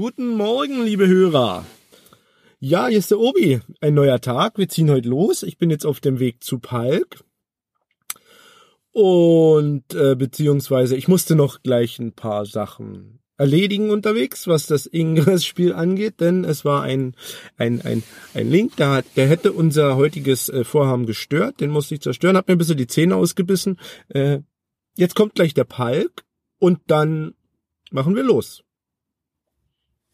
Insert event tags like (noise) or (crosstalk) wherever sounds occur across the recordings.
Guten Morgen, liebe Hörer. Ja, hier ist der Obi. Ein neuer Tag. Wir ziehen heute los. Ich bin jetzt auf dem Weg zu Palk. Und äh, beziehungsweise ich musste noch gleich ein paar Sachen erledigen unterwegs, was das Ingress-Spiel angeht, denn es war ein, ein, ein, ein Link, der, hat, der hätte unser heutiges äh, Vorhaben gestört, den musste ich zerstören, hab mir ein bisschen die Zähne ausgebissen. Äh, jetzt kommt gleich der Palk und dann machen wir los.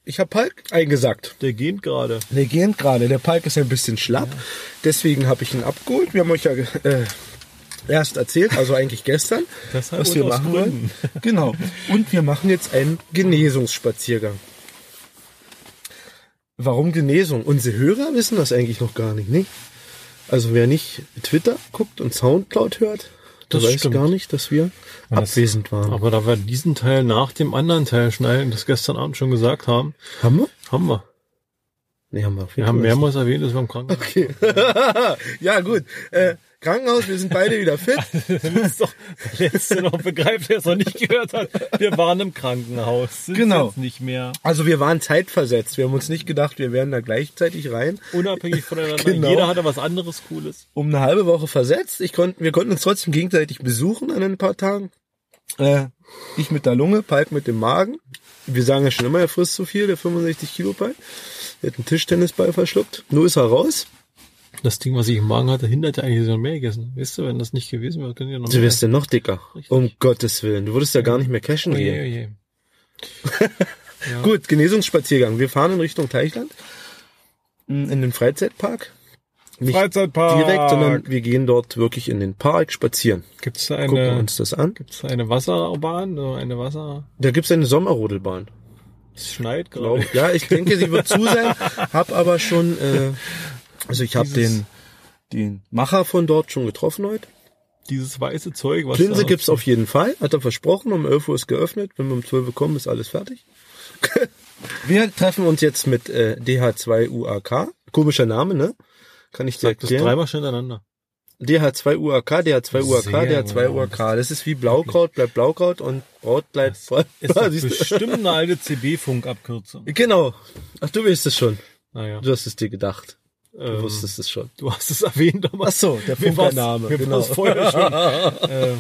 Ich habe Palk eingesackt. Der geht gerade. Der geht gerade. Der Palk ist ein bisschen schlapp. Ja. Deswegen habe ich ihn abgeholt. Wir haben euch ja äh, erst erzählt, also eigentlich gestern, was wir machen wollen. (laughs) Genau. Und wir machen jetzt einen Genesungsspaziergang. Warum Genesung? Unsere Hörer wissen das eigentlich noch gar nicht, nicht? Also wer nicht Twitter guckt und Soundcloud hört, das weiß stimmt. gar nicht, dass wir ja, abwesend waren. Aber da wir diesen Teil nach dem anderen Teil schneiden, das gestern Abend schon gesagt haben. Haben wir? Haben wir. Nee, haben wir. Wir haben mehrmals erwähnt, dass wir im Krankenhaus Okay. (laughs) ja, gut. Äh, Krankenhaus, wir sind beide wieder fit. (laughs) das doch der letzte noch begreift, der es noch nicht gehört hat. Wir waren im Krankenhaus. Sind genau. nicht mehr. Also wir waren zeitversetzt. Wir haben uns nicht gedacht, wir wären da gleichzeitig rein. Unabhängig voneinander. (laughs) Genau. Jeder hatte was anderes Cooles. Um eine halbe Woche versetzt. Ich konnte, wir konnten uns trotzdem gegenseitig besuchen an ein paar Tagen. Äh, ich mit der Lunge, Palk mit dem Magen. Wir sagen ja schon immer, er frisst zu viel, der 65 Kilo Palk. Er hat einen Tischtennisball verschluckt. Nur ist er raus. Das Ding, was ich im Magen hatte, hinderte eigentlich noch mehr gegessen. Weißt du, wenn das nicht gewesen wäre, könnte ja noch Du wärst ja noch dicker. Richtig. Um Gottes Willen. Du würdest ja gar nicht mehr cashen oh je, oh je. ja. Gut, Genesungsspaziergang. Wir fahren in Richtung Teichland. In den Freizeitpark. Nicht Freizeitpark. direkt, sondern wir gehen dort wirklich in den Park spazieren. Gibt's da eine, Gucken uns das an. Gibt's da eine Wasserbahn oder eine Wasser? Da gibt's eine Sommerrodelbahn. Es schneit gerade. Ja, ich denke, sie wird zu sein. (laughs) Hab aber schon äh, also ich habe den, den Macher von dort schon getroffen heute. Dieses weiße Zeug, was Linse gibt's auf jeden Fall, hat er versprochen. Um 11 Uhr ist geöffnet. Wenn wir um 12 Uhr kommen, ist alles fertig. (laughs) wir treffen uns jetzt mit äh, DH2UAK. Komischer Name, ne? Kann ich dir Sag erklären. das dreimal hintereinander. DH2UAK, DH2UAK, DH2UAK. Das ist wie Blaukraut, bleibt Blaukraut und Rot bleibt voll. Ist (laughs) das bestimmt eine alte CB-Funk-Abkürzung. Genau. Ach, du weißt es schon. Naja. Du hast es dir gedacht. Du ähm, wusstest es schon. Du hast es erwähnt damals. Ach so, der Funkername. Mir genau. vorher schon. (laughs) äh,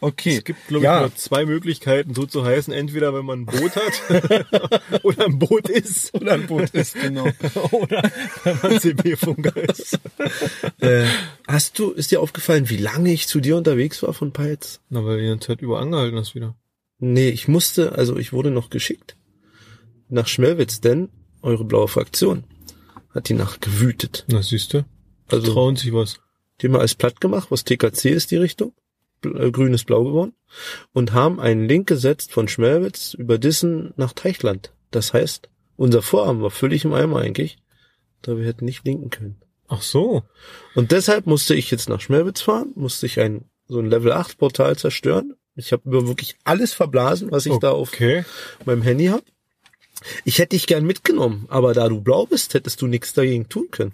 okay. Es gibt, glaube ich, ja. nur zwei Möglichkeiten, so zu heißen. Entweder, wenn man ein Boot hat (laughs) oder ein Boot ist. Oder ein Boot ist, genau. (laughs) oder wenn man CB-Funker ist. äh, hast du, ist dir aufgefallen, wie lange ich zu dir unterwegs war von Peitz? Na, weil du die Zeit über angehalten hast wieder. Nee, ich musste, also ich wurde noch geschickt nach Schmelwitz, denn eure blaue Fraktion hat die Nacht gewütet. Na, siehst du? Also, trauen sich was. Die haben alles platt gemacht, was TKC ist die Richtung. Äh, grün ist blau geworden. Und haben einen Link gesetzt von Schmelwitz über Dissen nach Teichland. Das heißt, unser Vorhaben war völlig im Eimer eigentlich, da wir hätten nicht linken können. Ach so. Und deshalb musste ich jetzt nach Schmelwitz fahren, musste ich ein, so ein Level 8 Portal zerstören. Ich habe wirklich alles verblasen, was ich okay. da auf meinem Handy habe. Ich hätte dich gern mitgenommen, aber da du blau bist, hättest du nichts dagegen tun können.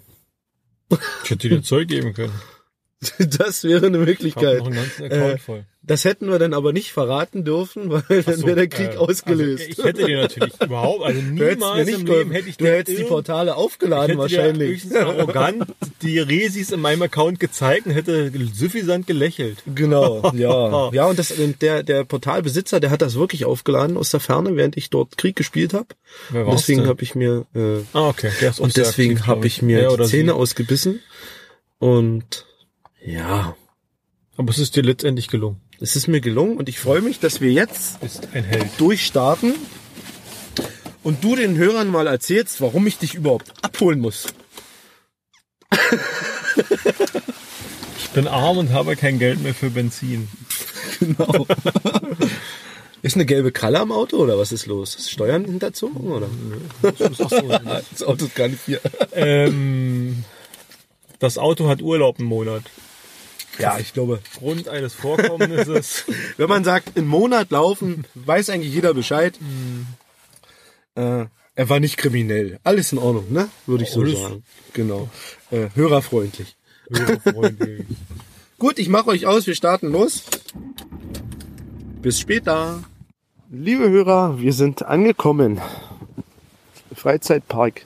Ich hätte dir Zeug geben können. (laughs) Das wäre eine Möglichkeit. Äh. Das hätten wir dann aber nicht verraten dürfen, weil dann so, wäre der Krieg äh, ausgelöst. Also ich hätte dir natürlich überhaupt, also (laughs) niemals im Leben hätte ich Du hättest die Portale aufgeladen wahrscheinlich. Ich arrogant die Resis in meinem Account gezeigt und hätte suffisant gelächelt. Genau, (laughs) ja. Ja, und das, der, der Portalbesitzer, der hat das wirklich aufgeladen aus der Ferne, während ich dort Krieg gespielt habe. Deswegen habe ich mir äh, ah, okay. und deswegen habe ich mir die Zähne sie. ausgebissen und ja. Aber es ist dir letztendlich gelungen. Es ist mir gelungen und ich freue mich, dass wir jetzt durchstarten und du den Hörern mal erzählst, warum ich dich überhaupt abholen muss. ich bin arm und habe kein Geld mehr für Benzin. (laughs) Genau. Ist eine gelbe Kralle am Auto oder was ist los? Ist Steuern hinterzogen oder? (laughs) Das, Auto ist gar nicht hier. Ähm, das Auto hat Urlaub einen Monat. Ja, ich glaube. Grund eines Vorkommnisses. (laughs) Wenn man sagt, im Monat laufen, weiß eigentlich jeder Bescheid. Mhm. Äh, er war nicht kriminell. Alles in Ordnung, ne? Würde ich so Alles. sagen. Genau. Äh, hörerfreundlich. Hörerfreundlich. (laughs) Gut, ich mache euch aus. Wir starten los. Bis später. Liebe Hörer, wir sind angekommen Freizeitpark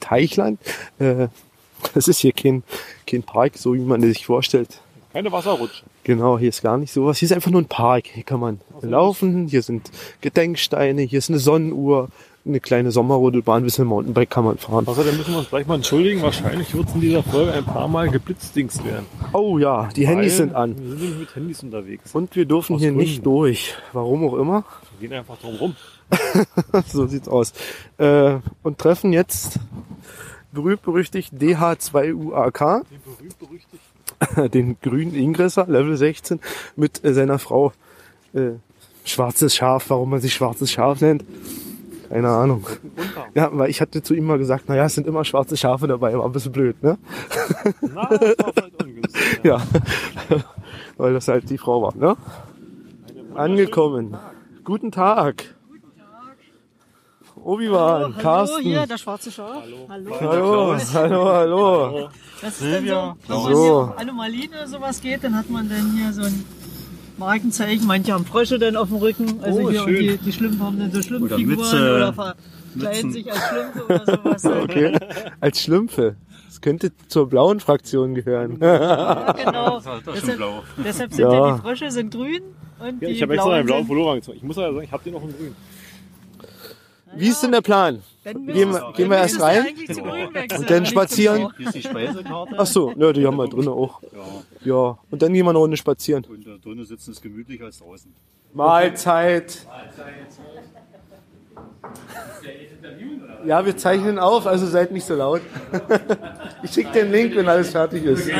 Teichland. Äh, (laughs) das ist hier kein, kein Park, so wie man sich vorstellt. Keine Wasserrutsche. Genau, hier ist gar nicht sowas. Hier ist einfach nur ein Park. Hier kann man laufen, hier sind Gedenksteine, hier ist eine Sonnenuhr, eine kleine Sommerrodelbahn, ein bisschen Mountainbike kann man fahren. Außerdem müssen wir uns gleich mal entschuldigen. Wahrscheinlich wird es in dieser Folge ein paar Mal geblitzdings werden. Oh ja, die Weil Handys sind an. Wir sind nämlich mit Handys unterwegs. Und wir dürfen Aus hier Gründen. nicht durch. Warum auch immer. Wir gehen einfach drum rum. (laughs) so sieht's aus. Äh, und treffen jetzt berühmt-berüchtigt DH2UAK, Den berühmt-berüchtigten. (laughs) den grünen Ingresser, Level 16, mit äh, seiner Frau äh, Schwarzes Schaf. Warum man sich Schwarzes Schaf nennt? Keine Ahnung. Ja, weil ich hatte zu ihm mal gesagt, naja, es sind immer schwarze Schafe dabei, war ein bisschen blöd, ne? (laughs) Na, das war vielleicht ungünstig. Ja. (laughs) weil das halt die Frau war, ne? Angekommen. Guten Tag. Obi-Wan, Hallo, Carsten. hier, der schwarze Schaf. Hallo. Hallo, hallo, hallo. Das ist Silvia. dann so, wenn So. man hier Anomalien oder sowas geht, dann hat man dann hier so ein Markenzeichen. Manche haben Frösche dann auf dem Rücken. Also Oh, hier schön. und die, die Schlümpfe haben dann so Schlumpffiguren Mütze. oder verkleiden sich als Schlümpfe oder sowas. (laughs) Okay. Als Schlümpfe. Das könnte zur blauen Fraktion gehören. Ja, genau. (laughs) Das ist schon Deshalb, blau. deshalb sind Ja. ja. die Frösche sind grün und Ja, die ich habe extra einen blauen Pullover angezogen. Ich muss aber sagen, ich habe den auch in grün. Wie ist denn der Plan? Gehen wir- gehen wir erst rein? Und dann spazieren? Hier ist die Speisekarte. Ach so, ja, die haben wir drinnen auch. Ja. Ja, und dann gehen wir eine Runde spazieren. Und da drinnen sitzen ist gemütlicher als draußen. Mahlzeit. Ja, wir zeichnen auf, also seid nicht so laut. (laughs) Ich schicke den Link, wenn alles fertig ist.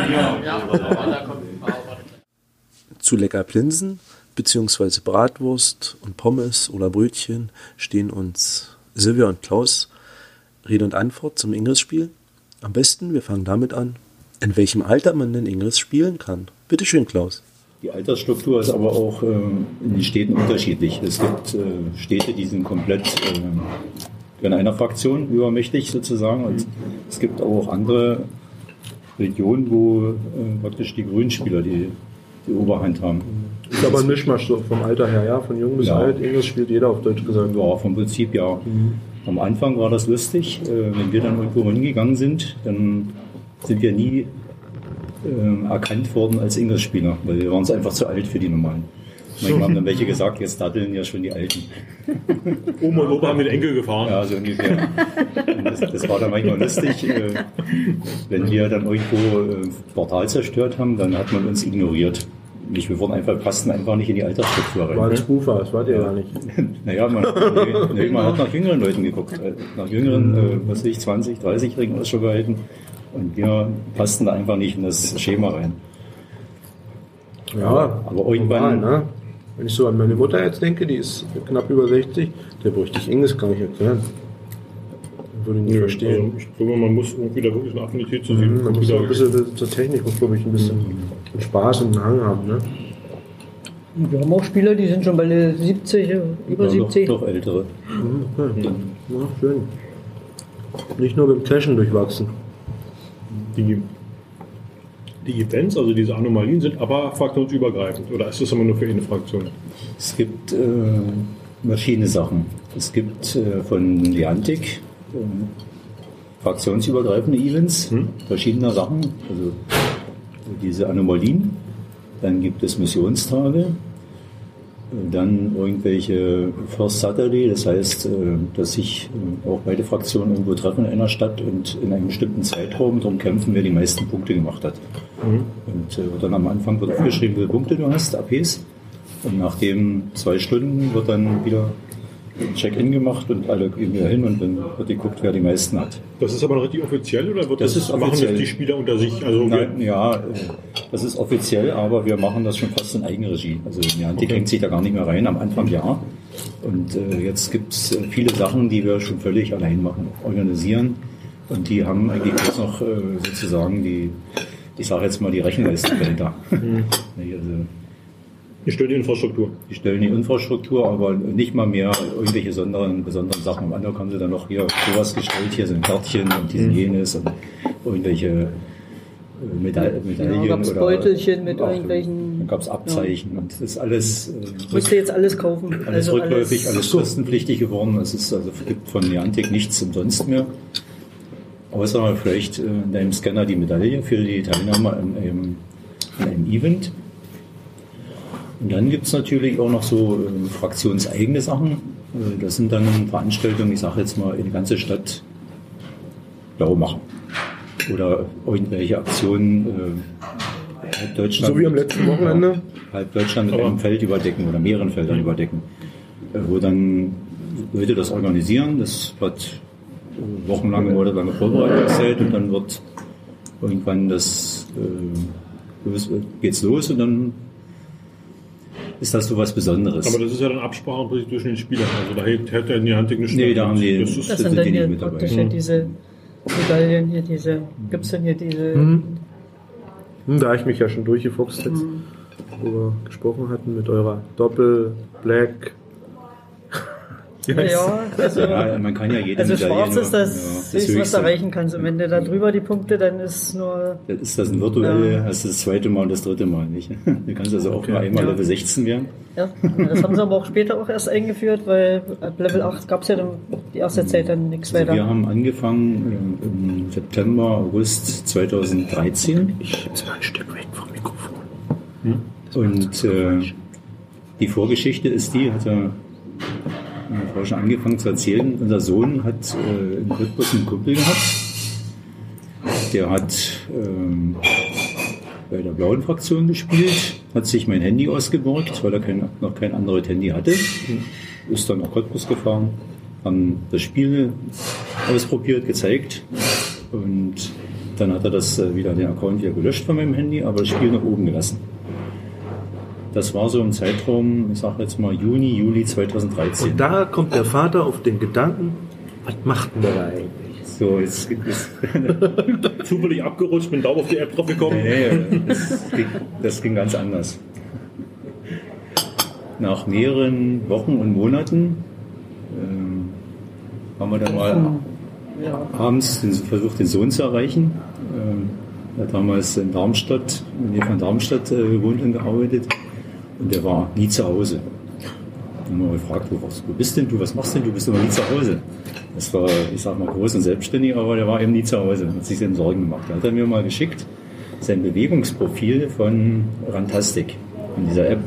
Zu lecker Plinsen beziehungsweise Bratwurst und Pommes oder Brötchen stehen uns Silvia und Klaus Rede und Antwort zum Ingress-Spiel. Am besten, wir fangen damit an, in welchem Alter man denn Ingress spielen kann. Bitte schön, Klaus. Die Altersstruktur ist aber auch ähm, in den Städten unterschiedlich. Es gibt äh, Städte, die sind komplett ähm, in einer Fraktion übermächtig sozusagen. Und es gibt auch andere Regionen, wo äh, praktisch die Grünspieler die, die Oberhand haben. Ist aber ein Mischmasch so vom Alter her, ja, von jung bis Ja. alt. Ingress spielt jeder auf Deutsch gesagt. Ja, vom Prinzip ja. Am Anfang war das lustig. Äh, wenn wir dann irgendwo hingegangen sind, dann sind wir nie ähm, erkannt worden als Ingress-Spieler, weil wir waren so einfach zu alt für die normalen. Manchmal haben dann welche gesagt, jetzt daddeln ja schon die Alten. (laughs) Oma und Opa haben den Enkel gefahren. Ja, so ungefähr. Das, das war dann manchmal lustig. Äh, wenn wir dann irgendwo äh, Portal zerstört haben, dann hat man uns ignoriert. Nicht, wir wurden einfach, passten einfach nicht in die Altersstruktur rein. War ein Spoofer, das wart ihr ja nicht. (laughs) Naja, man, nee, nee, man hat nach jüngeren Leuten geguckt. äh, Nach jüngeren, äh, was weiß ich, 20, 30-Jährigen Ausschau gehalten. Und wir passten da einfach nicht in das Schema rein. Ja, Aber irgendwann- normal, ne? Wenn ich so an meine Mutter jetzt denke, die ist knapp über 60, der bräuchte ich Inges gar nicht erklären. Würde ich nicht verstehen. Also ich glaube, man muss irgendwie da wirklich eine Affinität zu sehen. Mhm, man muss auch ein bisschen zur Technik, glaube ich, ein bisschen Spaß und einen Hang haben, ne? Wir haben auch Spieler, die sind schon bei der 70, äh, über Ja, 70. Doch, doch ältere. Okay. Ja, schön. Nicht nur beim Cashen durchwachsen. Die, die Events, also diese Anomalien, sind aber fraktionsübergreifend. Oder ist das immer nur für eine Fraktion? Es gibt äh, verschiedene Sachen. Es gibt äh, von Niantic äh, fraktionsübergreifende Events, verschiedener Sachen. Also diese Anomalien. Dann gibt es Missionstage. Dann irgendwelche First Saturday, das heißt, äh, dass sich äh, auch beide Fraktionen irgendwo treffen in einer Stadt und in einem bestimmten Zeitraum darum kämpfen, wer die meisten Punkte gemacht hat. Und äh, dann am Anfang wird aufgeschrieben, wie viele Punkte du hast, APs. Und nach den zwei Stunden wird dann wieder Check-in gemacht und alle gehen wieder hin und dann wird geguckt, wer die meisten hat. Das ist aber noch richtig offiziell oder wird Das das, ist machen offiziell. das die Spieler unter sich? Also Nein, ja, äh, das ist offiziell, aber wir machen das schon fast in Eigenregie. Also Niantic Okay. hängt sich da gar nicht mehr rein, am Anfang ja. Und äh, jetzt gibt es äh, viele Sachen, die wir schon völlig allein machen, organisieren. Und die haben eigentlich jetzt noch äh, sozusagen die, ich sage jetzt mal, die Rechenleistung dahinter. (laughs) Nee, also, ihr stellt die Infrastruktur. die stellen die Infrastruktur, aber nicht mal mehr irgendwelche besonderen, besonderen Sachen. Am Anfang haben sie dann noch hier sowas gestellt, hier sind Kärtchen und diesen jenes und irgendwelche äh, Meda Medaillen. Ja, gab's oder, Beutelchen mit Ach, irgendwelchen- Dann gab es Abzeichen und das ist alles, äh, Musste jetzt alles kaufen. alles also rückläufig, alles, alles, kostenpflichtig geworden. Es ist also es gibt von Niantic nichts umsonst mehr. Außer vielleicht äh, in deinem Scanner die Medaille für die Teilnahme an einem, an einem Event. Und dann gibt es natürlich auch noch so äh, fraktionseigene Sachen. Äh, das sind dann Veranstaltungen, ich sage jetzt mal, in die ganze Stadt blau machen. Oder irgendwelche Aktionen äh, halb Deutschland. So wie am letzten Wochenende. halb Deutschland mit einem Feld überdecken oder mehreren Feldern überdecken. Äh, Wo dann Leute das organisieren, das hat äh, wochenlange, monatelange Vorbereitungszeit und dann wird irgendwann das äh, los, geht's los und dann ist das so was Besonderes. Aber das ist ja dann Absprache zwischen den Spielern. Also da hält, hält der Niantic nicht Nee, da haben die- das ist, das sind sind dann die hier nicht mit praktisch hier diese Medaillen, hier diese, gibt's denn hier diese, Hm, Da ich mich ja schon durchgefuchst jetzt, wo wir gesprochen hatten mit eurer Doppel, Black. Wie heißt's? Ja, also, ja, man kann ja jede also Medaille schwarz ist ja, das, das höchste, was du erreichen kannst. Und wenn du da drüber die Punkte, dann ist nur, Dann ist das ein virtuell, Ja. hast du das zweite Mal und das dritte Mal nicht. (laughs) Du kannst also auch nur einmal Ja. Level 16 werden. ja, das haben sie aber auch später auch erst eingeführt, weil ab Level 8 gab's ja dann die erste Zeit dann nichts Also wir weiter. haben angefangen im September, August 2013 Ich schieb's mal ein Stück weg vom Mikrofon. und äh, die Vorgeschichte ist die, hat er meine Frau schon angefangen zu erzählen. Unser Sohn hat äh, in Cottbus einen Kumpel gehabt, der hat ähm, bei der blauen Fraktion gespielt, hat sich mein Handy ausgeborgt, weil er kein, noch kein anderes Handy hatte. Ist dann nach Cottbus gefahren, haben das Spiel ausprobiert, gezeigt und dann hat er das äh, wieder den Account wieder gelöscht von meinem Handy, aber das Spiel nach oben gelassen. Das war so im Zeitraum, ich sage jetzt mal Juni, Juli 2013. Und da kommt der Vater auf den Gedanken, was macht denn der da eigentlich? so, jetzt gibt es (laughs) zufällig abgerutscht, bin da auf die App drauf gekommen. Nee, nee, das, ging, das ging ganz anders. Nach mehreren Wochen und Monaten ähm, haben wir dann mal Ja. abends den, versucht, den Sohn zu erreichen. Ähm, er hat damals in Darmstadt, in der Nähe von Darmstadt äh, gewohnt und gearbeitet. Und der war nie zu Hause. Haben wir gefragt, wo, wo bist denn du, was machst denn du, bist immer nie zu Hause. Das war, ich sag mal, groß und selbstständig, aber der war eben nie zu Hause, hat sich dann Sorgen gemacht. Da hat er mir mal geschickt, sein Bewegungsprofil von Rantastic, in dieser App,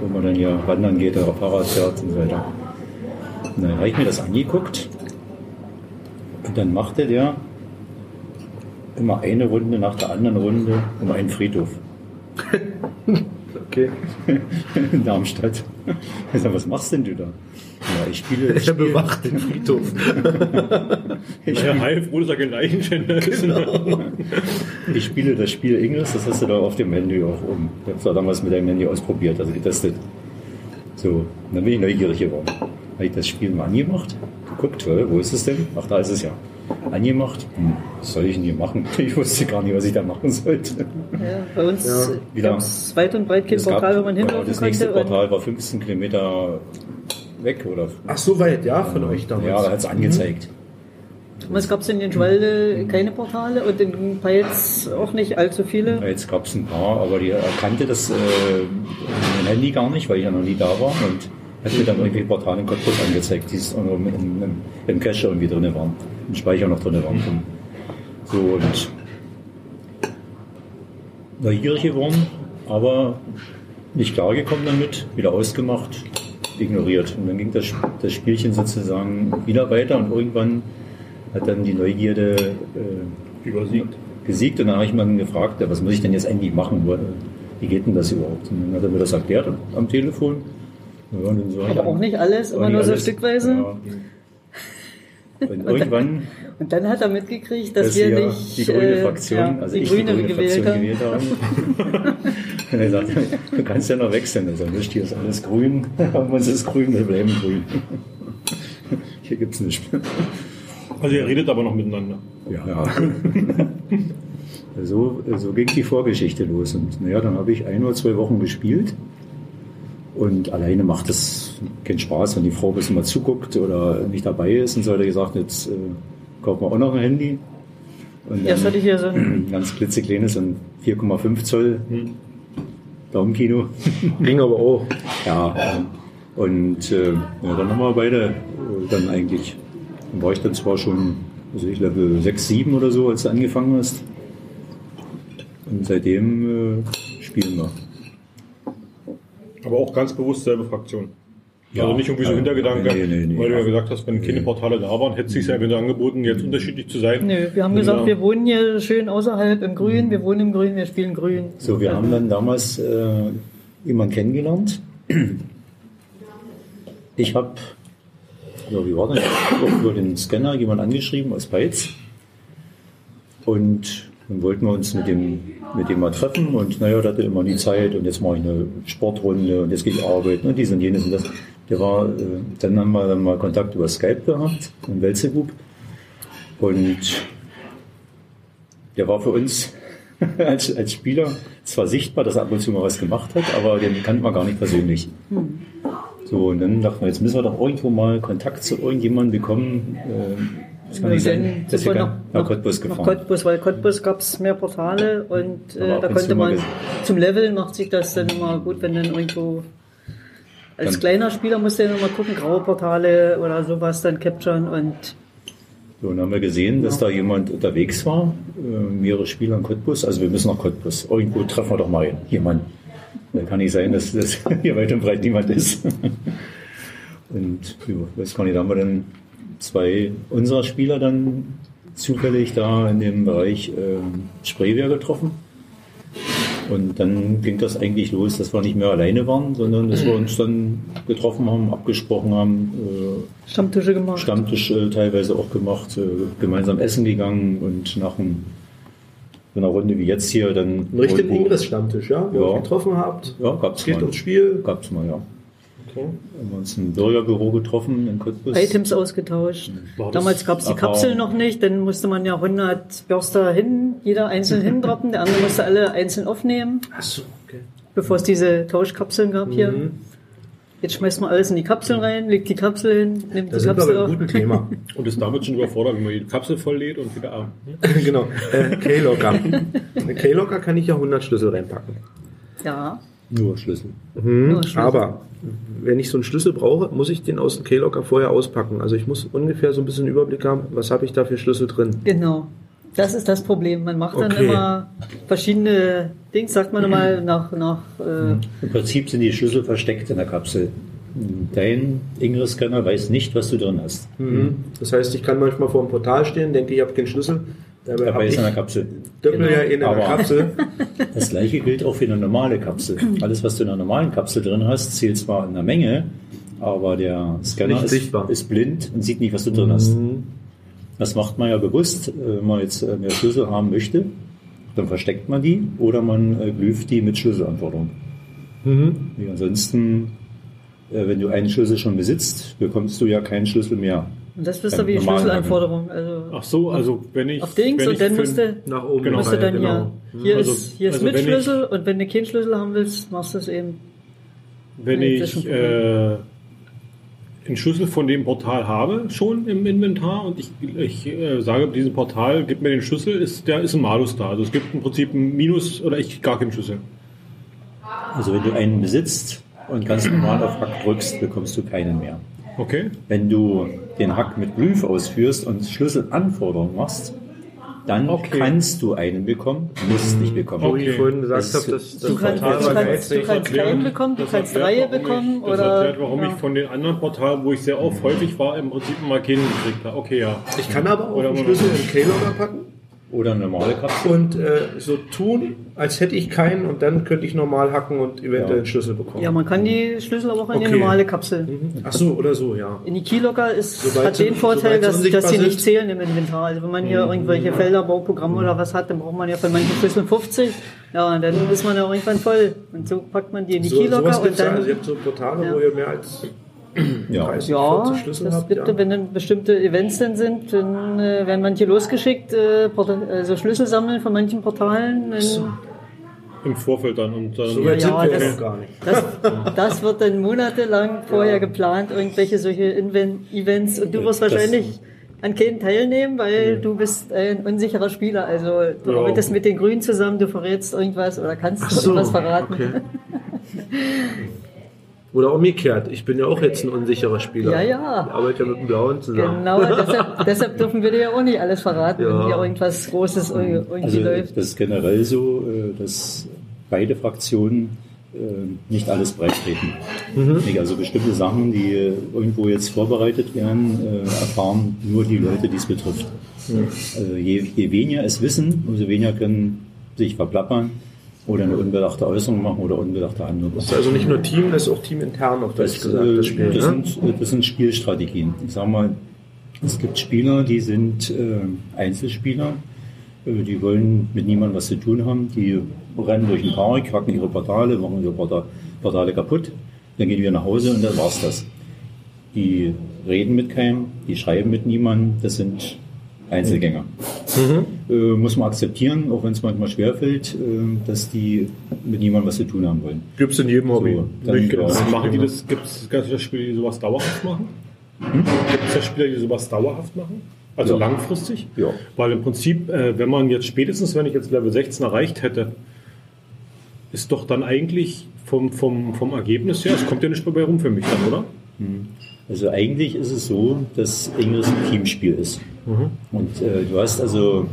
wo man dann hier wandern geht oder Fahrrad fährt und so weiter. Und dann habe ich mir das angeguckt und dann machte der immer eine Runde nach der anderen Runde um einen Friedhof (laughs) Okay. (laughs) in Darmstadt. Ich sag, was machst denn du da? Ja, ich spiele, ich Er spiele, bewacht den Friedhof. (laughs) ich, Naja, heilfroh, dass er kein Leichenschänder ist. ich spiele das Spiel Ingress, das hast du da auf dem Handy auch oben. Ich habe es damals mit deinem Handy ausprobiert, also getestet. So, dann bin ich neugierig geworden. Habe ich das Spiel mal angemacht, geguckt, äh, wo ist es denn? Ach, da ist es ja. Angemacht, hm, was soll ich denn hier machen? (laughs) Ich wusste gar nicht, was ich da machen sollte. Ja, bei uns Ja. Gab es weit und breit kein Es Portal, wo man hinlaufen Das nächste konnte. Portal war 15 Kilometer weg oder Ach, so weit, ja, von euch damals. ja, da hat es angezeigt. Damals gab es in den Schwalde keine Portale und in Peitz auch nicht allzu viele. Jetzt gab es ein paar, aber die erkannte das äh, mein Handy gar nicht, weil ich ja noch nie da war und hat mir dann irgendwie Portale in Cottbus angezeigt, die im, im, im Cache irgendwie drin waren, im Speicher noch drin waren. So und neugierig geworden, aber nicht klargekommen damit, wieder ausgemacht, ignoriert. Und dann ging das, das Spielchen sozusagen wieder weiter und irgendwann hat dann die Neugierde äh, Übersiegt. gesiegt und dann habe ich mal gefragt, ja, was muss ich denn jetzt eigentlich machen? Wie geht denn das überhaupt? Und dann hat er mir das erklärt am Telefon. Ja, und dann so Aber auch nicht alles, immer nur nicht so alles. stückweise. Ja. Und irgendwann, Und dann hat er mitgekriegt, dass, dass wir nicht die grüne äh, Fraktion, ja, also die ich grüne, die grüne gewählt Fraktion haben. gewählt habe. (laughs) und er sagt, du kannst ja noch wechseln. Also nicht, hier ist alles grün, (laughs) aber uns ist grün, wir bleiben grün. (laughs) Hier gibt's nichts. Also ihr redet aber noch miteinander. Ja. so, so ging die Vorgeschichte los. Und naja, dann habe ich ein oder zwei Wochen gespielt. Und alleine macht es keinen Spaß, wenn die Frau ein bisschen mal zuguckt oder nicht dabei ist. Und so hat er gesagt, jetzt äh, kaufen wir auch noch ein Handy. Und Erst dann hatte ich hier so ein, (clears throat) ganz klitzekleines, ein 4,5 Zoll Daumenkino. (laughs) Ging aber auch. Ja, und äh, ja, dann haben wir beide äh, dann eigentlich, dann war ich dann zwar schon, also ich Level 6, 7 oder so, als du angefangen hast. Und seitdem äh, spielen wir. Aber auch ganz bewusst selbe Fraktion. Ja. also nicht irgendwie so. Hintergedanke, Nee, nee, nee. weil du ja gesagt hast, wenn keine Portale da waren, hätte es sich ja wieder angeboten, jetzt unterschiedlich zu sein. nö, wir haben Wenn gesagt, wir wohnen hier schön außerhalb im Grün, wir wohnen im Grün, wir spielen Grün. So, wir haben dann damals äh, jemanden kennengelernt. Ich habe, ja, wie war das? Ich hab auch über den Scanner jemand angeschrieben aus Beiz. Und dann wollten wir uns mit dem, mit dem mal treffen und naja, der hatte immer die Zeit und jetzt mache ich eine Sportrunde und jetzt gehe ich arbeiten und dies und jenes und das. Der war, äh, dann haben wir dann mal Kontakt über Skype gehabt, im Welzegroup. Und der war für uns (laughs) als, als Spieler zwar sichtbar, dass er ab und zu mal was gemacht hat, aber den kannten wir gar nicht persönlich. So, und dann dachten wir, jetzt müssen wir doch irgendwo mal Kontakt zu irgendjemandem bekommen. Äh, das kann nicht sein, sind wir nach, nach Cottbus Nach gefahren. Cottbus, weil Cottbus gab es mehr Portale und äh, da konnte man zum Leveln macht sich das dann immer gut, wenn dann irgendwo als Dann- kleiner Spieler musste ja immer gucken, graue Portale oder sowas dann capturen und So, dann haben wir gesehen, dass da jemand unterwegs war, äh, mehrere Spieler in Cottbus. Also wir müssen nach Cottbus. Irgendwo treffen wir doch mal jemanden. Da kann nicht sein, dass das (laughs) hier weit und breit niemand ist. (laughs) Und ja, weiß gar nicht, da haben wir dann zwei unserer Spieler dann zufällig da in dem Bereich ähm, Spreewehr getroffen. Und dann ging das eigentlich los, dass wir nicht mehr alleine waren, sondern dass wir uns dann getroffen haben, abgesprochen haben, äh, Stammtische gemacht. Stammtisch äh, teilweise auch gemacht, äh, gemeinsam essen gegangen und nach ein, so einer Runde wie jetzt hier dann. Ein richtig irgendwo- Ingress-Stammtisch, ja? Wo Ja. ihr euch getroffen habt. Ja, gab's Geht mal. ums Spiel. Gab's mal, ja. Haben wir uns im Bürgerbüro getroffen in Cottbus. Items ausgetauscht. War das Damals gab es die? Kapseln noch nicht, dann musste man ja 100 Börster hin, jeder einzeln (laughs) hindroppen, der andere musste alle einzeln aufnehmen, Achso, okay. bevor es diese Tauschkapseln gab hier. Mhm. Jetzt schmeißt man alles in die Kapseln rein, legt die Kapsel hin, nimmt Da die Kapsel bei auf. einem guten Thema. (laughs) Und ist damit schon überfordert, wenn man die Kapsel voll lädt und wieder ab. (laughs) genau. Äh, K-Locker. Eine K-Locker kann ich ja 100 Schlüssel reinpacken. Ja, Nur Schlüssel. nur Schlüssel. Aber wenn ich so einen Schlüssel brauche, muss ich den aus dem K-Locker vorher auspacken. Also ich muss ungefähr so ein bisschen Überblick haben, was habe ich da für Schlüssel drin. Genau. Das ist das Problem. Man macht dann Okay. immer verschiedene Dings, sagt man mal, nach, nach äh, Im Prinzip sind die Schlüssel versteckt in der Kapsel. Dein Ingress-Scanner weiß nicht, was du drin hast. Mhm. Das heißt, ich kann manchmal vor dem Portal stehen, denke, ich habe keinen Schlüssel. Dabei Dabei ist in der Kapsel. Döppel Genau. ja in Aber- Kapsel. (laughs) Das gleiche gilt auch für eine normale Kapsel. Alles, was du in einer normalen Kapsel drin hast, zählt zwar in der Menge, aber der Scanner ist, ist blind und sieht nicht, was du drin hast. Mhm. Das macht man ja bewusst, äh, wenn man jetzt äh, mehr Schlüssel haben möchte, dann versteckt man die oder man äh, glypht die mit Schlüsselanforderungen. Mhm. Wie ansonsten, äh, wenn du einen Schlüssel schon besitzt, bekommst du ja keinen Schlüssel mehr. Und das Ja, ihr wie die Schlüsselanforderung. Also Ach so, also wenn ich. auf Dings wenn und ich dann für- musste, Nach oben Genau. musste dann genau. hier, hier Also- ist, hier ist also mit wenn ich- Schlüssel und wenn du keinen Schlüssel haben willst, machst du es eben. Wenn ich äh, einen Schlüssel von dem Portal habe, schon im Inventar, und ich, ich äh, sage, diesem Portal, gib mir den Schlüssel, ist, der ist ein Malus da. Also es gibt im Prinzip ein Minus oder ich krieg gar keinen Schlüssel. Also wenn du einen besitzt und ganz normal auf Hack drückst, bekommst du keinen mehr. Okay? Wenn du den Hack mit Glyph ausführst und Schlüsselanforderungen machst, dann Okay. kannst du einen bekommen, musst nicht bekommen. Wo ich Okay. vorhin gesagt Das- habe, dass das Du kannst, Portal du war kannst, du kannst keinen bekommen, du Das kannst Reihe bekommen ich, Das oder. erklärt, warum ja. ich von den anderen Portalen, wo ich sehr oft häufig war, im Prinzip immer keinen gekriegt habe. Okay, ja. Ich kann aber auch Oder einen Schlüssel in K-Logger packen Oder eine normale Kapsel. und äh, so tun, als hätte ich keinen und dann könnte ich normal hacken und eventuell Ja. einen Schlüssel bekommen. Ja, man kann die Schlüssel aber auch in die Okay. normale Kapsel. Mhm. Ach so, oder so, ja. In die Keylocker ist, Sobald hat sie- den Vorteil, dass, dass sie nicht zählen im Inventar. Also wenn man hier irgendwelche Felder, Bauprogramme oder was hat, dann braucht man ja von manchen Schlüsseln 50. Ja, und dann ist man ja irgendwann voll. Und so packt man die in die So, sowas Keylocker und dann. Also ihr habt so Portale, Ja. wo ihr mehr als (clears throat) Ja. 30, Ja, 40 Schlüssel das habt. gibt, Ja. wenn dann bestimmte Events dann sind, dann äh, werden manche losgeschickt, äh, also Schlüssel sammeln von manchen Portalen. Dann, Im Vorfeld dann. Und dann So Ja, sind wir das- gar nicht. das, (laughs) das wird dann monatelang vorher geplant, irgendwelche solche Inven Events. Und du wirst wahrscheinlich an keinen teilnehmen, weil du bist ein unsicherer Spieler. Also du Ja. arbeitest mit den Grünen zusammen, du verrätst irgendwas oder kannst so, irgendwas verraten. okay. (laughs) Oder umgekehrt. Ich bin ja auch jetzt ein unsicherer Spieler. Ja, ja. Ich arbeite ja mit dem Blauen zusammen. Genau, deshalb, deshalb dürfen wir dir ja auch nicht alles verraten, Ja. wenn hier irgendwas Großes irgendwie Also läuft. das ist generell so, äh, dass beide Fraktionen äh, nicht alles breittreten. Nicht, Also bestimmte Sachen, die äh, irgendwo jetzt vorbereitet werden, erfahren nur die Leute, die es betrifft. Also je, je weniger es wissen, umso weniger können sich verplappern oder eine unbedachte Äußerung machen oder unbedachte Handlung. Das ist also nicht nur Team, das ist auch teamintern, auf Deutsch gesagt, äh, das Spiel. das, ne? sind, das sind Spielstrategien. Ich sag mal, es gibt Spieler, die sind äh, Einzelspieler, äh, die wollen mit niemandem was zu tun haben, die rennen durch den Park, hacken ihre Portale, machen ihre Porta Portale kaputt, dann gehen wir nach Hause und dann war's das. Die reden mit keinem, die schreiben mit niemandem, das sind Einzelgänger. Äh, muss man akzeptieren, auch wenn es manchmal schwerfällt, äh, dass die mit niemandem was zu tun haben wollen. Gibt's in jedem Hobby. So, dann- Nicht genau. ja. Machen die das, gibt es ganz viele Spieler, die sowas dauerhaft machen? Gibt es ja Spieler, die sowas dauerhaft machen? Also Ja. langfristig? Ja. Weil im Prinzip, äh, wenn man jetzt spätestens, wenn ich jetzt Level 16 erreicht hätte, ist doch dann eigentlich vom, vom, vom Ergebnis her, es kommt ja nicht mehr bei rum für mich dann, oder? Also eigentlich ist es so, dass Ingress ein Teamspiel ist. Und äh, du hast also,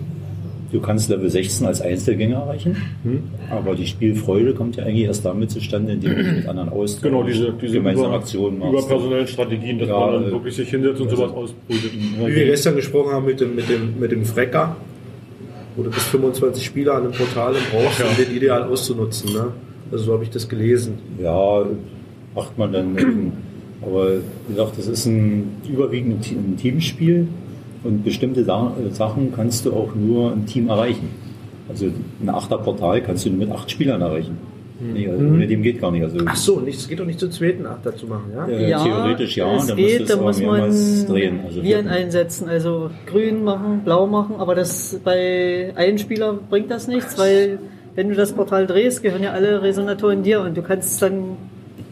du kannst Level 16 als Einzelgänger erreichen, aber die Spielfreude kommt ja eigentlich erst damit zustande, indem du dich mit anderen austauschst, Genau, diese, diese gemeinsame über, Aktionen machst. überpersonellen Strategien, dass Ja, man dann äh, wirklich sich hinsetzt und sowas ausbrütet. Wie wir gestern gesprochen haben mit dem, mit dem, mit dem Frecker, wo du bis 25 Spieler an einem Portal brauchst, Ja. um den ideal auszunutzen. Ne? Also so habe ich das gelesen. Ja, macht man dann. Aber wie gesagt, das ist ein überwiegend ein Teamspiel und bestimmte äh, Sachen kannst du auch nur im Team erreichen. Also ein Achterportal kannst du nur mit acht Spielern erreichen. Nee, also Ohne dem geht gar nicht. Also, Ach so, nicht, es geht doch nicht zu zweiten Achter zu machen, ja? äh, theoretisch ja, es dann geht, da muss man drehen. Also Viren einsetzen, also grün machen, blau machen, aber das bei einem Spieler bringt das nichts, weil wenn du das Portal drehst, gehören ja alle Resonatoren dir und du kannst dann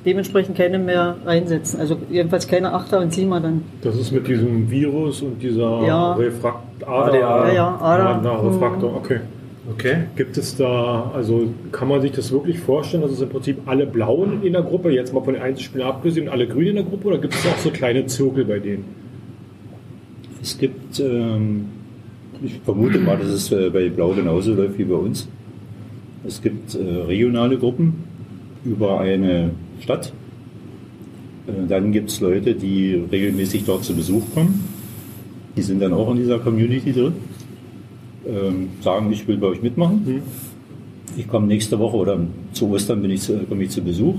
dementsprechend keine mehr einsetzen. Also jedenfalls keine Achter und Siemer dann. Das ist mit diesem Virus und dieser Ja. Refrakt ADA. Ja, ja, ADA. Refraktor, okay. Okay. Gibt es da, also kann man sich das wirklich vorstellen, dass es im Prinzip alle Blauen in der Gruppe, jetzt mal von den Einzelspielern abgesehen, und alle Grünen in der Gruppe, oder gibt es auch so kleine Zirkel bei denen? Es gibt, ähm, ich vermute mal, dass es äh, bei Blau genauso läuft wie bei uns. Es gibt äh, regionale Gruppen über eine Stadt. Äh, dann gibt es Leute, die regelmäßig dort zu Besuch kommen. Die sind dann auch in dieser Community drin. Ähm, sagen, ich will bei euch mitmachen. Ich komme nächste Woche oder zu Ostern bin ich zu, komme ich zu Besuch.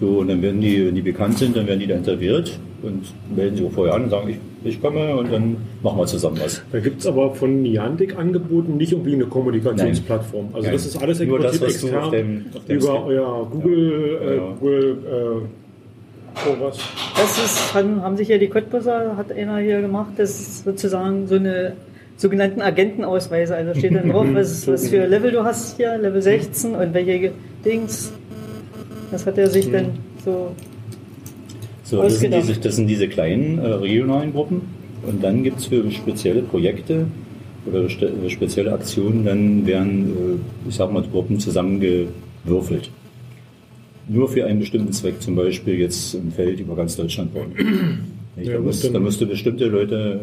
So, und dann werden die, wenn die bekannt sind, dann werden die da interviewt und melden sich auch vorher an und sagen, ich, ich komme und dann machen wir zusammen was. Da gibt es aber von Niantic angeboten nicht irgendwie eine Kommunikationsplattform. Also Nein. das ist alles Nur das, was du extern auf dem- auf dem über Screen- euer Google, Ja. äh, Ja. Google äh, sowas. Das ist, haben, haben sich ja die Cottbusser, hat einer hier gemacht, das ist sozusagen so eine sogenannten Agentenausweise. Also steht dann drauf, was, (laughs) was für Level du hast hier, Level 16 und welche Dings. Das hat er sich dann so So, das sind, diese, das sind diese kleinen äh, regionalen Gruppen. Und dann gibt es für spezielle Projekte oder äh, spezielle Aktionen, dann werden, äh, ich sag mal, Gruppen zusammengewürfelt. Nur für einen bestimmten Zweck, zum Beispiel jetzt ein Feld über ganz Deutschland bauen. (clears throat) Ja, da, musst, da musst du bestimmte Leute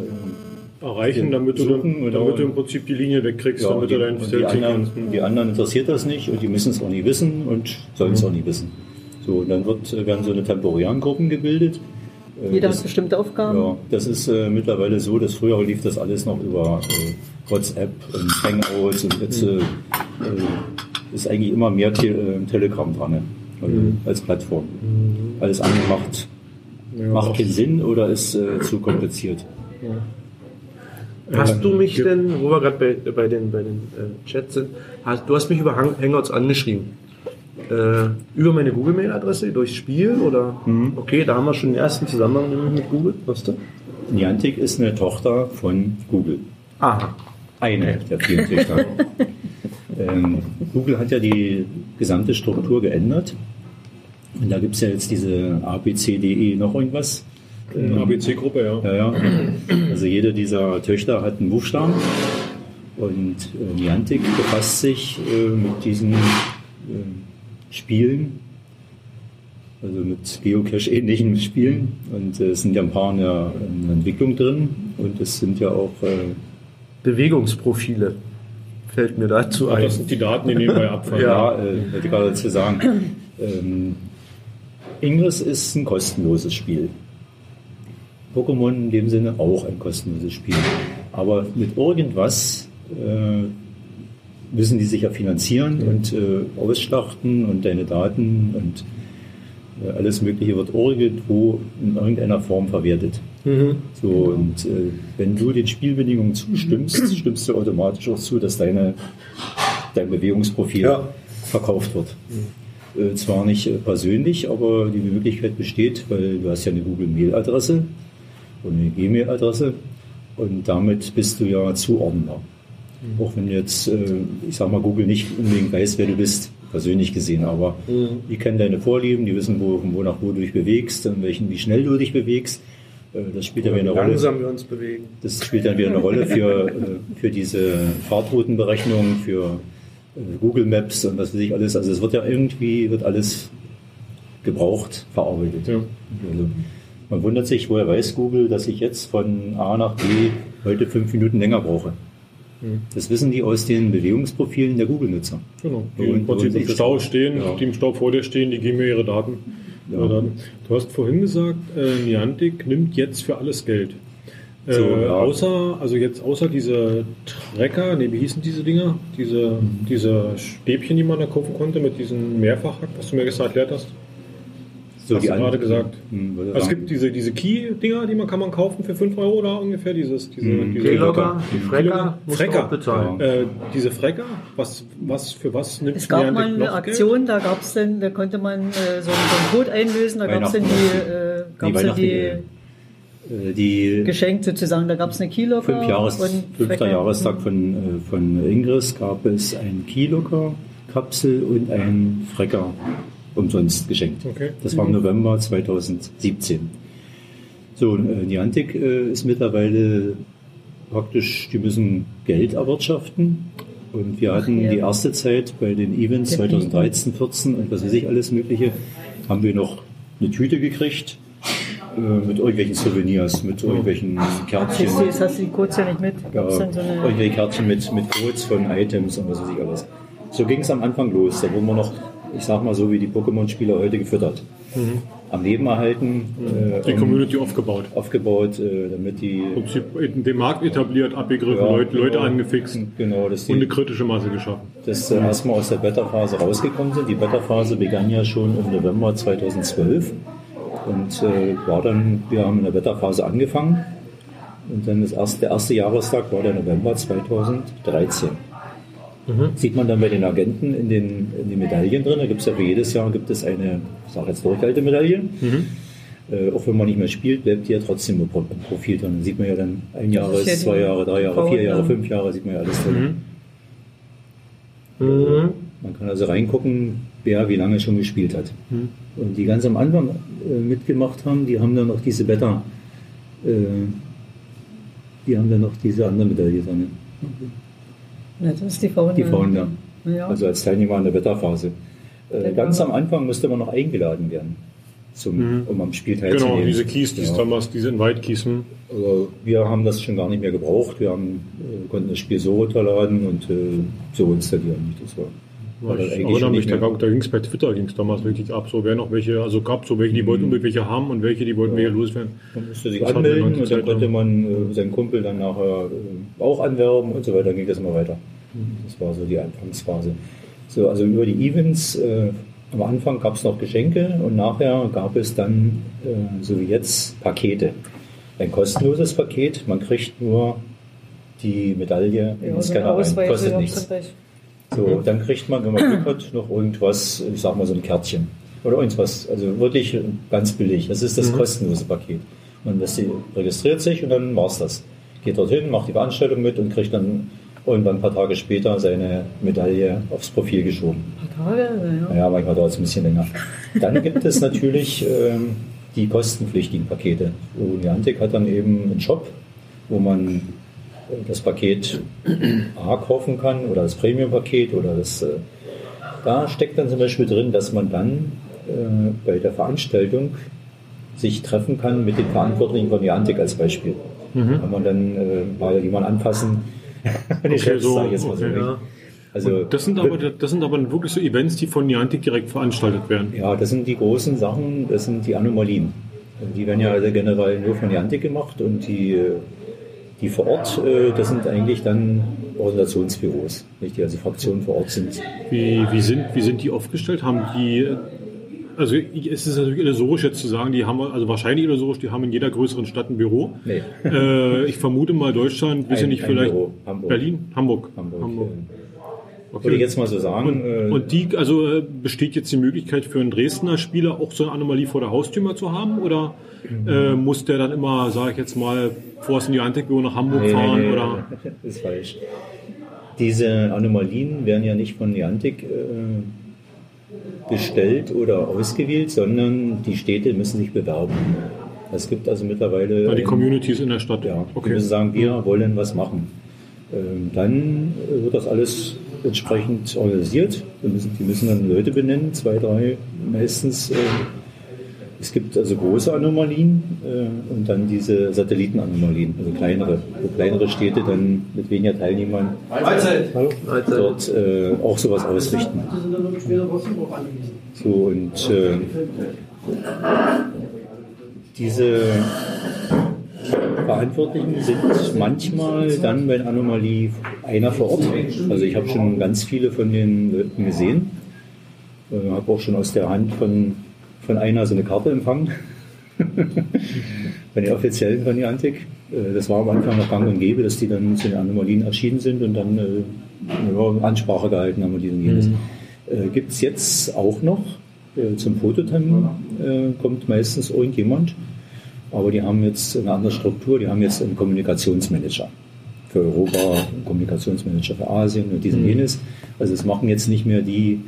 Erreichen, Ja, damit du, dann, oder- damit du im Prinzip die Linie wegkriegst, Ja, damit die, du dein und die, Feld anderen, kannst. die anderen interessiert das nicht und die müssen es auch nicht wissen und sollen es auch nicht wissen. So, und dann wird, äh, werden so eine temporären Gruppen gebildet. Äh, jeder das- hat bestimmte Aufgaben. Ja, das ist äh, mittlerweile so, dass früher lief das alles noch über äh, WhatsApp und Hangouts und jetzt äh, äh, ist eigentlich immer mehr Te äh, Telegram dran ne? also, als Plattform. Alles andere macht, Ja, macht keinen Sinn oder ist äh, zu kompliziert. Hast du mich denn, wo wir gerade bei, bei den, bei den äh, Chats sind, hast, du hast mich über Hang Hangouts angeschrieben. Äh, über meine Google-Mail-Adresse, durchs Spiel oder? Okay, da haben wir schon den ersten Zusammenhang mit Google. Weißt du? Niantic ist eine Tochter von Google. Aha. Eine der vielen Töchter. (laughs) ähm, Google hat ja die gesamte Struktur geändert. Und da gibt es ja jetzt diese ABCDE noch irgendwas. Eine ABC-Gruppe, ja. Ja, ja. Also jede dieser Töchter hat einen Buchstaben und äh, Niantic befasst sich äh, mit diesen äh, Spielen, also mit Geocache-ähnlichen Spielen. Und äh, es sind ja ein paar in der, in der Entwicklung drin und es sind ja auch äh, Bewegungsprofile fällt mir dazu ein. Das sind die Daten, die (laughs) nebenbei abfallen. Ja, äh, wollte ich gerade dazu sagen. Ähm, Ingress ist ein kostenloses Spiel. Pokémon in dem Sinne auch ein kostenloses Spiel. Aber mit irgendwas äh, müssen die sich ja finanzieren und äh, ausschlachten und deine Daten und äh, alles Mögliche wird irgendwo in irgendeiner Form verwertet. So, und äh, wenn du den Spielbedingungen zustimmst, stimmst du automatisch auch zu, dass deine, dein Bewegungsprofil Ja. verkauft wird. Äh, zwar nicht äh, persönlich, aber die Möglichkeit besteht, weil du hast ja eine Google-Mail-Adresse und eine Gmail-Adresse und damit bist du ja zuordnender. Auch wenn jetzt, äh, ich sag mal, Google nicht unbedingt weiß, wer du bist, persönlich gesehen, aber die kennen deine Vorlieben, die wissen, wo, wo nach wo du dich bewegst, in welchen, wie schnell du dich bewegst. Äh, Das spielt ja wieder eine Wie Rolle. langsam wir uns bewegen. Das spielt dann wieder eine Rolle für, äh, für diese Fahrtroutenberechnung, für Google Maps und was weiß ich alles. Also es wird ja irgendwie, wird alles gebraucht, verarbeitet. Ja. Also man wundert sich, woher weiß Google, dass ich jetzt von A nach B heute fünf Minuten länger brauche. Das wissen die aus den Bewegungsprofilen der Google-Nutzer. Genau. Die Und- im Prinzip im Stau stehen, Ja. die im Stau vor dir stehen, die geben mir ihre Daten. Ja. Daten. Du hast vorhin gesagt, äh, Niantic nimmt jetzt für alles Geld. Äh, So, ja. Außer, also jetzt außer diese Trecker, nee, wie hießen diese Dinger? Diese, diese Stäbchen, die man da kaufen konnte mit diesem Mehrfachhack, was du mir gestern erklärt hast. So Hast du gerade gesagt. Hm, Also es gibt diese, diese Key-Dinger, die man kann man kaufen für 5 Euro oder ungefähr, dieses, diese, Mhm. diese Keylogger, die Frecker, muss man Frecker. bezahlen. Äh, diese Frecker, was, was, für was nimmt Es gab mal eine Aktion, da gab's dann, da konnte man äh, so, einen- so einen Code einlösen, da gab's dann die, äh, gab's dann Weihnachten, die Äh, die geschenkt sozusagen, da gab's eine Keylocker fünf Jahres, fünfter. Jahrestag von, äh, von Ingress gab es ein Keylocker, Kapsel und ein Frecker umsonst geschenkt. Okay. Das war im November 2017. So, äh, Niantic äh, ist mittlerweile praktisch, die müssen Geld erwirtschaften. Und wir hatten ja. die erste Zeit bei den Events Der 2013, 14 und was weiß ich alles Mögliche, haben wir noch eine Tüte gekriegt äh, mit irgendwelchen Souvenirs, mit irgendwelchen Kärtchen. Jetzt hast du die Codes ja nicht mit. Ja, so irgendwelche Kärtchen mit, mit Codes von Items und was weiß ich alles. So ging es am Anfang los. Da wurden wir noch, ich sag mal so wie die Pokémon-Spieler heute gefüttert. Am Leben erhalten, äh, Mhm. Die um- Community aufgebaut. aufgebaut, äh, damit die Im den Markt etabliert, abgegriffen, Ja, Leute, Leute genau. angefixt genau, dass und eine die kritische Masse geschaffen. das äh, erstmal aus der Beta-Phase rausgekommen sind. Die Beta-Phase begann ja schon im November 2012 und äh, war dann, wir haben in der Beta-Phase angefangen und dann das erste, der erste Jahrestag war der November 2013. Sieht man dann bei den Agenten in den, in den Medaillen drin, da gibt es ja für jedes Jahr gibt es eine, ich sage jetzt Durchhaltemedaille. Äh, auch wenn man nicht mehr spielt, bleibt die ja trotzdem im Pro- im Profil drin. Dann sieht man ja dann ein Jahr, ist ja zwei Jahre, drei Jahre, vier Jahre, fünf Jahre, sieht man ja alles drin. Mhm. Man kann also reingucken, wer wie lange schon gespielt hat. Und die ganz am Anfang äh, mitgemacht haben, die haben dann noch diese Beta, äh, die haben dann noch diese andere Medaille drin. Das ist die Fauna. Die Founder. Ja. Also als Teilnehmer an der Beta-Phase. Äh, Genau. Ganz am Anfang musste man noch eingeladen werden, zum, um am Spiel teilzunehmen. Genau, diese Keys, die Ja. damals, diese Invite-Keys. hm. Also wir haben das schon gar nicht mehr gebraucht. Wir haben, äh, konnten das Spiel so runterladen und äh, so installieren. Das war, Ich erinnere mich, da, da ging es bei Twitter ging's damals richtig ab. So wer noch welche, also gab so welche, die wollten unbedingt welche haben und welche, die wollten welche loswerden. Man musste sich Das anmelden und dann Zeit konnte man äh, seinen Kumpel dann nachher äh, auch anwerben und so weiter. Dann ging das immer weiter. Das war so die Anfangsphase. So, also über die Events, äh, am Anfang gab es noch Geschenke und nachher gab es dann, äh, so wie jetzt, Pakete. Ein kostenloses Paket, man kriegt nur die Medaille in ja, den so eine Scanner rein, kostet nichts. dann So, dann kriegt man, wenn man Glück hat, noch irgendwas, ich sag mal so ein Kärtchen. Oder irgendwas, also wirklich ganz billig. Das ist das kostenlose Paket. Man das- registriert sich und dann war's das. Geht dorthin, macht die Veranstaltung mit und kriegt dann irgendwann ein paar Tage später seine Medaille aufs Profil geschoben. Ein paar Tage, ja. Naja, manchmal dauert es ein bisschen länger. Dann gibt es natürlich ähm, die kostenpflichtigen Pakete. Und Niantic hat dann eben einen Shop, wo man das Paket A kaufen kann oder das Premium-Paket oder das. Äh, da steckt dann zum Beispiel drin, dass man dann äh, bei der Veranstaltung sich treffen kann mit den Verantwortlichen von Niantic als Beispiel. Mhm. Kann man dann äh, mal jemanden anfassen. (laughs) Die Chefs, so, sag ich jetzt mal so. okay, nicht. ja. Also, Das sind aber, das sind aber wirklich so Events, die von Niantic direkt veranstaltet werden. Ja, das sind die großen Sachen, das sind die Anomalien. Die werden ja alle generell nur von Niantic gemacht und die, äh, die vor Ort, äh, das sind eigentlich dann Organisationsbüros, nicht, die also Fraktionen vor Ort sind. Wie, wie, sind, wie sind die aufgestellt? Haben die, also es ist natürlich illusorisch jetzt zu sagen, die haben, also wahrscheinlich illusorisch, die haben in jeder größeren Stadt ein Büro. Nee. Äh, ich vermute mal Deutschland, wissen Ein- nicht vielleicht. Hamburg. Berlin, Hamburg. Hamburg. Hamburg. äh, Würde ich jetzt mal so sagen. äh, Und die, also äh, besteht jetzt die Möglichkeit für einen Dresdner Spieler auch so eine Anomalie vor der Haustür mal zu haben? Oder äh, muss der dann immer, sage ich jetzt mal, vor es in die Antec-Büro nach Hamburg Nee, fahren? nee, nee, Oder? Das (laughs) ist falsch. Diese Anomalien werden ja nicht von Niantic äh, bestellt oder ausgewählt, sondern die Städte müssen sich bewerben. Es gibt also mittlerweile. Ja, die Communities in der Stadt. Ja, die okay. müssen sagen, wir wollen was machen. Ähm, dann wird das alles entsprechend organisiert. Die müssen, die müssen dann Leute benennen, zwei, drei meistens. Äh, es gibt also große Anomalien äh, und dann diese Satellitenanomalien, also kleinere, wo kleinere Städte dann mit weniger Teilnehmern dort äh, auch sowas ausrichten. So und äh, diese Verantwortlichen sind manchmal dann bei einer Anomalie einer vor Ort. Also ich habe schon ganz viele von den Leuten gesehen. Äh, habe auch schon aus der Hand von, von einer so eine Karte empfangen. (laughs) bei den Offiziellen von Niantic. Äh, das war am Anfang noch gang und gäbe, dass die dann zu den Anomalien erschienen sind und dann äh, Ansprache gehalten haben und dies und jenes. Äh, Gibt es jetzt auch noch. Äh, zum Fototermin äh, kommt meistens irgendjemand. Aber die haben jetzt eine andere Struktur, die haben jetzt einen Kommunikationsmanager für Europa, einen Kommunikationsmanager für Asien und diesen jenes. Also es machen jetzt nicht mehr die,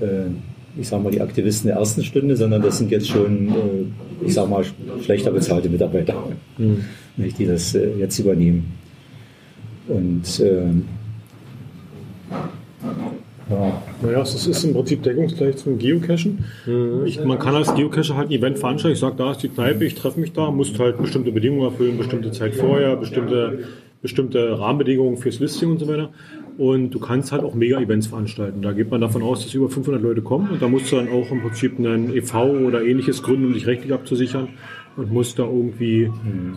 äh, ich sag mal, die Aktivisten der ersten Stunde, sondern das sind jetzt schon, äh, ich sag mal, schlechter bezahlte Mitarbeiter, (laughs) nicht, die das äh, jetzt übernehmen. Und ähm, ja, Naja, es ist im Prinzip deckungsgleich zum Geocachen. Ich, man kann als Geocacher halt ein Event veranstalten. Ich sage, da ist die Kneipe, ich treffe mich da, muss halt bestimmte Bedingungen erfüllen, bestimmte Zeit vorher, bestimmte, bestimmte Rahmenbedingungen fürs Listing und so weiter. Und du kannst halt auch Mega-Events veranstalten. Da geht man davon aus, dass über 500 Leute kommen und da musst du dann auch im Prinzip einen EV oder ähnliches gründen, um dich rechtlich abzusichern und musst da irgendwie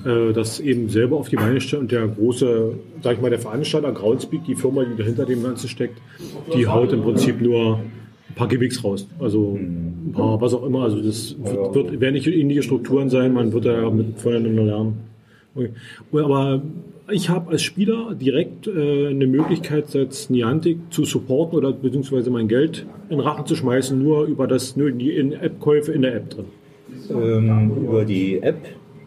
äh, das eben selber auf die Beine stellen. Und der große, sag ich mal, der Veranstalter Groundspeak, die Firma, die dahinter dem Ganzen steckt, die haut im Prinzip nur ein paar Gimmicks raus. Also ein paar, was auch immer. Also das wird, wird, werden nicht ähnliche Strukturen sein, man wird da mit voneinander lernen. Okay. Aber ich habe als Spieler direkt äh, eine Möglichkeit, jetzt Niantic zu supporten oder beziehungsweise mein Geld in Rachen zu schmeißen, nur über das, nur die App-Käufe in der App drin. ähm, über die App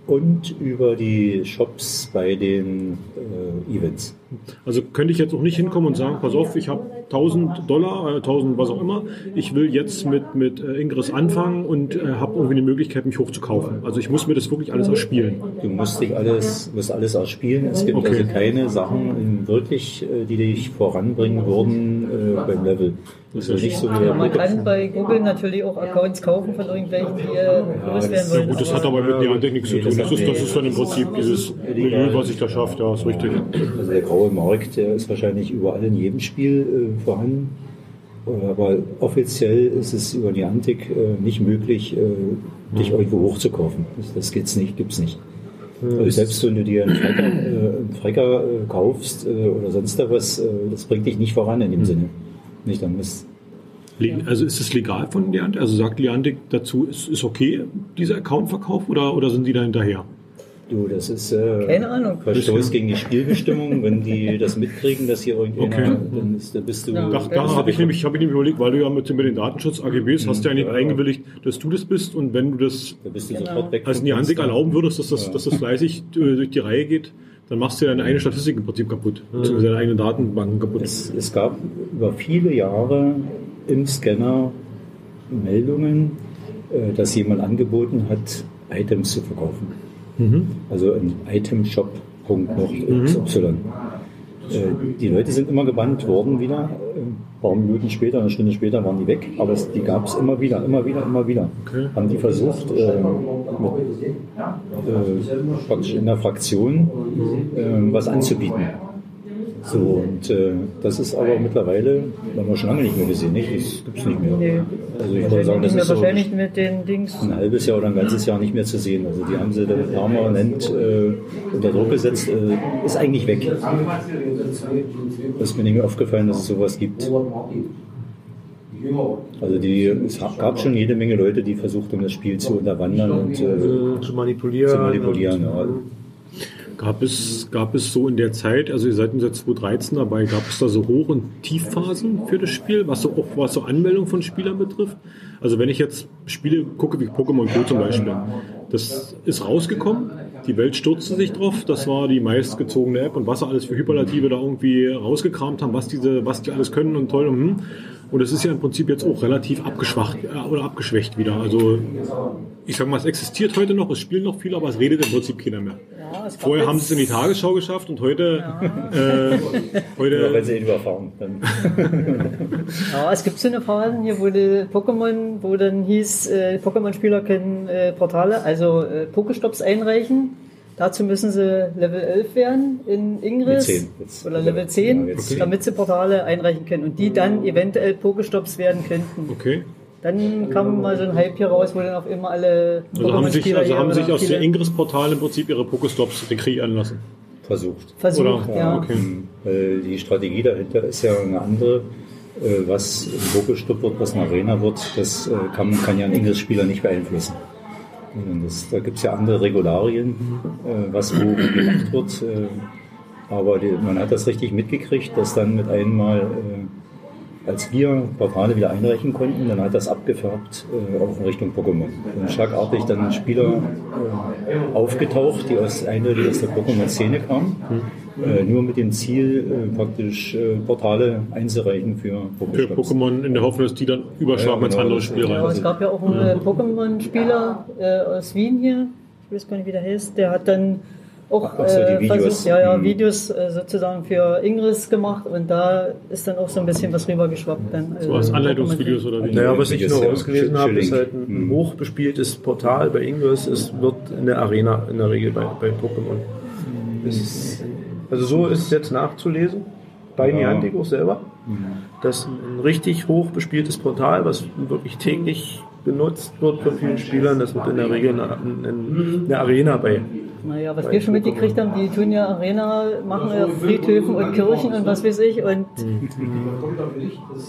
und über die Shops bei den äh, Events. Also könnte ich jetzt auch nicht hinkommen und sagen, pass auf, ich habe 1000 Dollar, äh, 1000 was auch immer, ich will jetzt mit, mit äh, Ingress anfangen und äh, habe irgendwie eine Möglichkeit, mich hochzukaufen. Also ich muss mir das wirklich alles erspielen. Du musst dich alles, musst alles ausspielen. Es gibt Okay. also keine Sachen wirklich, äh, die dich voranbringen würden äh, beim Level. Das ist nicht so wie Ja, man kann bei Google natürlich auch Accounts kaufen von irgendwelchen, die äh, groß werden wollen. Gut, das hat aber mit Niantic nichts zu tun. das ist, das ist dann im Prinzip dieses Milieu, was sich da schafft. Ja, ist richtig. Also der graue Markt, der ist wahrscheinlich überall in jedem Spiel äh, vorhanden. Äh, Aber offiziell ist es über Niantic äh, nicht möglich, äh, dich irgendwo hochzukaufen. Das, das geht's nicht, gibt's nicht. Also selbst wenn du dir einen Frecker, äh, einen Frecker äh, kaufst äh, oder sonst da was, äh, das bringt dich nicht voran in dem Sinne. Nicht, dann musst, Also ist es legal von Niantic? Also sagt Niantic dazu, ist, ist okay, dieser Accountverkauf oder, oder sind die da hinterher? du, das ist äh, Keine Ahnung. Verstoß gegen die Spielbestimmung. wenn die das mitkriegen, dass hier irgendjemand, Okay. dann, ist, dann bist du. Ja. Da, da habe ich, nämlich- hab ich nämlich überlegt, weil du ja mit, mit den Datenschutz-AGBs hast du ja nicht Ja. eingewilligt, dass du das bist und wenn du das da bist du Genau. sofort weg. als vom Niantic Fenster. erlauben würdest, dass das, dass das fleißig äh, durch die Reihe geht, dann machst du ja deine eigene Statistik im Prinzip kaputt, beziehungsweise deine eigenen Datenbanken kaputt. Es, es gab über viele Jahre im Scanner Meldungen, äh, dass jemand angeboten hat, Items zu verkaufen. Mhm. Also ein Itemshop. Punkt noch XY. Äh, Die Leute sind immer gebannt worden wieder. Ein paar Minuten später, eine Stunde später waren die weg. Aber es, die gab es immer wieder, immer wieder, immer wieder. Okay. Haben die versucht, äh, mit, äh, praktisch in der Fraktion äh, was anzubieten. So, und äh, das ist aber mittlerweile, haben wir schon lange nicht mehr gesehen, nicht? Das gibt es nicht mehr. Nee. Also ich würde sagen, das Nicht mehr ist so wahrscheinlich mit den Dings. ein halbes Jahr oder ein ganzes Jahr nicht mehr zu sehen. Also die haben sie dann permanent äh, unter Druck gesetzt, äh, ist eigentlich weg. Das ist mir nicht mehr aufgefallen, dass es sowas gibt. Also die, es gab schon jede Menge Leute, die versucht haben, das Spiel zu unterwandern und äh, zu manipulieren. zu manipulieren. Ja. Gab es, gab es so in der Zeit, also ihr seid seit 2013 dabei, gab es da so Hoch- und Tiefphasen für das Spiel, was so auch was so Anmeldung von Spielern betrifft? Also wenn ich jetzt Spiele gucke, wie Pokémon Go zum Beispiel, das ist rausgekommen, die Welt stürzte sich drauf, das war die meistgezogene App und was sie alles für Hyperlative da irgendwie rausgekramt haben, was diese, was die alles können und toll und hm. Und es ist ja im Prinzip jetzt auch relativ abgeschwacht äh, oder abgeschwächt wieder. Also ich sag mal, es existiert heute noch, es spielen noch viele, aber es redet im Prinzip keiner mehr. Ja, Vorher haben sie es in die Tagesschau geschafft und heute, äh, Ja, wenn heute sie ihn überfahren. Dann, (laughs) Ja, es gibt so eine Phase hier, wo die Pokémon, wo dann hieß, äh, Pokémon-Spieler können äh, Portale, also äh, Pokestops einreichen. Dazu müssen sie Level 11 werden in Ingress Mit 10 jetzt. oder Level 10, Ja, jetzt 10. damit sie Portale einreichen können und die dann eventuell Pokestops werden könnten. okay. Dann kam mal so ein Hype hier raus, wo dann auf immer alle Also haben sich, also haben sich aus viele den Ingress-Portalen im Prinzip ihre Pokestops kreieren lassen. versucht. versucht, Oder? ja. Okay. Weil die Strategie dahinter ist ja eine andere. Äh, Was im Pokestop wird, was eine Arena wird, das äh, kann, kann ja ein Ingress-Spieler nicht beeinflussen. Und Das, da gibt es ja andere Regularien, äh, was wo gemacht wird. Äh, aber die, man hat das richtig mitgekriegt, dass dann mit einmal, äh, als wir Portale wieder einreichen konnten, dann hat das abgefärbt äh, auch in Richtung Pokémon. Und schlagartig dann Spieler äh, aufgetaucht, die aus eindeutig aus der Pokémon-Szene kamen, äh, nur mit dem Ziel, äh, praktisch äh, Portale einzureichen für Für Pokéstops. Pokémon in der Hoffnung, dass die dann überschlagen Ja, ins genau. andere Spiel Ja, rein. es gab ja auch einen Pokémon-Spieler äh, aus Wien hier, ich weiß gar nicht, wie der heißt, der hat dann auch Ach so, die äh, Videos. versucht, ja, ja, Mhm. Videos äh, sozusagen für Ingress gemacht und da ist dann auch so ein bisschen was rübergeschwappt. Dann, So als Anleitungsvideos oder wie? Naja, was ich ja. ausgelesen habe, ist halt ein Mhm. hochbespieltes Portal bei Ingress. Es wird in der Arena in der Regel bei, bei Pokémon. Es- Also so ist es jetzt nachzulesen. Bei Ja. Niantic auch selber. Das ist ein richtig hochbespieltes Portal, was wirklich täglich genutzt wird von vielen Spielern. Das wird in der Regel eine, eine, eine Arena bei. Naja, was wir schon mitgekriegt haben, die tun ja Arena, machen ja Friedhöfen und Kirchen und was weiß ich und,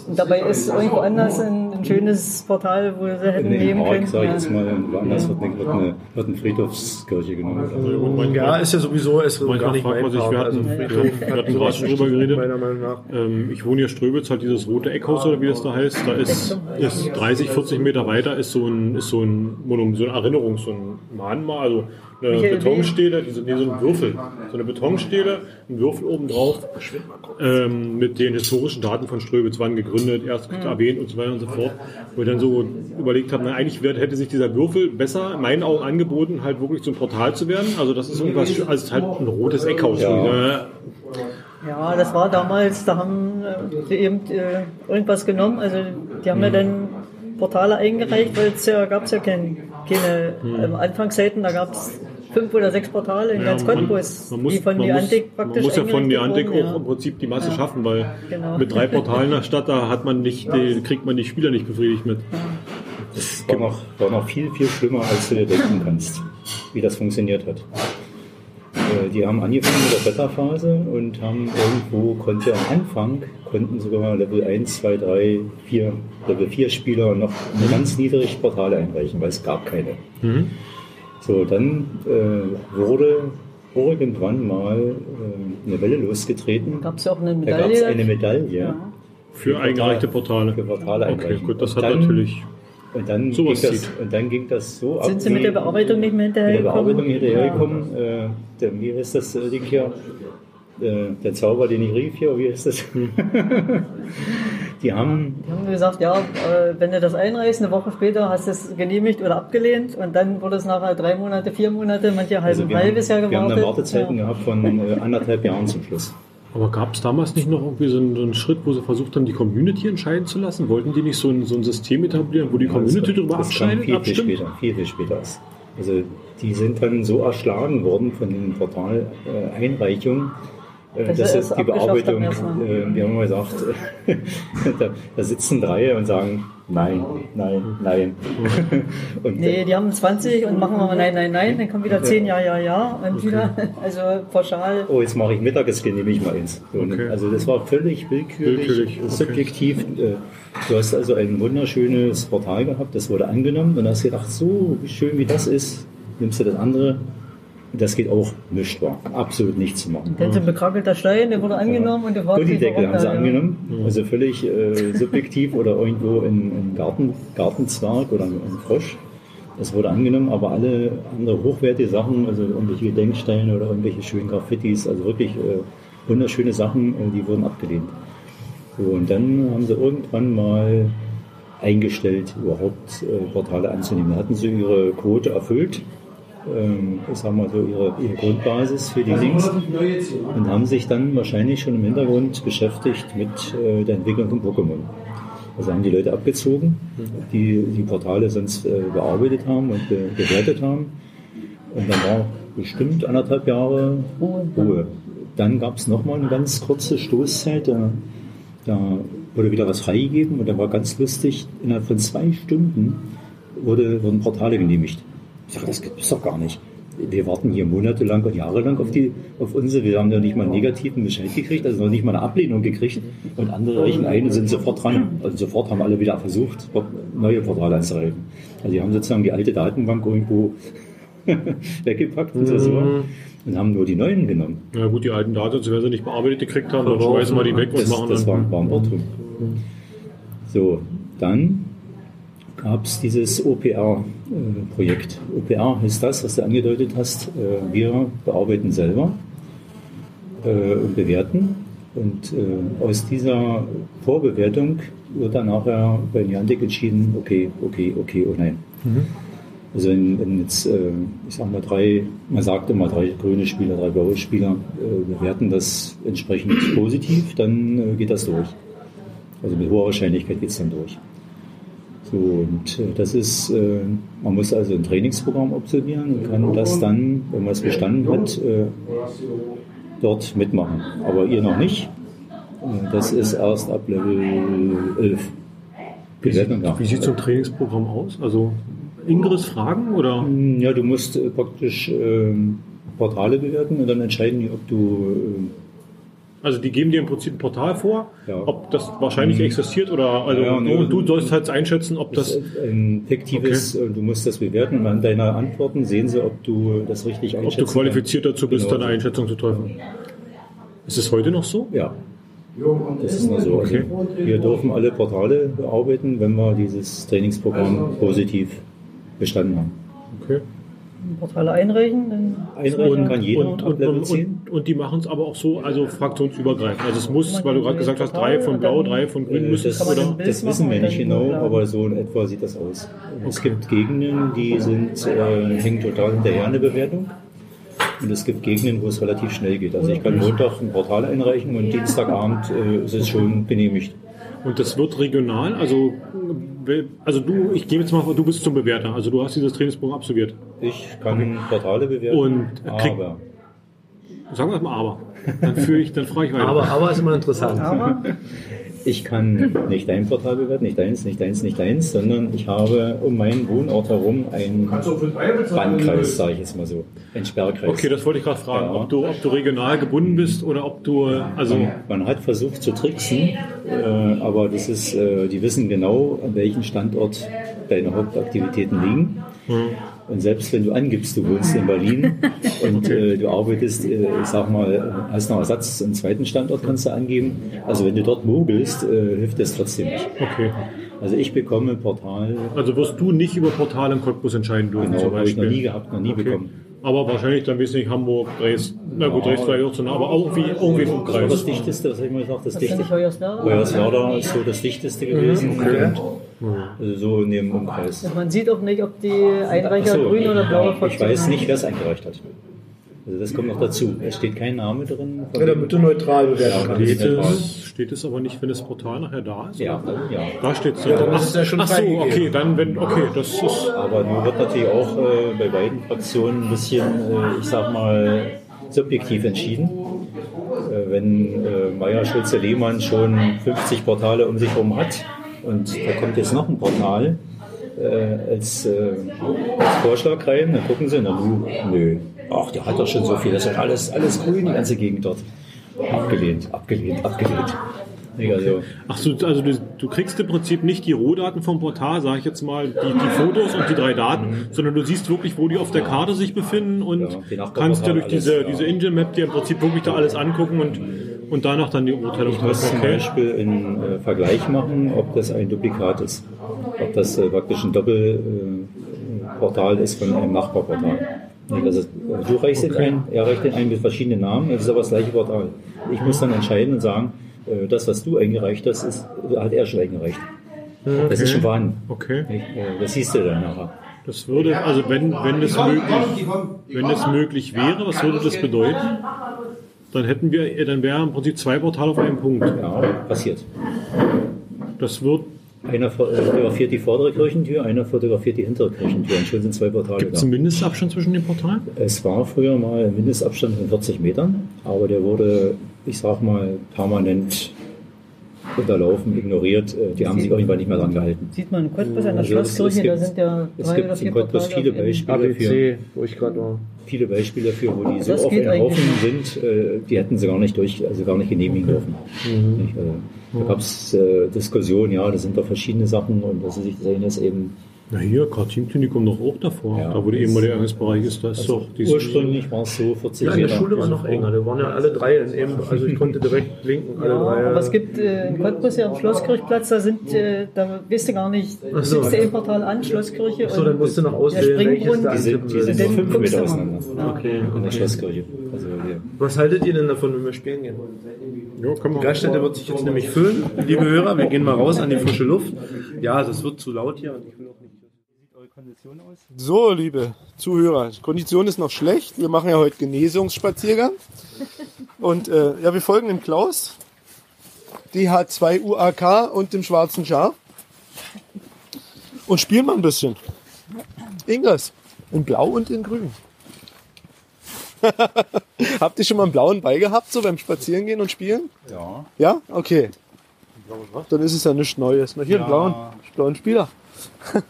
und dabei ist irgendwo anders ein, ein schönes Portal, wo sie hätten nehmen können. sage ich jetzt mal, woanders wird eine, wird eine, wird eine Friedhofskirche genommen. Und manchmal- Ja, ist ja sowieso es Manchmal gar nicht man sich, wir hatten- Also wir hatten- gerade schon drüber geredet. Meiner Meinung nach. Ähm, ich wohne hier Ströbitz, halt dieses rote Eckhaus oder wie das da heißt. Da ist, ist 30, 40 Meter weiter ist so ein, ist so ein Monument, so eine Erinnerung, so ein Mahnmal, also eine Michael, Betonstele, diese, nee, so ein Würfel, so eine Betonstele, ein Würfel oben drauf, ähm, mit den historischen Daten von Ströbitz, wann gegründet, erst erwähnt und so weiter und so fort. Wo ich dann so überlegt habe, na, eigentlich hätte sich dieser Würfel besser, in meinen Augen angeboten, halt wirklich zum Portal zu werden. Also das ist irgendwas, also halt ein rotes Eckhaus. Ja. Ne? Ja, das war damals, da haben äh, die eben äh, irgendwas genommen, also die haben ja Mhm. dann Portale eingereicht, weil es ja gab es ja kein, keine ähm, Anfangszeiten, da gab es fünf oder sechs Portale in ganz man- Cottbus, man muss, die von man Niantic muss, praktisch Man muss ja von Niantic auch ja. im Prinzip die Masse schaffen, weil Genau. mit drei Portalen in der Stadt, da hat man nicht, die, kriegt man die Spieler nicht befriedigt mit. Das war noch, war noch viel, viel schlimmer, als du dir denken kannst, wie das funktioniert hat. Äh, Die haben angefangen mit der Beta-Phase und haben irgendwo, konnte am Anfang, konnten sogar Level 1, 2, 3, 4, Level 4 Spieler noch eine ganz niedrige Portale einreichen, weil es gab keine. So, dann äh, wurde irgendwann mal äh, eine Welle losgetreten. Gab es ja auch eine Da gab Medaille. es eine Medaille. Ja. Für eingereichte Portale. Für Portale Okay, gut, das Und hat dann- natürlich. Und dann, ging das, zieht. und dann ging das so ab. Sind Sie mit der Bearbeitung nicht mehr mit der hinterhergekommen? Bearbeitung hinterhergekommen. Äh, der, wie heißt das äh, Ding hier? Äh, der Zauber, den ich rief hier, wie heißt das? (laughs) Die haben, Die haben gesagt, ja, äh, wenn du das einreichst, eine Woche später hast du es genehmigt oder abgelehnt und dann wurde es nachher drei Monate, vier Monate, manche halb also ein halbes Jahr wir haben gewartet. eine Wartezeiten ja. gehabt von äh, anderthalb Jahren zum Schluss. Aber gab es damals nicht noch irgendwie so einen, so einen Schritt, wo sie versucht haben, die Community entscheiden zu lassen? Wollten die nicht so ein, so ein System etablieren, wo die Community darüber abschneidet, viel, viel später, viel, viel später. Also die sind dann so erschlagen worden von den Portal-Einreichungen, äh, Sie jetzt es die Bearbeitung, äh, wir haben mal gesagt, (laughs) da, da sitzen drei und sagen, nein, nein, nein. (laughs) und Nee, die haben 20 und machen wir mal nein, nein, nein, dann kommen wieder 10, ja, ja, ja und wieder, (laughs) also pauschal. oh, jetzt mache ich Mittag, jetzt nehme ich mal eins. So, ne? Okay. Also das war völlig willkürlich, Willkürlich, okay. subjektiv. Äh, Du hast also ein wunderschönes Portal gehabt, das wurde angenommen und hast gedacht, so schön wie das ist, nimmst du das andere. Das geht auch nicht war. Absolut nichts zu machen. Dann so ein bekrakelter Stein, der wurde angenommen und der war Gullideckel haben sie ja. angenommen, also völlig äh, subjektiv oder irgendwo ein Garten, Gartenzwerg oder ein, ein Frosch. Das wurde angenommen, aber alle andere hochwertige Sachen, also irgendwelche Gedenksteine oder irgendwelche schönen Graffitis, also wirklich äh, wunderschöne Sachen, äh, die wurden abgelehnt. So, und dann haben sie irgendwann mal eingestellt, überhaupt äh, Portale anzunehmen. Da hatten sie ihre Quote erfüllt, ähm, ich sag mal so ihre, ihre Grundbasis für die Links und haben sich dann wahrscheinlich schon im Hintergrund beschäftigt mit äh, der Entwicklung von Pokémon. Also haben die Leute abgezogen, die die Portale sonst äh, bearbeitet haben und be bewertet haben. Und dann war bestimmt anderthalb Jahre Ruhe. Dann gab es nochmal eine ganz kurze Stoßzeit, da, da wurde wieder was freigegeben und da war ganz lustig, innerhalb von zwei Stunden wurde, wurden Portale genehmigt. Ich das gibt es doch gar nicht. Wir warten hier monatelang und jahrelang auf, die, auf unsere. Wir haben ja nicht mal einen negativen Bescheid gekriegt, also noch nicht mal eine Ablehnung gekriegt. Und andere reichen ein und sind sofort dran. Also sofort haben alle wieder versucht, neue Portale einzureichen. Also die haben sozusagen die alte Datenbank irgendwo (laughs) weggepackt und, so, und haben nur die neuen genommen. Ja gut, die alten Daten, wenn sie nicht bearbeitet gekriegt haben, dann schmeißen wir die weg und Das, machen das dann. war, war ein Irrtum. So, dann gab es dieses OPR-Projekt. OPR ist das, was du angedeutet hast. Äh, Wir bearbeiten selber äh, und bewerten. Und äh, aus dieser Vorbewertung wird dann nachher bei Niantic entschieden, okay, okay, okay, oh nein. Also wenn, wenn jetzt, äh, ich sag mal, drei, man sagt immer drei grüne Spieler, drei blaue Spieler äh, bewerten das entsprechend positiv, dann äh, geht das durch. Also mit hoher Wahrscheinlichkeit geht es dann durch. So, und äh, das ist, äh, man muss also ein Trainingsprogramm absolvieren und kann das dann, wenn man es bestanden hat, äh, dort mitmachen. Aber ihr noch nicht. Das ist erst ab Level 11. Wie sieht, ja. wie sieht so ein Trainingsprogramm aus? Also Ingris fragen oder? Ja, du musst praktisch ähm, Portale bewerten und dann entscheiden ob du Also die geben dir im Prinzip ein Portal vor, Ja. ob das wahrscheinlich existiert oder also Ja, ne, du, du sollst halt einschätzen, ob äh, das ist ein fiktives, äh, du musst das bewerten und an deiner Antworten sehen sie, ob du das richtig Ob einschätzen du qualifiziert dazu bist, Genau. dann eine Einschätzung zu treffen. Ist es heute noch so? Ja. Das ist noch so. Also Okay. wir dürfen alle Portale bearbeiten, wenn wir dieses Trainingsprogramm positiv bestanden haben. Okay. Portale einreichen, dann Einreichen kann jeder Und, und, und, 10. und, die machen es aber auch so, also fraktionsübergreifend. Also es muss, weil du gerade gesagt hast, drei von Blau, drei von Grün Äh, müssen Das, man oder? das wissen wir nicht genau, aber so in etwa sieht das aus. Es gibt Gegenden, die sind, äh, hängen total hinterher in der Bewertung. Und es gibt Gegenden, wo es relativ schnell geht. Also ich kann Montag ein Portal einreichen und Dienstagabend äh, ist es schon genehmigt. Und das wird regional, also also du, ich gehe jetzt mal, vor, du bist zum Bewerter, also du hast dieses Trainingsprogramm absolviert. Ich kann Portale bewerten, Und krieg- aber Sagen wir mal aber. Dann führe ich, dann frage ich weiter. Aber, aber ist immer interessant. Aber (laughs) ich kann nicht dein Portal bewerten, nicht deins, nicht deins, nicht deins, sondern ich habe um meinen Wohnort herum einen Bandkreis, sage ich jetzt mal so, einen Sperrkreis. Okay, das wollte ich gerade fragen, Ja. ob, du, ob du regional gebunden bist oder ob du, also Man, man hat versucht zu tricksen, äh, aber das ist, äh, die wissen genau, an welchem Standort deine Hauptaktivitäten liegen. Und selbst wenn du angibst, du wohnst in Berlin (laughs) und äh, du arbeitest, äh, ich sag mal, hast noch Ersatz, einen zweiten Standort kannst du angeben. Also wenn du dort mogelst, äh, hilft das trotzdem nicht. okay. Also ich bekomme Portal, Also wirst du nicht über Portale im Cottbus entscheiden dürfen, genau, zum habe ich noch nie Beispiel. gehabt, noch nie Okay. bekommen. Aber wahrscheinlich dann weiß nicht Hamburg, Dresden. Na gut, Dresden war ja auch zu nah, aber auch irgendwie, irgendwie im Das war das Umkreis. dichteste, was ich mal gesagt, das Das ist nicht dichteste. Hoyerswerda? Hoyerswerda ist so das dichteste gewesen. okay. Und, also so in dem Umkreis. Man sieht auch nicht, ob die Einreicher so, grün oder blaue Ich Fraktion weiß haben. nicht, wer es eingereicht hat. Also das kommt noch dazu. Es steht kein Name drin. Ja, damit du neutral bewerten kannst. Steht es, steht es aber nicht, wenn das Portal nachher da ist? Ja, ja. Da steht es Ja, dann ist es ja schon Ach so, okay, dann wenn, okay, das ist, Aber nun wird natürlich auch äh, bei beiden Fraktionen ein bisschen, äh, ich sag mal, subjektiv entschieden. Äh, wenn äh, Meier Schulze Lehmann schon 50 Portale um sich herum hat und da kommt jetzt noch ein Portal äh, als, äh, als Vorschlag rein, dann gucken sie, na nu, nö, ach, der hat doch schon so viel, das ist alles, alles grün, die ganze Gegend dort. Abgelehnt, abgelehnt, abgelehnt. Also, ach so, also du, du kriegst im Prinzip nicht die Rohdaten vom Portal, sage ich jetzt mal, die, die Fotos und die drei Daten, sondern du siehst wirklich, wo die auf der Karte sich befinden und Ja, kannst dir durch alles, diese, ja. diese Engine Map dir im Prinzip wirklich da alles angucken und, und danach dann die Urteilung Ich muss zum Beispiel einen äh, Vergleich machen, ob das ein Duplikat ist. Ob das äh, praktisch ein Doppelportal ist von einem Nachbarportal. Also, äh, du reichst den ein, er reicht den ein mit verschiedenen Namen, es ist aber das gleiche Portal. Ich muss dann entscheiden und sagen, äh, das, was du eingereicht hast, ist, hat er schon eingereicht. Das ist schon vorhanden. Okay. Äh, Das siehst du dann nachher. Das würde, also wenn, wenn es möglich, wenn es möglich wäre, was würde das bedeuten? Dann hätten wir, dann wären im Prinzip zwei Portale auf einem Punkt. Ja, passiert. Das wird, Einer fo- äh, fotografiert die vordere Kirchentür, einer fotografiert die hintere Kirchentür. Und schon sind zwei Portale gibt es da. einen Mindestabstand zwischen den Portalen? Es war früher mal ein Mindestabstand von 40 Metern, aber der wurde, ich sag mal, permanent unterlaufen, ignoriert. Äh, Die haben sich irgendwann nicht mehr dran gehalten. Sieht man in Cottbus an der Also Schlosskirche, da gibt- sind ja Es gibt vier in Cottbus viele auf jeden- Beispiele dafür, ABC, wo ich gerade war. viele Beispiele dafür, wo die so auf den Haufen sind, äh, die hätten sie gar nicht durch, also gar nicht genehmigen dürfen. Nicht? Also, da gab es äh, Diskussionen, ja, das sind doch verschiedene Sachen und das ist, das eine ist eben Na hier, Kartinklinikum noch auch davor. Ja. da wo der ehemalige Eingangsbereich ist, da ist doch dieses, ursprünglich war es so 40 Ja, in der. Schule war noch enger. Da waren ja alle drei in eben, also ich konnte direkt blinken, alle Ja, drei. aber es gibt äh, in Cottbus ja am Schlosskirchplatz, da sind, äh, da weißt du gar nicht, Ach so. sitzt du im Portal an, Schlosskirche Achso, dann musst du noch auswählen, der welches da Die sind, die sind so fünf Meter du mal. auseinander Okay, in der okay. Schlosskirche. Also hier. Was haltet ihr denn davon, wenn wir spielen gehen? ja, Die Gaststätte wird sich jetzt nämlich füllen, liebe Hörer. Wir gehen mal raus an die frische Luft. Ja, das wird zu laut hier und ich will auch nicht. So, liebe Zuhörer, die Kondition ist noch schlecht. Wir machen ja heute Genesungsspaziergang. Und äh, ja, wir folgen dem Klaus, DH2 UAK und dem schwarzen Schaf. Und spielen mal ein bisschen. Ingers, in Blau und in Grün. (laughs) Habt ihr schon mal einen blauen Ball gehabt, so beim Spazierengehen und Spielen? Ja. Ja? Okay. Dann ist es ja nichts Neues. Na, hier einen Ja. blauen, blauen Spieler. (laughs)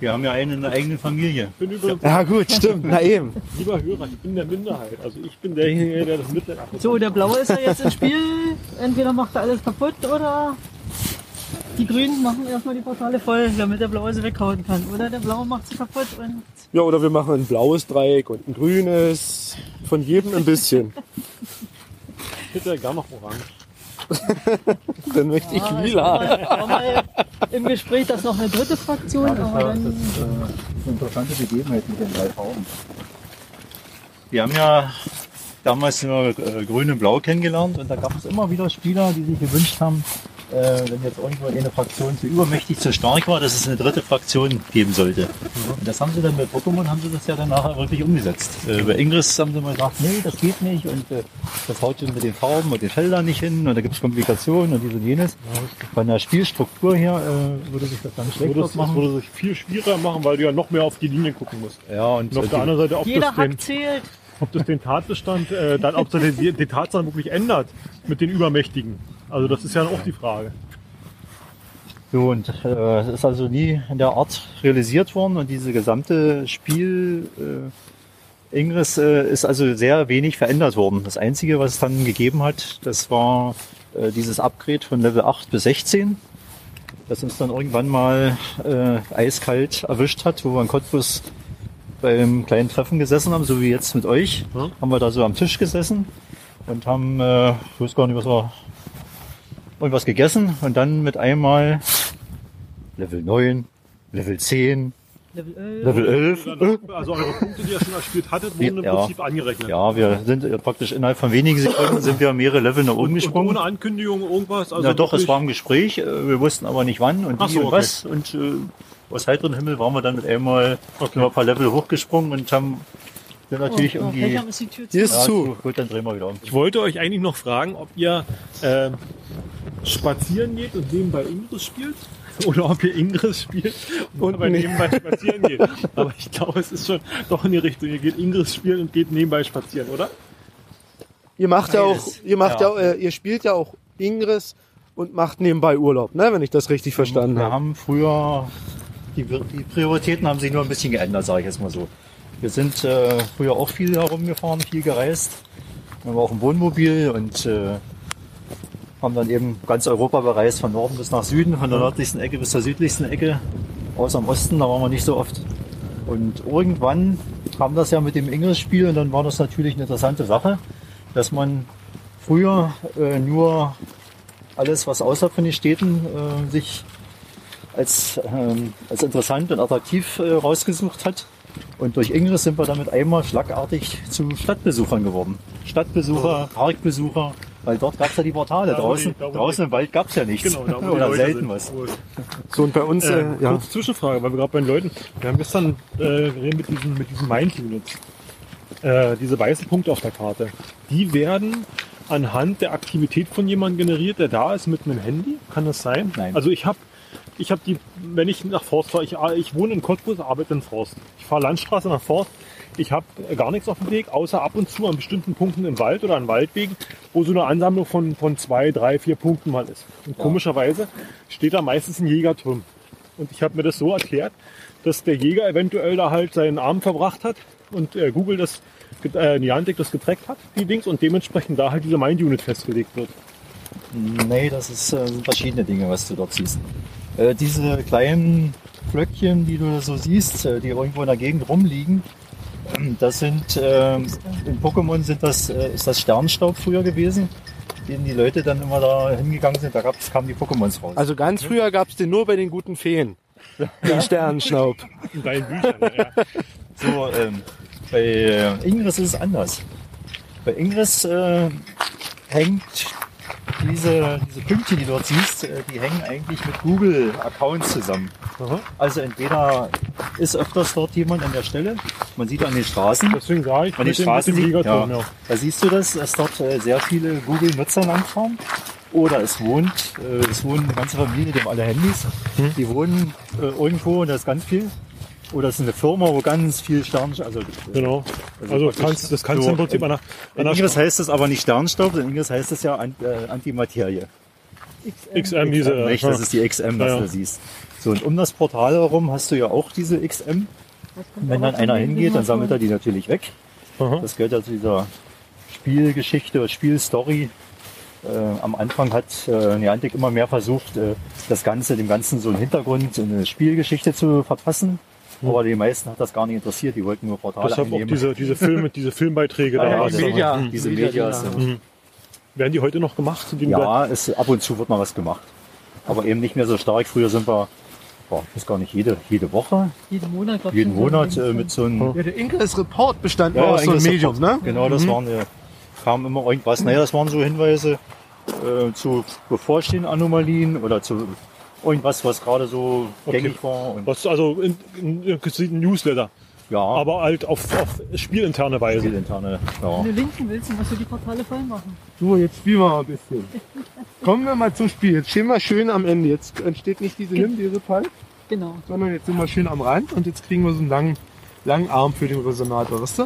Wir haben ja einen in der eigenen Familie. ich bin übrigens, Ja gut, stimmt. Na eben. lieber Hörer, ich bin der Minderheit. Also ich bin derjenige, der das Mittel So, der Blaue ist ja jetzt im Spiel. Entweder macht er alles kaputt oder die Grünen machen erstmal die Portale voll, damit der Blaue sie weghauen kann. Oder der Blaue macht sie kaputt und Ja, oder wir machen ein blaues Dreieck und ein grünes. Von jedem ein bisschen. Ja gar noch orange. (laughs) Dann möchte ich es lila. war, war mal im Gespräch, dass noch eine dritte Fraktion, aber dann eine interessante Begebenheit mit den drei Farben. Wir haben ja damals nur äh, Grün und Blau kennengelernt und da gab es immer wieder Spieler, die sich gewünscht haben, äh, wenn jetzt irgendwo eine Fraktion zu übermächtig, zu stark war, dass es eine dritte Fraktion geben sollte. Und das haben sie dann bei Pokémon, haben sie das ja dann nachher wirklich umgesetzt. Äh, bei Ingress haben sie mal gesagt, nee, das geht nicht und äh, das haut schon mit den Farben und den Feldern nicht hin und da gibt es Komplikationen und dies und jenes. Von der Spielstruktur her äh, würde sich das dann schlecht das machen. würde sich viel schwieriger machen, weil du ja noch mehr auf die Linie gucken musst. Ja, und Und auf äh, der anderen Seite, ob jeder das, den, zählt. ob das den Tatbestand, äh, dann, ob das den, den Tatbestand wirklich ändert mit den Übermächtigen. Also das ist ja auch die Frage. So, und äh, es ist also nie in der Art realisiert worden und diese gesamte Spiel äh, Ingress äh, ist also sehr wenig verändert worden. Das Einzige, was es dann gegeben hat, das war äh, dieses Upgrade von Level 8 bis 16, das uns dann irgendwann mal äh, eiskalt erwischt hat, wo wir in Cottbus beim kleinen Treffen gesessen haben, so wie jetzt mit euch, Ja. haben wir da so am Tisch gesessen und haben, äh, ich weiß gar nicht, was wir irgendwas gegessen und dann mit einmal Level 9, Level 10, Level 11. Level 11. Also eure Punkte, die ihr schon erspielt hattet, wurden im Ja. Prinzip angerechnet. Ja, wir sind praktisch innerhalb von wenigen Sekunden sind wir mehrere Level nach oben Und gesprungen. ohne Ankündigung irgendwas. Also Na doch, es war ein Gespräch. äh, Wir wussten aber nicht wann und wie so, und okay. was. Und äh, aus heiterem Himmel waren wir dann mit einmal wir ein paar Level hochgesprungen und haben dann natürlich oh, irgendwie... Pech haben, ist die Tür zu. Hier ist Ja, zu. Gut, dann drehen wir wieder um. Ich wollte euch eigentlich noch fragen, ob ihr äh, spazieren geht und nebenbei Ingress spielt. (laughs) Oder ob ihr Ingress spielt und, Und aber nee. nebenbei spazieren geht. (laughs) Aber ich glaube, es ist schon doch in die Richtung. Ihr geht Ingress spielen und geht nebenbei spazieren, oder? Ihr macht ja auch, ihr macht ja, Ja. auch, äh, ihr spielt ja auch Ingress und macht nebenbei Urlaub, ne? Wenn ich das richtig verstanden Wir habe. haben früher, die, die Prioritäten haben sich nur ein bisschen geändert, sage ich jetzt mal so. Wir sind äh, früher auch viel herumgefahren, viel gereist. Wir waren auch im Wohnmobil und äh, haben dann eben ganz Europa bereist, von Norden bis nach Süden, von der nördlichsten Ecke bis zur südlichsten Ecke, außer im Osten, da waren wir nicht so oft. Und irgendwann kam das ja mit dem Ingress-Spiel und dann war das natürlich eine interessante Sache, dass man früher äh, nur alles, was außerhalb von den Städten äh, sich als, ähm, als interessant und attraktiv äh, rausgesucht hat. Und durch Ingress sind wir damit einmal schlagartig zu Stadtbesuchern geworden. Stadtbesucher, Parkbesucher, weil dort gab es ja die Portale. Da, draußen, die- draußen im Wald gab es ja nichts. Genau, da (laughs) Oder Leute selten sind. was. So und bei uns, äh, Äh, ja. Kurze Zwischenfrage, weil wir gerade bei den Leuten, wir haben gestern äh, geredet mit diesen, mit diesen Mind Units. Äh, diese weißen Punkte auf der Karte. Die werden anhand der Aktivität von jemandem generiert, der da ist mit einem Handy. Kann das sein? Nein. Also ich habe ich habe die, wenn ich nach Forst fahre, ich, ich wohne in Cottbus, arbeite in Forst. Ich fahre Landstraße nach Forst. Ich habe gar nichts auf dem Weg, außer ab und zu an bestimmten Punkten im Wald oder an Waldwegen, wo so eine Ansammlung von, von zwei, drei, vier Punkten mal ist. Und komischerweise steht da meistens ein Jägerturm. Und ich habe mir das so erklärt, dass der Jäger eventuell da halt seinen Arm verbracht hat und äh, Google das, äh, Niantic das getrackt hat, die Dings, und dementsprechend da halt diese Mind-Unit festgelegt wird. Nee, das ist, äh, sind verschiedene Dinge, was du dort siehst. Äh, diese kleinen Flöckchen, die du so siehst, äh, die irgendwo in der Gegend rumliegen, ähm, das sind, äh, in Pokémon sind das, äh, ist das Sternstaub früher gewesen, den die Leute dann immer da hingegangen sind, da gab's, kamen die Pokémons raus. Also ganz früher gab's den nur bei den guten Feen. Den Sternenschnaub. In deinen Büchern. ja. So, ähm, bei äh, Ingress ist es anders. Bei Ingress äh, hängt diese, diese Pünktchen, die du dort siehst, äh, die hängen eigentlich mit Google-Accounts zusammen. Aha. Also entweder ist öfters dort jemand an der Stelle, man sieht an den Straßen, Deswegen sage ich, an den Straßen sieht, ja, ja. da siehst du das, dass dort äh, sehr viele Google-Nutzer langfahren. Oder es wohnt, äh, es wohnen eine ganze Familie, die haben alle Handys, Hm. die wohnen irgendwo und da ist ganz viel. Oder es ist eine Firma, wo ganz viel Stern, also Genau. Also das kannst, das kannst du im Prinzip an der, an in der Ingress heißt es aber nicht Sternstaub, in Ingress heißt es ja Ant, äh, Antimaterie. XM, diese. Nicht, das ist die XM, was Ja, ja. du siehst. So, und um das Portal herum hast du ja auch diese XM. Wenn dann einer hingeht, dann sammelt er die natürlich weg. Aha. Das gehört ja zu dieser Spielgeschichte oder Spielstory. Äh, am Anfang hat äh, Niantic immer mehr versucht, äh, das Ganze, dem Ganzen so einen Hintergrund, eine Spielgeschichte zu verpassen. Aber die meisten hat das gar nicht interessiert, die wollten nur Portale Deshalb auch einnehmen. diese, diese Filme, diese Filmbeiträge (laughs) da. ja, die Media. Hm. diese Media, Medias ja. sind. Werden die heute noch gemacht? Ja, es, ab und zu wird mal was gemacht. Aber eben nicht mehr so stark. Früher sind wir, boah, ich weiß gar nicht, jede, jede Woche, Jeden Monat, glaub ich, jeden so Monat ein äh, mit so einem Ja, der Ingress Report bestand Ja, aus so einem Medium, ne? Genau, das waren, äh, kam immer irgendwas. Naja, das waren so Hinweise äh, zu bevorstehenden Anomalien oder zu irgendwas, was gerade so Okay. gängig war. Und, Was, also in, in, in ein Newsletter. ja, Aber halt auf, auf spielinterne Weise. Zielinterne, ja. Wenn du linken willst, dann musst du die Portale voll machen. So, jetzt spielen wir mal ein bisschen. Kommen wir mal zum Spiel. Jetzt stehen wir schön am Ende. Jetzt entsteht nicht diese Nimm-Diese-Fall, Genau. sondern jetzt sind wir schön am Rand und jetzt kriegen wir so einen langen, langen Arm für den Resonator, weißt du?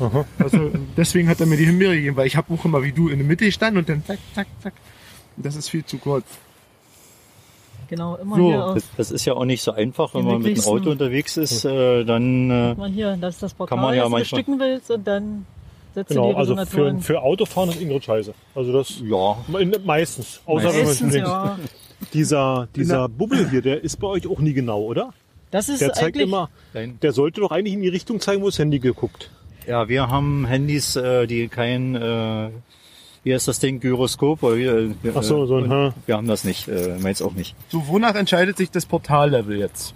Aha. Also, deswegen hat er mir die Himbeere gegeben, weil ich habe auch immer wie du in der Mitte stand und dann zack, zack, zack. Das ist viel zu kurz. Genau, immer So, hier auf. Das, ist ja auch nicht so einfach, wenn man mit dem Auto unterwegs ist, äh, dann äh, Mal hier, das ist das Portal, Kann man ja das du manchmal- bestücken willst und dann setzt Genau, du die also für, für Autofahren ist Ingrid scheiße. Also das ja, meistens. Außer Meistens, wenn man ja. dieser, dieser Bubbel hier, der ist bei euch auch nie genau, oder? Das ist Der zeigt eigentlich, immer, Nein. der sollte doch eigentlich in die Richtung zeigen, wo das Handy geguckt. ja, wir haben Handys, äh, die kein, äh, wie heißt das Ding, Gyroskop? Oder wie, äh, wir- Ach so, so ein, hm. Wir haben das nicht, äh, meins auch nicht. So, wonach entscheidet sich das Portallevel jetzt?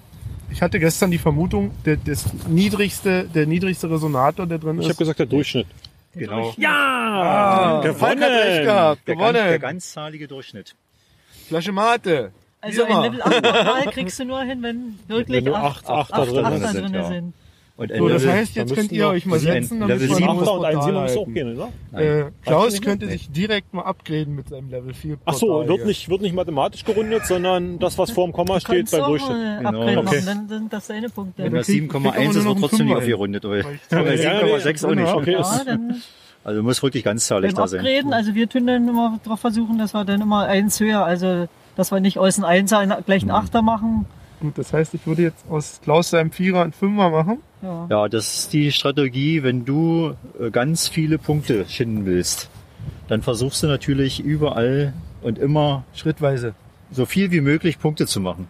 ich hatte gestern die Vermutung, der, das niedrigste, der niedrigste Resonator, der drin Ich ist. habe gesagt, der Durchschnitt. Genau. Ja! Ah, gewonnen! Falk hat recht gehabt, Der, ganz, der gewonnen. ganzzahlige Durchschnitt. Flasche Mate. Also ein Level 8 Portal kriegst du nur hin, wenn wirklich Wenn nur acht, acht acht drin Achter sind, drin ja. sind. Und So, das Level- heißt, jetzt könnt ihr euch mal ein setzen, dann Level müssen wir Ein das Achter und ein Portal Siebener müsste auch gehen, oder? Äh, Klaus nicht? könnte sich direkt mal upgraden mit seinem Level 4 Ach so, Portal wird nicht, wird nicht mathematisch gerundet, sondern das, was vor dem Komma steht, beim Durchschnitt. Genau. Okay. machen, dann sind das deine Punkte. Wenn das krieg- krieg 7,1 aber ist, wird noch trotzdem nicht aufgerundet. Weil Weil ich Ja, zwei- ja, 7,6 auch nicht. Ja. Okay, Also muss wirklich ganzzahlig beim da sein. Upgraden, also wir tun dann immer darauf versuchen, dass wir dann immer eins höher, also dass wir nicht aus einem Einser einen gleichen Achter machen. Gut, das heißt, ich würde jetzt aus Klaus seinem Vierer einen Fünfer machen. Ja. Ja, das ist die Strategie, wenn du äh, ganz viele Punkte schinden willst. Dann versuchst du natürlich überall und immer Schrittweise. so viel wie möglich Punkte zu machen.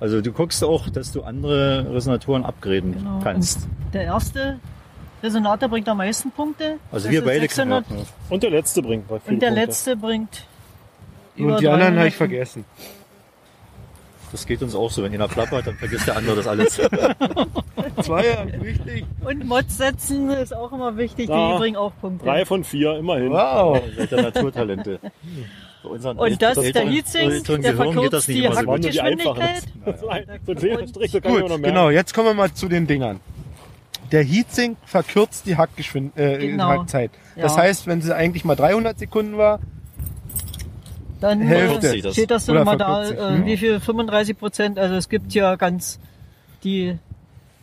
Also du guckst auch, dass du andere Resonatoren upgraden Genau. kannst. Und der erste Resonator bringt am meisten Punkte. Also Das wir beide 600, ja, ja. und der letzte bringt. Und der Punkte. letzte bringt über Und die anderen habe 300. ich vergessen. Das geht uns auch so. Wenn einer plappert, dann vergisst der andere das alles. (laughs) Zweier, richtig. Und Mods setzen ist auch immer wichtig, Ja. die bringen auch Punkte. Drei von vier, immerhin. Wow. Ihr seid ja Naturtalente. (laughs) Bei unseren Und das, älteren- der Heatsink, der Gehirn geht das verkürzt nicht die. Hackgeschwindigkeit. (laughs) So ein- So ein Strich, so kann noch Gut, merken. genau. Jetzt kommen wir mal zu den Dingern. Der Heatsink verkürzt die Hackgeschwindigkeit, äh, Genau. Hackzeit. Das Ja. heißt, wenn sie eigentlich mal 300 Sekunden war, Dann Hälfte. äh, steht das Oder dann mal da, äh, hm? wie viel, 35 Prozent, also es gibt ja ganz, die,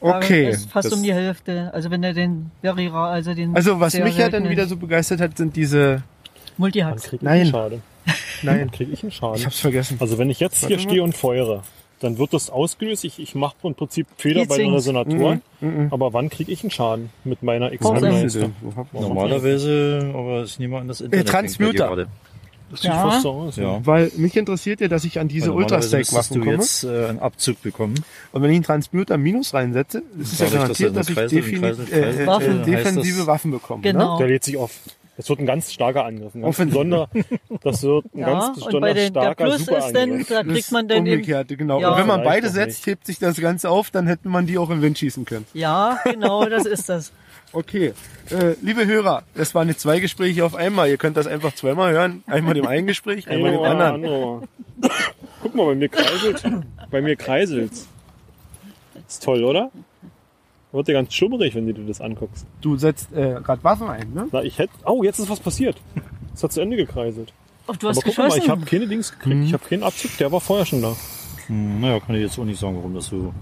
okay. ist fast das- um die Hälfte, also wenn er den very rar, also den Also was mich ja dann wieder so begeistert hat, sind diese, Dann Multihacks. krieg ich Nein. einen Schaden. (laughs) nein, Dann krieg ich einen Schaden. ich hab's vergessen. Also wenn ich jetzt Warte hier mal. stehe und feuere, dann wird das ausgelöst. Ich, ich mache im Prinzip Fehler bei den. Resonatoren. Mhm, Aber wann kriege ich einen Schaden mit meiner. XM-Leiste? Normalerweise, aber es niemand an das Internet. Transmuter. Das sieht Ja. fast so aus. Ja. Weil mich interessiert ja, dass ich an diese müsstest komme. du jetzt äh, einen Abzug bekommen. Und wenn ich einen Transmuter Minus reinsetze, ist es ja Dadurch, dass garantiert, dass ich defini äh, äh, Waffen. defensive heißt Waffen bekomme. Genau. Der lädt sich auf. Das wird ein ganz starker Angriff. Ein ganz Offensiv. besonderer, das wird ein Ja, ganz und bei besonders den, der starker Plus ist dann, da Ne? kriegt man dann im, Umgekehrte, genau. Ja. Und wenn man beide setzt, hebt sich das Ganze auf, dann hätte man die auch im Wind schießen können. ja, genau, das ist das. Okay, äh, liebe Hörer, das waren jetzt zwei Gespräche auf einmal. Ihr könnt das einfach zweimal hören. Einmal dem einen Gespräch, einmal dem anderen. andere. Guck mal, bei mir kreiselt. Bei mir kreiselt's. Ist toll, oder? Wird dir ganz schummerig, wenn du dir das anguckst. Du setzt äh, gerade Waffen ein, ne? Na, ich hätte. Oh, jetzt ist was passiert. Es hat zu Ende gekreiselt. Ach, du hast Aber guck mal, geschossen. ich habe keine Dings gekriegt. Ich habe keinen Abzug. Der war vorher schon da. Hm, naja, kann ich jetzt auch nicht sagen, warum das so.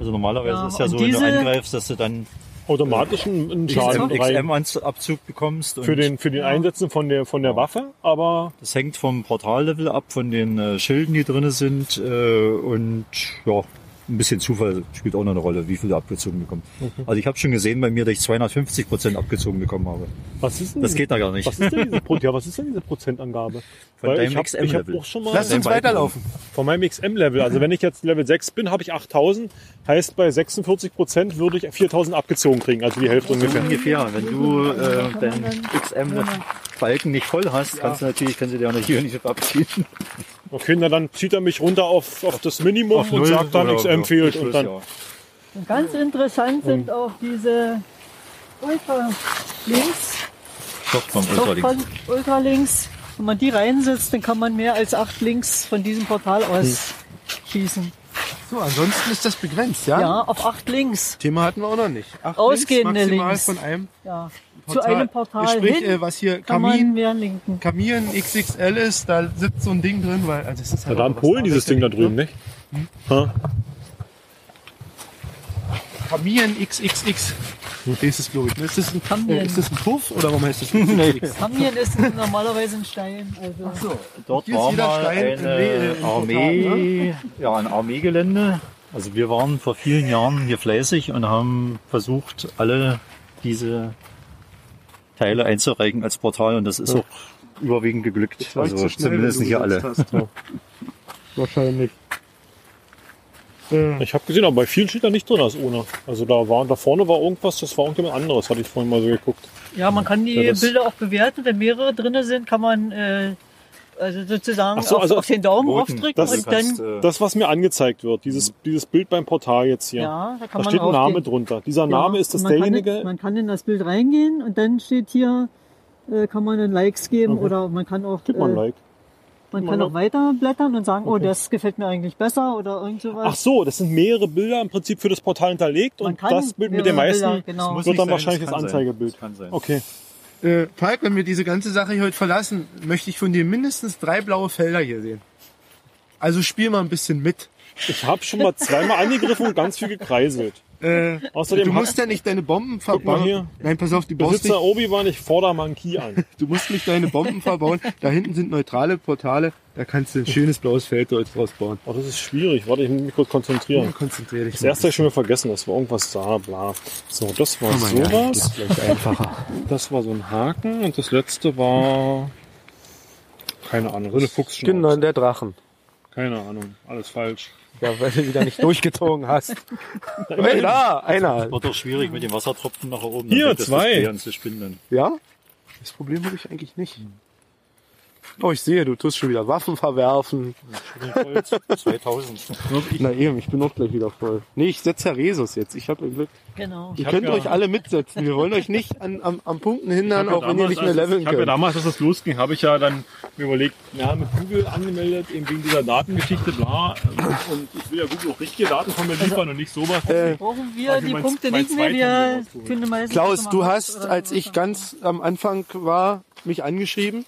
Also normalerweise Ja, ist ja und so, wenn diese- du angreifst, dass du dann Automatisch einen, Schaden XM-Abzug bekommst. Und für den für den Einsetzen von der von der Waffe. Aber Das hängt vom Portallevel ab, von den äh, Schilden, die drinne sind. Äh, und ja, ein bisschen Zufall spielt auch noch eine Rolle, wie viel du abgezogen bekommst. Also ich habe schon gesehen bei mir, dass ich 250 Prozent abgezogen bekommen habe. was ist denn Das geht da gar nicht. Was ist denn diese, Pro- ja, was ist denn diese Prozentangabe? Von Weil deinem ich habe XM-Level. hab auch schon mal Lass uns weiterlaufen. von meinem XM-Level. Also wenn ich jetzt Level 6 bin, habe ich 8000. Heißt bei 46 Prozent würde ich 4000 abgezogen kriegen. Also die Hälfte ungefähr. Ungefähr. Wenn du äh, deinen XM-Balken nicht voll hast, kannst du natürlich, kannst du dir auch nicht hier nicht abziehen. Okay, na dann zieht er mich runter auf, auf das Minimum und sagt dann, XM fehlt. Und dann, Und ganz interessant sind auch diese Ultra links, Softbomb Ultralink. Softball Ultra links. Wenn man die reinsetzt, dann kann man mehr als acht Links von diesem Portal aus schießen. So, ansonsten ist das begrenzt, ja? Ja, auf acht Links. Thema hatten wir auch noch nicht. Acht Ausgehende Links, maximal Links. von einem Ja. Zu Portal. einem Portal Sprich, hin äh, was hier Kamin. Kamin XXL ist, da sitzt so ein Ding drin, weil also es ist ja, halt da auch in Polen dieses Ding da drüben, nicht? Ha? Kamin XXX. Das ist glaube ich. ne? Ist das ein Kamin. Äh, ist das ein Puff oder warum heißt das (laughs) XXX? Kamien ist normalerweise ein Stein. Also. Dort Hier ist war jeder mal Stein eine im Le- im Armee, ja, ein Armeegelände. Also wir waren vor vielen Jahren hier fleißig und haben versucht, alle diese Teile einzureichen als Portal und das ist auch überwiegend geglückt. Also so schnell, zumindest nicht du alle. hast. (laughs) Wahrscheinlich. Ich habe gesehen, aber bei vielen steht da nicht drin als ohne. Also da war, da vorne war irgendwas, das war irgendjemand anderes, hatte ich vorhin mal so geguckt. Ja, man kann die Ja, Bilder auch bewerten. Wenn mehrere drinne sind, kann man äh, Also sozusagen so, auf, also auf den Daumen Roten. aufdrücken Das- und dann, äh, Das, was mir angezeigt wird, dieses, dieses Bild beim Portal jetzt hier. ja, da da kann man steht ein. Name drunter. Dieser Ja, Name ist das man derjenige. Kann, man kann in das Bild reingehen und dann steht hier, äh, kann man dann Likes geben Okay. oder man kann auch, Gib mal ein äh, Like. man kann auch weiter blättern und sagen, oh, das gefällt mir eigentlich besser oder irgend sowas. Ach so, das sind mehrere Bilder im Prinzip für das Portal hinterlegt Man und kann das Bild mit den meisten Bilder, genau. Muss wird dann sein, wahrscheinlich das das kann sein. Anzeigebild. Das kann sein. Okay. Äh, Falk, wenn wir diese ganze Sache hier heute verlassen, möchte ich von dir mindestens drei blaue Felder hier sehen. Also spiel mal ein bisschen mit. Ich habe schon mal zweimal angegriffen und ganz viel gekreiselt. Äh, Außerdem du musst ja nicht deine Bomben mal verbauen. hier. Nein, pass auf, du brauchst nicht, Besitzer Obi-Wan, ich fordere mal einen Key an. (laughs) du musst nicht deine Bomben verbauen. Da hinten sind neutrale Portale. Da kannst du ein schönes blaues Feld dort draus bauen. Oh, das ist schwierig. Warte, ich muss mich kurz konzentrieren. Konzentrier dich Das erste habe ich schon wieder vergessen. Das war irgendwas da, bla. So, das war Oh das sowas. ist vielleicht einfacher. Das war so ein Haken und das letzte war keine Ahnung, so eine Fuchsschnauze. Genau, der Drachen. Keine Ahnung, alles falsch. Ja, weil du wieder nicht durchgezogen hast. (laughs) da, einer. Wird doch schwierig mit den Wassertropfen nach oben. Hier, das zwei. An zu spindeln. Ja? Das Problem habe ich eigentlich nicht. Oh, ich sehe, du tust schon wieder Waffen verwerfen. 2000. Na eben, ich bin auch gleich wieder voll. Nee, ich setze Herr Resus jetzt. Ich habe Glück. Genau. Ihr könnt ja- euch alle mitsetzen. Wir wollen euch nicht an, am, am Punkten hindern, Ich auch ja wenn ihr damals, nicht mehr leveln Ich habe ja könnt. damals, als das losging, habe ich ja dann mir überlegt, ja, mit Google angemeldet, eben wegen dieser Datengeschichte, bla. Und ich will ja Google auch richtige Daten von mir liefern und nicht sowas. Äh, Brauchen wir Also die mein- Punkte mein nicht mehr, wir finden meistens Klaus, du hast, oder als ich ganz am Anfang war, mich angeschrieben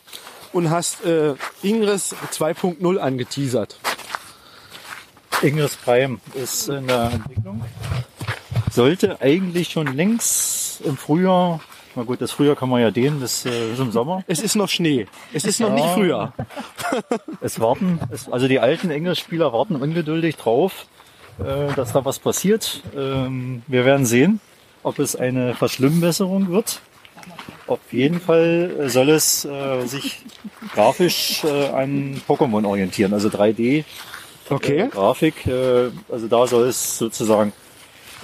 und hast äh, Ingress 2.0 angeteasert. Ingress Prime ist in der Entwicklung. Sollte eigentlich schon längst im Frühjahr, na gut, das Frühjahr kann man ja dehnen, das äh, ist im Sommer. Es ist noch Schnee. Es ist noch nicht Ja. früher. (laughs) Es warten, es, also die alten Ingress-Spieler warten ungeduldig drauf, äh, dass da was passiert. Ähm, wir werden sehen, ob es eine Verschlimmbesserung wird. Auf jeden Fall äh, soll es äh, sich grafisch äh, an Pokémon orientieren, also 3D Okay. äh, Grafik. Äh, also da soll es sozusagen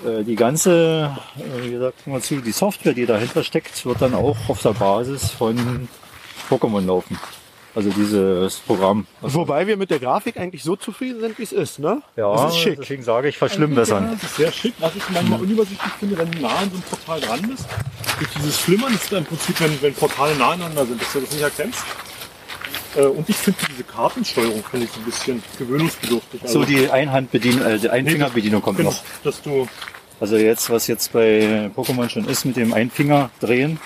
äh, die ganze, äh, wie sagt man zu, die Software, die dahinter steckt, wird dann auch auf der Basis von Pokémon laufen. Also dieses Programm. Wobei wir mit der Grafik eigentlich so zufrieden sind, wie es ist, ne? Ja, Das ist schick. deswegen sage ich verschlimmbessern. Das ist sehr schick, was ich manchmal unübersichtlich finde, wenn du nah an so einem Portal dran bist. Durch dieses Flimmern ist da im Prinzip, wenn, wenn Portale nah aneinander sind, dass du das nicht erkennst. Äh, Und ich finde diese Kartensteuerung finde ich ein bisschen gewöhnungsbedürftig. So die Einhandbedienung, äh, die Einfingerbedienung kommt genau, noch. dass du Also jetzt, was jetzt bei Pokémon schon ist mit dem Einfinger drehen,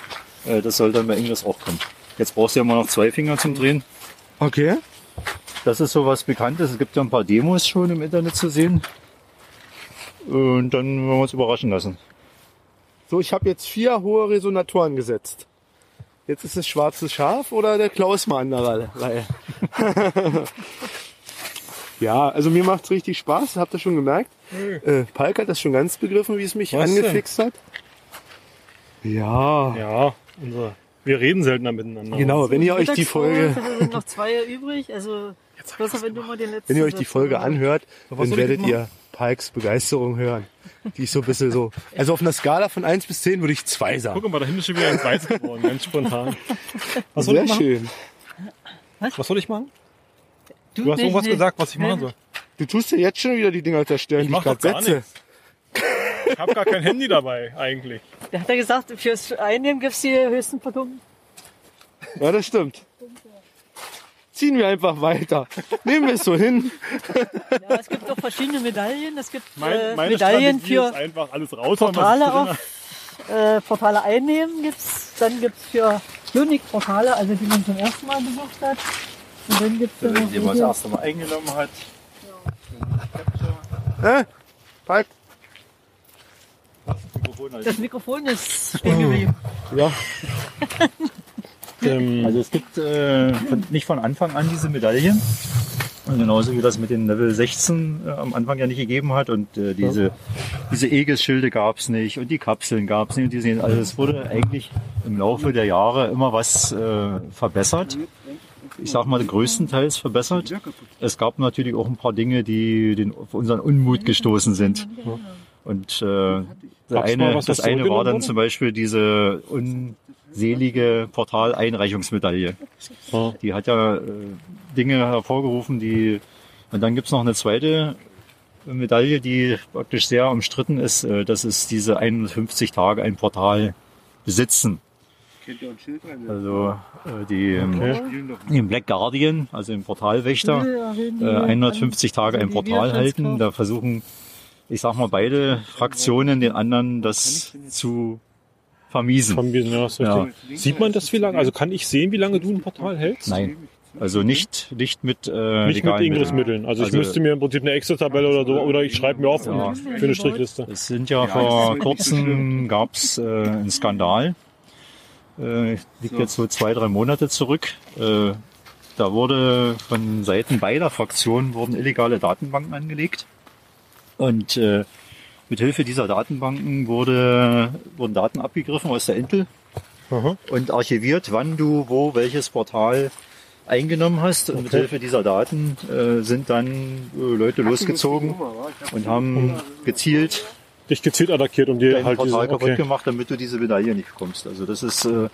äh, das soll dann bei Ingress auch kommen. Jetzt brauchst du ja mal noch zwei Finger zum Drehen. Okay. Das ist so was Bekanntes. Es gibt ja ein paar Demos schon im Internet zu sehen. Und dann werden wir uns überraschen lassen. So, ich habe jetzt vier hohe Resonatoren gesetzt. Jetzt ist es schwarzes Schaf oder der Klaus mal an der Reihe. (laughs) ja, also mir macht's richtig Spaß, habt ihr schon gemerkt. Äh, Palk hat das schon ganz begriffen, wie es mich Was denn? angefixt hat. Ja, Ja, unser, wir reden seltener miteinander. genau, wenn ihr euch die Folge, Es sind noch zwei (laughs) übrig, also besser, wenn du mal den letzten... wenn ihr euch die Folge anhört, was dann werdet ihr Palks Begeisterung hören. Die ist so ein bisschen so, also auf einer Skala von 1 bis 10 würde ich 2 sagen. Guck mal, da hinten ist schon wieder eins weiß geworden, ganz spontan. (laughs) Was soll Sehr ich machen? schön. Was soll ich machen? Du, Du hast irgendwas gesagt, was ich machen soll. Du tust ja jetzt schon wieder die Dinger zerstören, Ich die ich gerade gar setze. nichts. Ich habe gar kein Handy dabei, eigentlich. Der hat ja gesagt, fürs Einnehmen gibt's die höchsten Punkte. Ja, das stimmt. Ziehen wir einfach weiter. Nehmen wir es so hin. Ja, es gibt doch verschiedene Medaillen. Es gibt Mein, äh, meine Medaillen Strategie ist für einfach alles raushauen, Portale auf, äh, Portale einnehmen gibt's. Dann gibt's für Unique-Portale, also die man zum ersten Mal besucht hat. Und dann gibt's dann noch Indem man das erste Mal eingenommen hat. Äh? Palk? das Mikrofon ist stehen geblieben. (laughs) Ja. (laughs) Ähm, Also es gibt äh, von, nicht von Anfang an diese Medaillen. Und genauso wie das mit den Level 16 äh, am Anfang ja nicht gegeben hat. Und äh, diese, diese Aegis-Schilde gab es nicht und die Kapseln gab es nicht. Und diese, also es wurde eigentlich im Laufe der Jahre immer was äh, verbessert. Ich sag mal größtenteils verbessert. Es gab natürlich auch ein paar Dinge, die den, auf unseren Unmut gestoßen sind. Und äh, Gab's eine, das eine war dann wurde? zum Beispiel diese un, selige Portaleinreichungsmedaille. Ja. Die hat ja äh, Dinge hervorgerufen, die und dann gibt's noch eine zweite Medaille, die praktisch sehr umstritten ist. Äh, das ist diese 150 Tage ein Portal besitzen. Also äh, die ähm, im Black Guardian, also im Portalwächter, äh, 150 Tage ein Portal halten. Da versuchen, ich sag mal, beide Fraktionen den anderen das zu vermiesen. Vermiesen, ja, Ja. Sieht man das wie lange? Also kann ich sehen, wie lange du ein Portal hältst? Nein. Also nicht, nicht mit äh, Nicht mit legalen Ingris Mitteln. Mitteln. Also, ich Also- müsste mir im Prinzip eine Excel-Tabelle oder so, oder ich schreibe mir auf Ja. für eine Strichliste. Es sind ja vor kurzem gab's äh, einen Skandal. Äh, liegt jetzt so zwei, drei Monate zurück. Äh, da wurde von Seiten beider Fraktionen wurden illegale Datenbanken angelegt. Und äh, mit Hilfe dieser Datenbanken wurde, wurden Daten abgegriffen aus der Intel Aha. und archiviert, wann du wo welches Portal eingenommen hast. Und mit Hilfe dieser Daten äh, sind dann äh, Leute losgezogen und haben gezielt Dich gezielt attackiert, um dir halt diese, Portal kaputt okay. gemacht, damit du diese Medaille nicht bekommst. Also das ist, äh, äh,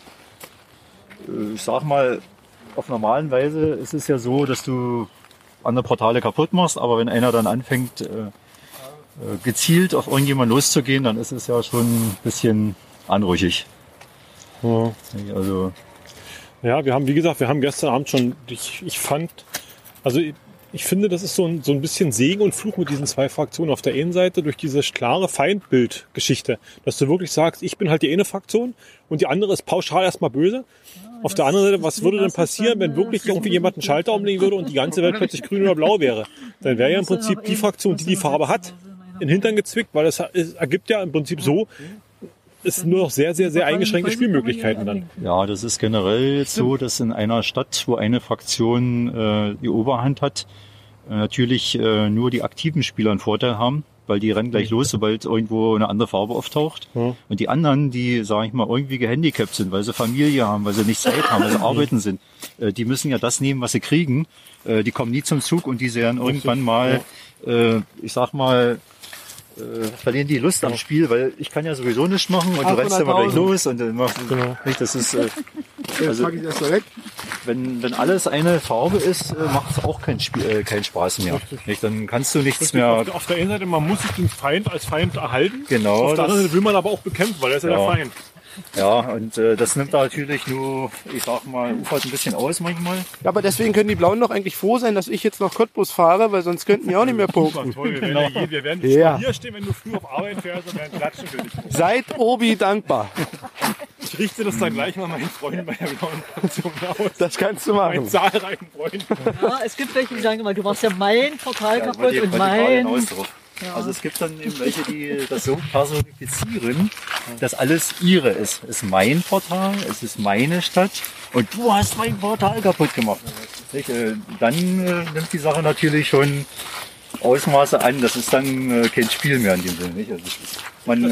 ich sag mal, auf normalen Weise ist es ja so, dass du andere Portale kaputt machst, aber wenn einer dann anfängt, äh, gezielt auf irgendjemanden loszugehen, dann ist es ja schon ein bisschen anrüchig. Ja. Also Ja, wir haben, wie gesagt, wir haben gestern Abend schon, ich, ich fand, also ich, ich finde, das ist so ein, so ein bisschen Segen und Fluch mit diesen zwei Fraktionen. Auf der einen Seite durch diese klare Feindbildgeschichte, dass du wirklich sagst, ich bin halt die eine Fraktion und die andere ist pauschal erstmal böse. Auf der anderen Seite, was würde denn passieren, wenn wirklich irgendwie jemand einen Schalter umlegen würde und die ganze Welt plötzlich grün oder blau wäre? Dann wäre ja im Prinzip die Fraktion, die die Farbe hat, in den Hintern gezwickt, weil es ergibt ja im Prinzip so, es nur noch sehr, sehr, sehr eingeschränkte Spielmöglichkeiten dann. Ja, das ist generell so, dass in einer Stadt, wo eine Fraktion äh, die Oberhand hat, äh, natürlich äh, nur die aktiven Spieler einen Vorteil haben, weil die rennen gleich los, sobald irgendwo eine andere Farbe auftaucht. Ja. Und die anderen, die, sage ich mal, irgendwie gehandicapt sind, weil sie Familie haben, weil sie nicht Zeit haben, weil sie (laughs) arbeiten sind, äh, die müssen ja das nehmen, was sie kriegen. Äh, die kommen nie zum Zug und die werden irgendwann mal, äh, ich sag mal, äh, verlieren die Lust am Spiel, weil ich kann ja sowieso nichts machen und du rennst immer gleich 800.000. los und dann machst du, Genau. nicht, das ist, äh, Also- ich erst mal weg. wenn, wenn alles eine Farbe ist, äh, macht es auch keinen, Spiel, äh, keinen Spaß mehr. Nicht? Dann kannst du nichts mehr. Auf, der- auf der einen Seite, man muss sich den Feind als Feind erhalten. Genau, Auf der anderen Seite will man aber auch bekämpfen, weil er ist ja, Ja. der Feind. Ja, und äh, das nimmt da natürlich nur, ich sag mal, ufert ein bisschen aus manchmal. Ja, aber deswegen können die Blauen doch eigentlich froh sein, dass ich jetzt nach Cottbus fahre, weil sonst könnten die auch nicht mehr punkten. Toll, wir werden, ja. je- wir werden Ja. hier stehen, wenn du früh auf Arbeit fährst und werden klatschen für dich. Seid Obi dankbar. Ich richte das dann gleich mal meinen Freunden bei der blauen Fraktion aus. Das kannst du Meinen machen. zahlreichen Freunden. Ja, es gibt welche, die sagen immer, du machst ja mein Portal Ja, kaputt und mein. Also es gibt dann eben welche, die das so personifizieren, dass alles ihre ist. Es ist mein Portal, es ist meine Stadt und du hast mein Portal kaputt gemacht. Äh, Dann äh, nimmt die Sache natürlich schon Ausmaße an. Das ist dann äh, kein Spiel mehr in dem Sinne. Nicht? Also man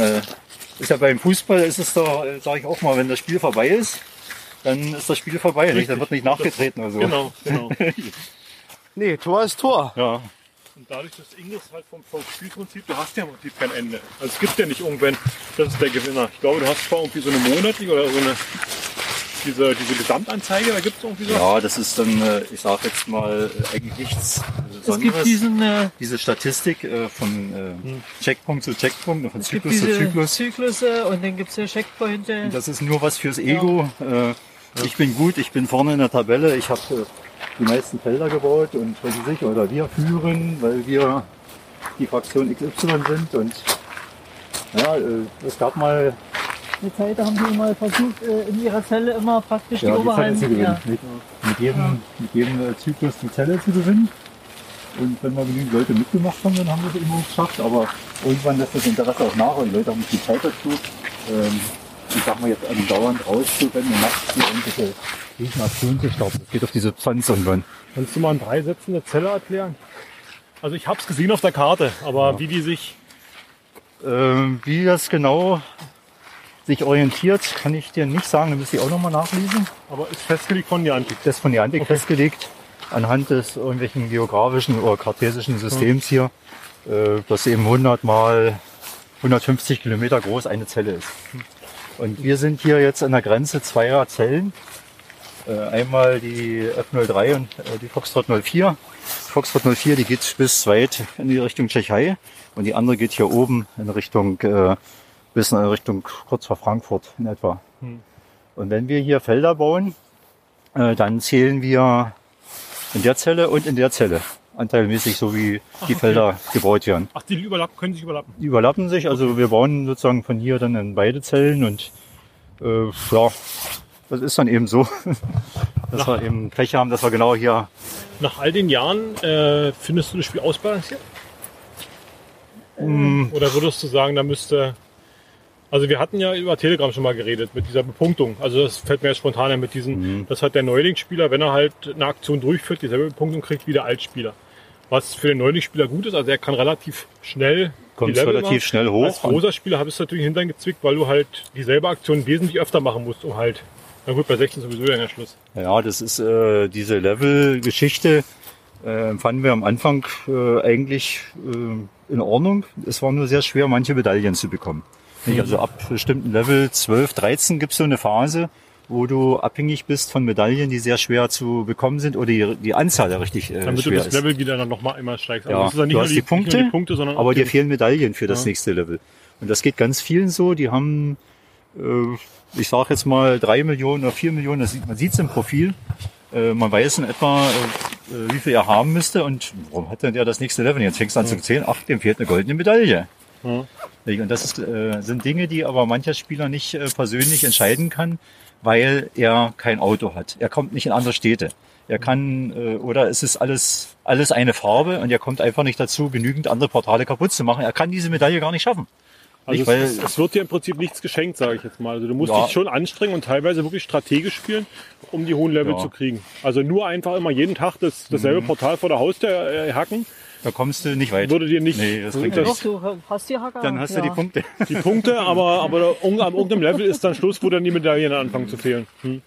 ist ja beim Fußball ist es doch, sage ich auch mal, wenn das Spiel vorbei ist, dann ist das Spiel vorbei. Nicht? Dann wird nicht nachgetreten oder so. Genau, genau. (laughs) Nee, Tor ist Tor. Ja. Und dadurch, dass Ingris halt vom, Spielprinzip, du hast ja im Prinzip kein Ende. Also es gibt ja nicht irgendwann, das ist der Gewinner. Ich glaube, du hast zwar irgendwie so eine monatliche oder so eine, diese, diese Gesamtanzeige, da gibt es irgendwie so. Ja, das ist dann, äh, ich sag jetzt mal, äh, eigentlich nichts Es gibt diesen, äh, diese Statistik äh, von äh, Checkpunkt zu Checkpunkt, von es gibt Zyklus zu Zyklus. Zyklusse und dann gibt es ja Checkpointe. Das ist nur was fürs Ego. Äh, ich bin gut, ich bin vorne in der Tabelle, ich habe die meisten Felder gebaut und was weiß ich, oder wir führen, weil wir die Fraktion XY sind und ja, äh, es gab mal Eine Zeit haben die mal versucht, äh, in ihrer Zelle immer praktisch ja, die die Zelle zu gewinnen. Ja. Nicht? Mit jedem, mit jedem äh, Zyklus die Zelle zu gewinnen. Und wenn mal genügend Leute mitgemacht haben, dann haben wir es immer geschafft. Aber irgendwann lässt das Interesse auch nach und die Leute haben nicht die Zeit dazu. Ähm, ich sag mal jetzt andauernd rauszurennen und nachts irgendwelche Riesenaktionen zu starten. Das geht auf diese Pfanz irgendwann. Kannst du mal in drei Sätzen eine Zelle erklären? Also ich habe es gesehen auf der Karte, aber wie die sich, Ähm, wie das genau sich orientiert, kann ich dir nicht sagen. Da müsste ich auch nochmal nachlesen. aber ist festgelegt von Niantic. das von Niantic festgelegt, anhand des irgendwelchen geografischen oder kartesischen Systems hier, äh, dass eben 100 mal 150 Kilometer groß eine Zelle ist. Und wir sind hier jetzt an der Grenze zweier Zellen. Äh, einmal die F03 und äh, die Foxtrot 04. Die Foxtrot 04, die geht bis weit in die Richtung Tschechei und die andere geht hier oben in Richtung äh, bis in Richtung kurz vor Frankfurt in etwa. Und wenn wir hier Felder bauen, äh, dann zählen wir in der Zelle und in der Zelle anteilmäßig, so wie die Felder gebaut werden. Ach, die überlappen, können sich überlappen. Die überlappen sich, also wir bauen sozusagen von hier dann in beide Zellen und äh, ja, das ist dann eben so, (laughs) dass wir eben Pech haben, dass wir genau hier Nach all den Jahren äh, findest du das Spiel ausbalanciert? Oder würdest du sagen, da müsste. Also wir hatten ja über Telegram schon mal geredet mit dieser Bepunktung. Also das fällt mir jetzt spontan ein mit diesen, das hat der Neulingsspieler, wenn er halt eine Aktion durchführt, dieselbe Bepunktung kriegt wie der Altspieler. Was für den Neulingsspieler gut ist, also er kann relativ schnell kommt relativ machen. schnell Als hoch. großer Spieler habe ich es natürlich Hintern gezwickt, weil du halt dieselbe Aktion wesentlich öfter machen musst, um halt. Na gut, bei 16 sowieso dann der Schluss. Ja, das ist äh, diese Level-Geschichte, äh, fanden wir am Anfang äh, eigentlich äh, in Ordnung. Es war nur sehr schwer, manche Medaillen zu bekommen. Nicht? Also ab bestimmten Level 12, 13 gibt es so eine Phase, wo du abhängig bist von Medaillen, die sehr schwer zu bekommen sind oder die, die Anzahl ja richtig äh, Damit du schwer das ist. Level wieder dann nochmal einmal steigst. Ja, es ist dann du hast nur die Punkte, nicht die Punkte sondern aber dir die- fehlen Medaillen für das Ja. nächste Level. Und das geht ganz vielen so. Die haben, äh, ich sage jetzt mal drei Millionen oder vier Millionen. Das sieht, man sieht es im Profil. Äh, man weiß in etwa, äh, wie viel er haben müsste. Und warum hat denn der das nächste Level? Jetzt fängst du an zu zählen. Ach, dem fehlt eine goldene Medaille. Nicht? Und das ist, äh, sind Dinge, die aber mancher Spieler nicht äh, persönlich entscheiden kann, weil er kein Auto hat. Er kommt nicht in andere Städte. Er kann, äh, oder es ist alles, alles eine Farbe und er kommt einfach nicht dazu, genügend andere Portale kaputt zu machen. Er kann diese Medaille gar nicht schaffen. Also Nicht, es, es wird dir im Prinzip nichts geschenkt, sage ich jetzt mal. Also du musst Ja. dich schon anstrengen und teilweise wirklich strategisch spielen, um die hohen Level Ja. zu kriegen. Also nur einfach immer jeden Tag das, dasselbe Mhm. Portal vor der Haustür äh, hacken, da kommst du nicht weit. würde dir nicht Nee, das bringt das, du hast die Hacker. Dann hast ja. du die Punkte. die Punkte, (laughs) aber, aber ab irgendeinem Level ist dann Schluss, wo dann die Medaillen anfangen zu fehlen. Hm.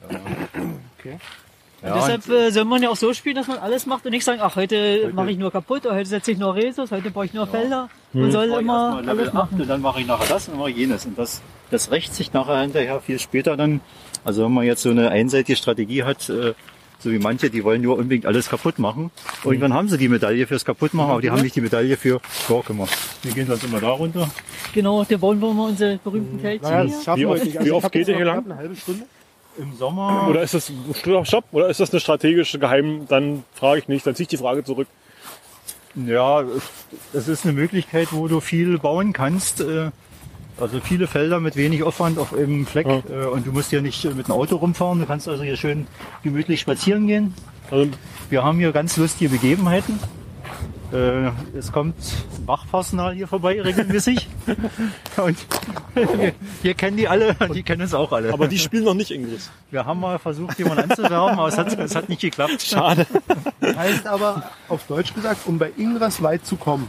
Ja, Deshalb äh, soll man ja auch so spielen, dass man alles macht und nicht sagen, ach, heute mache ich nur kaputt, oder heute setze ich nur Resus, heute baue ich nur Felder. Man soll immer Level alles 8 machen. und dann mache ich nachher das und mache jenes. Und das, das rächt sich nachher hinterher viel später dann. Also wenn man jetzt so eine einseitige Strategie hat, äh, so wie manche, die wollen nur unbedingt alles kaputt machen. Irgendwann haben sie die Medaille fürs Kaputtmachen, aber die haben nicht die Medaille für Tor gemacht. Wir gehen sonst immer da runter. Genau, da bauen wir mal unsere berühmten Feldchen Naja, hier. das schaffen Wie oft- nicht. wie oft geht ihr hier lang? Eine halbe Stunde. Im Sommer. Oder ist das Stopp, oder ist das eine strategische Geheim? Dann frage ich nicht, dann ziehe ich die Frage zurück. Ja, das ist eine Möglichkeit, wo du viel bauen kannst. Also viele Felder mit wenig Aufwand auf einem Fleck. Ja. äh, Und du musst ja nicht mit dem Auto rumfahren. Du kannst also hier schön gemütlich spazieren gehen. Also, Wir haben hier ganz lustige Begebenheiten. Äh, Es kommt Wachpersonal hier vorbei regelmäßig. (laughs) Und wir, (laughs) wir kennen die alle und die kennen uns auch alle. aber die spielen noch nicht Ingress. wir haben mal versucht, jemanden anzuwerben, aber es hat, es hat nicht geklappt. Schade. Heißt aber, auf Deutsch gesagt, um bei Ingras weit zu kommen,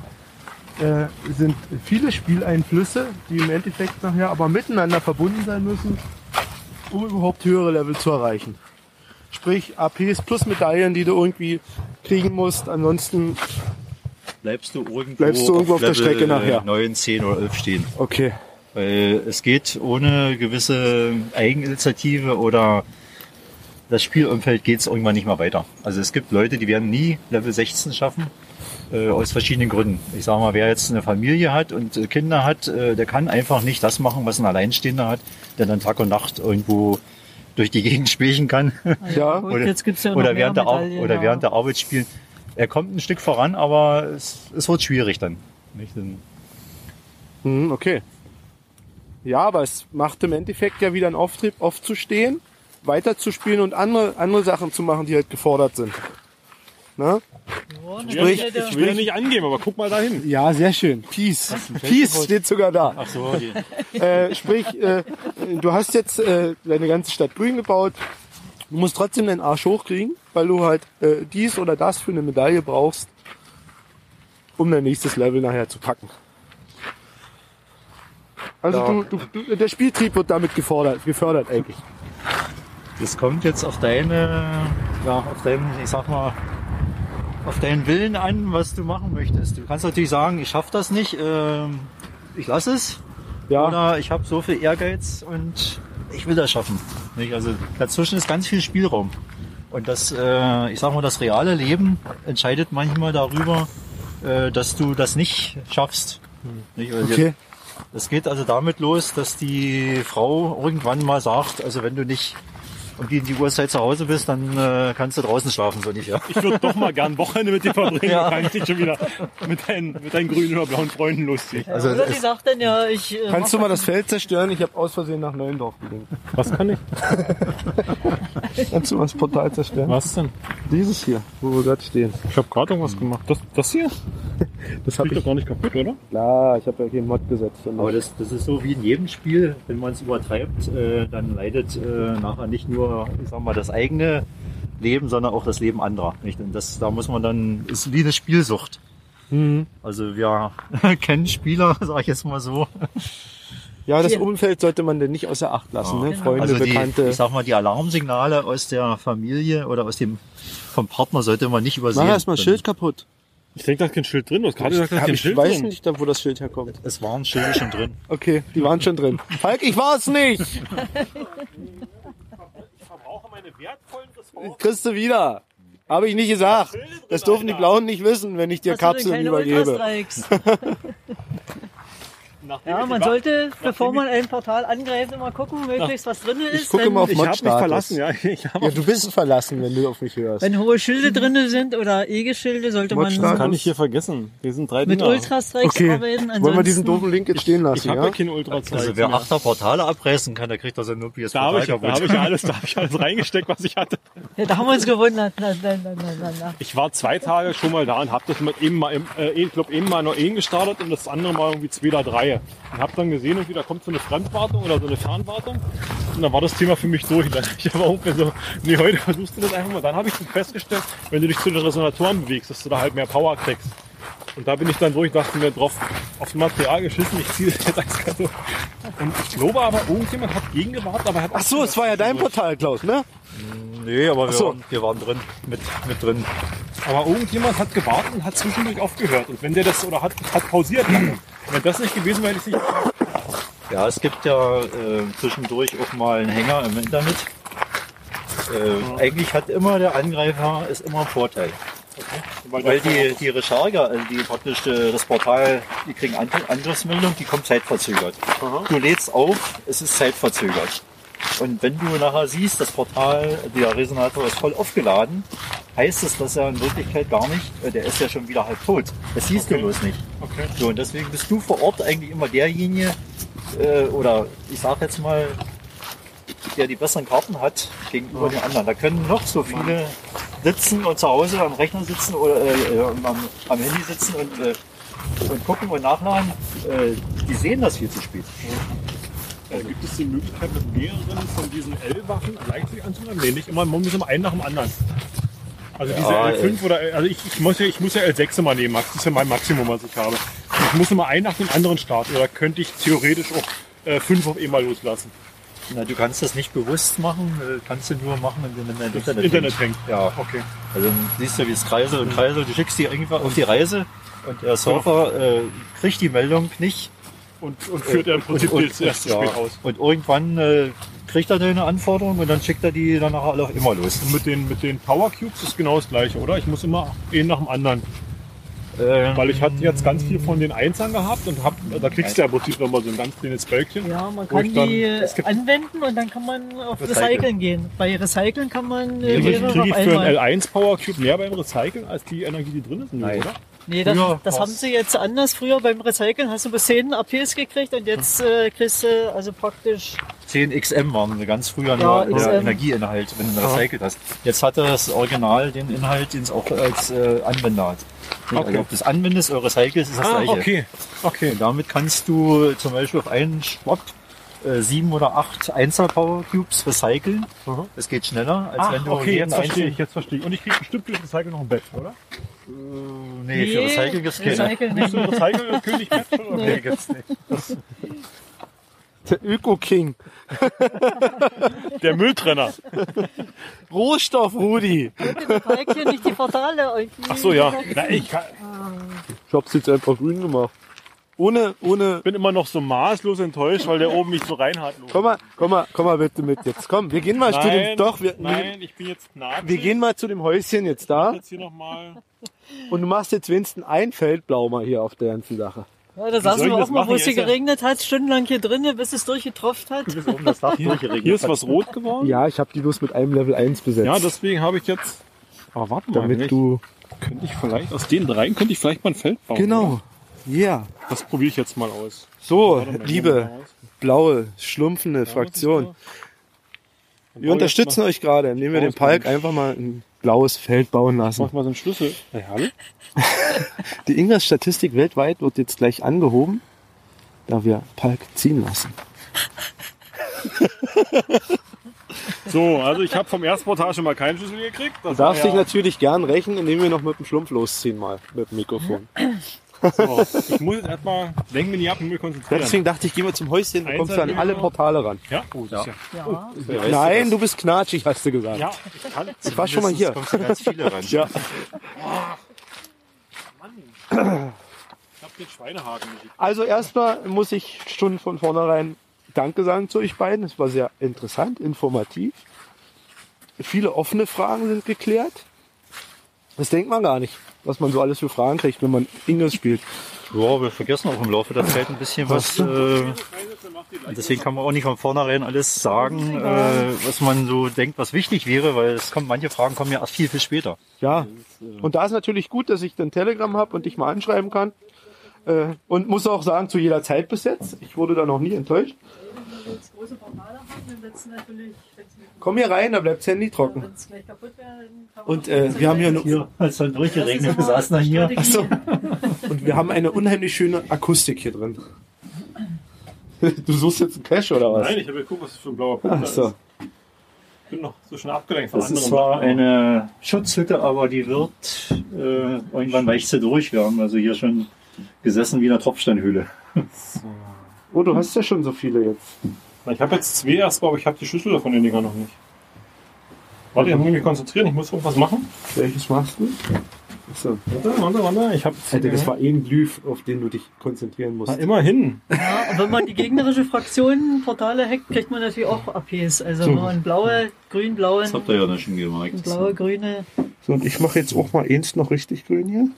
äh, sind viele Spieleinflüsse, die im Endeffekt nachher aber miteinander verbunden sein müssen, um überhaupt höhere Level zu erreichen. Sprich, APs plus Medaillen, die du irgendwie kriegen musst. Ansonsten, Bleibst du irgendwo, Bleibst du irgendwo auf der Level, Strecke nachher? 9, 10 oder 11 stehen. okay. Weil es geht ohne gewisse Eigeninitiative oder das Spielumfeld geht es irgendwann nicht mehr weiter. Also es gibt Leute, die werden nie Level 16 schaffen, äh, aus verschiedenen Gründen. Ich sage mal, wer jetzt eine Familie hat und äh, Kinder hat, äh, der kann einfach nicht das machen, was ein Alleinstehender hat, der dann Tag und Nacht irgendwo durch die Gegend spielen kann. (laughs) Ja, Gut, jetzt gibt's ja noch oder, mehr während der, Ar- oder ja. während der Arbeit spielen. Er kommt ein Stück voran, aber es, es wird schwierig dann. Nicht? Dann Hm, okay. Ja, aber es macht im Endeffekt ja wieder einen Auftrieb, aufzustehen, weiterzuspielen und andere, andere Sachen zu machen, die halt gefordert sind. Ne? Ich will, Sprich- ich will ja nicht angeben, aber guck mal dahin. Ja, sehr schön. Peace. Peace steht sogar da. Ach so, die, (laughs) Äh, sprich, äh, du hast jetzt äh, deine ganze Stadt grün gebaut. Du musst trotzdem deinen Arsch hochkriegen, weil du halt äh, dies oder das für eine Medaille brauchst, um dein nächstes Level nachher zu packen. Also Ja. du, du, du, der Spieltrieb wird damit gefordert, gefördert eigentlich. Das kommt jetzt auf deine, ja, auf deinen, ich sag mal, auf deinen Willen an, was du machen möchtest. Du kannst natürlich sagen, ich schaffe das nicht, ähm, ich lasse es. Ja. oder ich habe so viel Ehrgeiz und ich will das schaffen. Nicht? Also dazwischen ist ganz viel Spielraum. Und das, äh, ich sag mal, das reale Leben entscheidet manchmal darüber, äh, dass du das nicht schaffst. Nicht? Also Okay. Es geht also damit los, dass die Frau irgendwann mal sagt, also wenn du nicht um die, die Uhrzeit zu Hause bist, dann äh, kannst du draußen schlafen, so ungefähr. Ich würde doch mal gern Wochenende mit dir verbringen. Ja. Ja. Kann ich dich schon wieder mit deinen, mit deinen grünen oder blauen Freunden lustig. Also es- die sagt dann ja, ich. äh, Kannst du mal das Feld zerstören? Ich habe aus Versehen nach Neuendorf gelinkt. Was kann ich? (laughs) Kannst du mal das Portal zerstören? Was denn? Dieses hier, wo wir gerade stehen. Ich habe gerade irgendwas gemacht. Das, das hier? (laughs) Das habe doch ich. gar nicht kaputt, oder? Klar, ich habe ja keinen Mod gesetzt. Aber das, das ist so wie in jedem Spiel, wenn man es übertreibt, äh, dann leidet äh, nachher nicht nur, ich sag mal, das eigene Leben, sondern auch das Leben anderer. Nicht? Und das, da muss man dann, ist wie eine Spielsucht. Also wir (laughs) kennen Spieler, (laughs) sag ich jetzt mal so. Ja, das. Umfeld sollte man denn nicht außer Acht lassen. Ne? Freunde, Also die, Bekannte. ich sag mal, die Alarmsignale aus der Familie oder aus dem vom Partner sollte man nicht übersehen. Mach erstmal Schild kaputt. Ich denke, da ist kein Schild drin. Du hast gerade gesagt, da ist kein ich Schild weiß drin. nicht, wo das Schild herkommt. Es waren Schilde schon drin. Okay, die waren schon drin. (laughs) Falk, ich war es nicht. Ich verbrauche meine wertvollen Ressourcen. Kriegst du wieder. Habe ich nicht gesagt. Das dürfen die Blauen nicht wissen, wenn ich dir Kapseln übergebe. (laughs) Nachdem Ja, ich man sollte, bevor man ein Portal angreift, immer gucken, möglichst was drin ist. gucke wenn, mal auf Ich habe mich verlassen, ja. (laughs) Ich hab Ja, du bist verlassen, wenn du auf mich hörst. wenn hohe Schilde drin sind oder EG-Schilde, sollte man Mod-Status. kann ich hier vergessen. Hier sind drei mit Dinger. Ultrastrikes Okay, arbeiten. wollen wir diesen ansonsten- doofen Link jetzt stehen lassen, Ich habe ja ja? keine Ultra Also wer achter Portale abreißen kann, der kriegt also nur PS Da habe ich, da hab ich ja alles, da habe ich alles reingesteckt, was ich hatte. (laughs) Ja, da haben wir uns gewundert. Na, na, na, na, na. Ich war zwei Tage schon mal da und habe das mit eben mal, im, äh, ich glaube eben mal nur einen gestartet und das andere mal irgendwie zwei oder drei. Und habe dann gesehen, irgendwie da kommt so eine Fremdwartung oder so eine Fernwartung. Und dann war das Thema für mich durch. Und (laughs) dann hab ich aber auch so, nee, heute versuchst du das einfach mal. Dann habe ich dann festgestellt, wenn du dich zu den Resonatoren bewegst, dass du da halt mehr Power kriegst. Und da bin ich dann durch, dachte mir drauf, aufs Material geschissen, ich ziehe das jetzt eiskalt durch. Und ich glaube aber, irgendjemand hat gegengewartet, aber er hat Ach so, es war ja dein Portal, Klaus, ne? Nee, aber wir, so. waren, wir waren drin, mit, mit drin. Aber irgendjemand hat gewartet und hat zwischendurch aufgehört. Und wenn der das oder hat, hat pausiert lange. Wenn das nicht gewesen wäre, hätte ich nicht. Ja, es gibt ja äh, zwischendurch auch mal einen Hänger im Internet. Äh, Eigentlich hat immer der Angreifer ist immer ein Vorteil. Weil, Weil der- die, die Recharger, also die praktisch äh, das Portal, die kriegen An- Angriffsmeldung, die kommt zeitverzögert. Du lädst auf, es ist zeitverzögert. Und wenn du nachher siehst, das Portal, der Resonator ist voll aufgeladen, heißt es, dass er in Wirklichkeit gar nicht, äh, der ist ja schon wieder halb tot. Das siehst du bloß nicht. Okay. So, und deswegen bist du vor Ort eigentlich immer derjenige, äh, oder ich sag jetzt mal, der die besseren Karten hat gegenüber den anderen. Da können noch so viele sitzen und zu Hause am Rechner sitzen oder äh, äh, am, am Handy sitzen und, äh, und gucken und nachladen. Äh, die sehen das viel zu spät. Äh, gibt es die Möglichkeit, mit mehreren von diesen L-Waffen gleichzeitig anzugreifen? Nee, nicht immer, man muss immer einen nach dem anderen. Also diese Ja, L5 oder also ich, ich muss ja ich muss ja L6 immer nehmen, Max. Das ist ja mein Maximum, was ich habe. Ich muss immer einen nach dem anderen starten oder könnte ich theoretisch auch äh, fünf auf einmal loslassen. Na, du kannst das nicht bewusst machen, äh, kannst du nur machen, wenn du in dein Internet, Internet hängt. Ja, Okay. also dann siehst du, wie es kreiselt und kreiselt. Du schickst die irgendwann auf die Reise und der Surfer äh, kriegt die Meldung nicht. Und, und führt er im Prinzip und, das erste ja, Spiel aus. und irgendwann äh, kriegt er deine Anforderung und dann schickt er die dann nachher alle auch immer los. Und mit den, mit den Power Cubes ist genau das gleiche, oder? Ich muss immer einen nach dem anderen. Äh, Weil ich hatte jetzt ganz viel von den Einsern gehabt und hab, da kriegst du ja im Prinzip nochmal so ein ganz kleines Bölkchen. Ja, man kann dann- die anwenden und dann kann man auf Recyceln. Recyceln gehen. Bei Recyceln kann man äh, Kriege ich, krieg ich auf für einen L1 Power Cube mehr beim Recyceln als die Energie, die drin ist? Nein. oder? Nee, das, Früher das haben sie jetzt anders. Früher beim Recyceln hast du bis 10 APs gekriegt und jetzt äh, kriegst du also praktisch 10 XM waren ganz früher Ja, nur der Energieinhalt, wenn du recycelt hast. Jetzt hat das Original den Inhalt, den es auch als äh, Anwender hat. Okay. Also ob du es anwendest oder recycelst, ist das Ah, gleiche. okay. Okay. Und damit kannst du zum Beispiel auf einen Spot äh, sieben oder acht Einzel-Power Cubes recyceln. Mhm. Das geht schneller, als Ah, wenn du okay, jeden jetzt verstehe ich, jetzt verstehe ich. Und ich kriege bestimmt für das Recyceln noch ein Bett, oder? Nee, für Recyceln gibt's keine. Recyceln Nicht nicht. so ein Recyceln das König Bett (laughs) schon? Nee. Okay, gibt's nicht. Der Öko-King. Der Mülltrenner. Rohstoff, Rudi. Recyceln nicht die Portale. Ach so, ja. Na, ich kann, Ich hab's jetzt einfach grün gemacht. Ohne, ohne. bin immer noch so maßlos enttäuscht, weil der oben mich so reinhat. Komm mal, komm mal, komm mal bitte mit jetzt. Komm, wir gehen mal zu dem. Doch, wir, nein, ich bin jetzt knatschig. wir gehen mal zu dem Häuschen jetzt da. jetzt hier nochmal. Und du machst jetzt wenigstens ein Feldblau mal hier auf der ganzen Sache. Ja, da saßen wir das auch mal, wo es hier geregnet hat, stundenlang hier drinnen, bis es durchgetroffen hat. Bis oben das Dach durchgeregnet Hier ist was rot geworden. Ja, ich habe die bloß mit einem Level 1 besetzt. Ja, deswegen habe ich jetzt. Aber warte mal, damit ich- du. könnte ich vielleicht aus den dreien könnte ich vielleicht mal ein Feld bauen. Genau. Ja. Das probiere ich jetzt mal aus. So, liebe aus. blaue, schlumpfende Fraktion. Dann Wir unterstützen euch gerade, indem wir mal Palk einfach mal ein blaues Feld bauen lassen. mach mal so einen Schlüssel. Hey, hallo? (laughs) Die Ingers-Statistik weltweit wird jetzt gleich angehoben, da wir Palk ziehen lassen. (laughs) So, also ich habe vom ersten Portal schon mal keinen Schlüssel gekriegt. Das Du darfst war dich natürlich gern rächen, indem wir noch mit dem Schlumpf losziehen mal, mit dem Mikrofon. (clears throat) so. Ich muss jetzt erstmal, lenk mich nicht ab und mich konzentrieren. Deswegen dachte ich, geh mal zum Häuschen, du kommst an alle Portale ran. ja? Oh, das ist ja. Ja. Nein, du bist knatschig, hast du gesagt. Ja, ich kann. Ich war schon mal hier. Kommst du ganz viele ran. Ja. Ich habe den Schweinehaken nicht. Also erstmal muss ich schon von vornherein Danke sagen zu euch beiden. Es war sehr interessant, informativ. Viele offene Fragen sind geklärt. Das denkt man gar nicht, was man so alles für Fragen kriegt, wenn man Inges spielt. Ja, wir vergessen auch im Laufe der Zeit ein bisschen was. Äh, deswegen kann man auch nicht von vornherein alles sagen, äh, was man so denkt, was wichtig wäre, weil es kommt, manche Fragen kommen ja erst viel, viel später. Ja. Und da ist natürlich gut, dass ich dann Telegram habe und dich mal anschreiben kann. Äh, Und muss auch sagen, zu jeder Zeit bis jetzt. Ich wurde da noch nie enttäuscht. Jetzt große Portale haben, dann wird's natürlich, wenn's mit- Komm hier rein, da bleibt das Handy trocken. wenn's gleich kaputt wäre, dann kann man Und äh, wir haben hier eine, Hier, als dann durchgeregnet, wir saßen dann hier. Strategie. und wir haben eine unheimlich schöne Akustik hier drin. Du suchst jetzt einen Cache oder was? Nein, ich habe geguckt, was das für ein blauer Punkt Ach ist. so. Ich bin noch so schnell abgelenkt von Das ist anderen zwar Sachen. eine Schutzhütte, aber die wird äh, irgendwann weicht sie durch. Wir haben also hier schon gesessen wie in einer Tropfsteinhöhle. Oh, du hast ja schon so viele jetzt. Ich habe jetzt zwei erstmal, aber ich habe die Schlüssel davon den Dinger noch nicht. Warte, ich muss mich konzentrieren, ich muss irgendwas machen. Welches machst du? Achso. Warte, warte, warte. Ich habe Alter, das war eh ein Glyph, auf den du dich konzentrieren musst. Na, immerhin. Ja, und wenn man die gegnerische Fraktion Portale hackt, kriegt man natürlich auch APs. Also wenn man blaue, grün, blaue, Das habt ihr ja dann schon gemerkt. blaue, grüne. So, und ich mache jetzt auch mal eins noch richtig grün hier.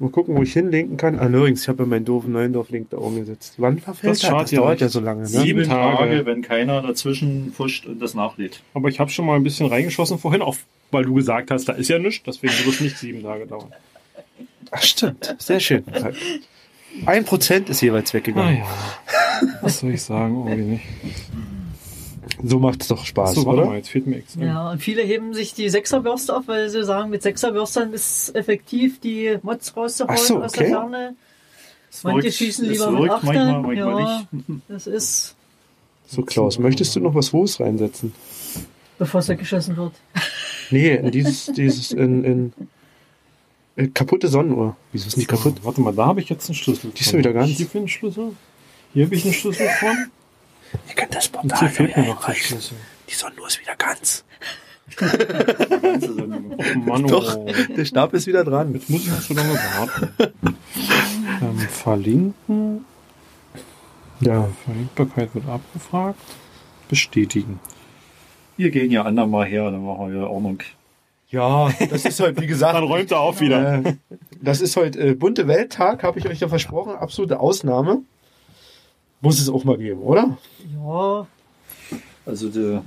Mal gucken, wo ich hinlinken kann. Ah, übrigens, ich habe ja meinen doofen Neuendorf-Link da oben gesetzt. Wann verfällt Das das? schaut Das ja dauert ja so lange, ne? Sieben Tage. wenn keiner dazwischen fuscht und das nachlädt. Aber ich habe schon mal ein bisschen reingeschossen vorhin, auch weil du gesagt hast, da ist ja nichts, deswegen wird es nicht sieben Tage dauern. Ach, stimmt. Sehr schön. Ein Prozent ist jeweils weggegangen. Naja. Was soll ich sagen? Irgendwie nicht. So macht's doch Spaß, So, warte oder? mal, jetzt fehlt mir extra. Ja, und viele heben sich die Sechserbürste auf, weil sie sagen, mit Sechserbürstern ist effektiv, die Mods rauszuhauen Ach so, aus der okay. Ferne. Es Manche wirkt- schießen es lieber mit wirkt Achtern. manchmal, manchmal ja, nicht. das ist, So, Klaus, möchtest du noch was Hohes reinsetzen? bevor es weggeschossen wird. Nee, in dieses, dieses, in, in, äh, kaputte Sonnenuhr. Wieso ist die kaputt? Warte mal, da habe ich jetzt einen Schlüssel. Die ist ja wieder ganz. Hier für einen Schlüssel. Hier habe ich einen Schlüssel von. Ihr könnt das mir noch der Schlüssel. Die Sonnenuhr ist wieder ganz. Oh Mann, Doch, oh. der Stab ist wieder dran. Jetzt muss ich noch so lange warten. (laughs) ähm, verlinken. Ja. Verlinkbarkeit wird abgefragt. Bestätigen. Wir gehen ja andermal her, dann machen wir wieder Ordnung. Ja, das ist heute, wie gesagt, Dann räumt er auf wieder. Äh, das ist heute äh, bunte Welttag, habe ich euch ja versprochen. Absolute Ausnahme. Muss es auch mal geben, oder? Ja, Also der,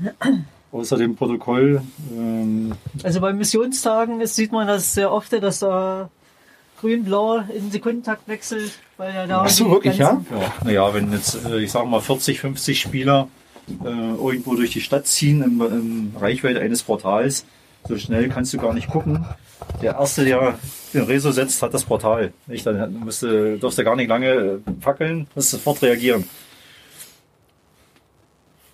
außer dem Protokoll, ähm, also bei Missionstagen ist, sieht man das sehr oft, dass da grün-blau in Sekundentakt wechselt, weil ja da Ach so, wirklich, ja? ja, naja, wenn jetzt, äh, ich sag mal, 40, 50 Spieler äh, irgendwo durch die Stadt ziehen im, im Reichweite eines Portals, so schnell kannst du gar nicht gucken. Der Erste, der den Reso setzt, hat das Portal. Nicht? Dann musste, darfst du gar nicht lange äh, fackeln, musst sofort reagieren.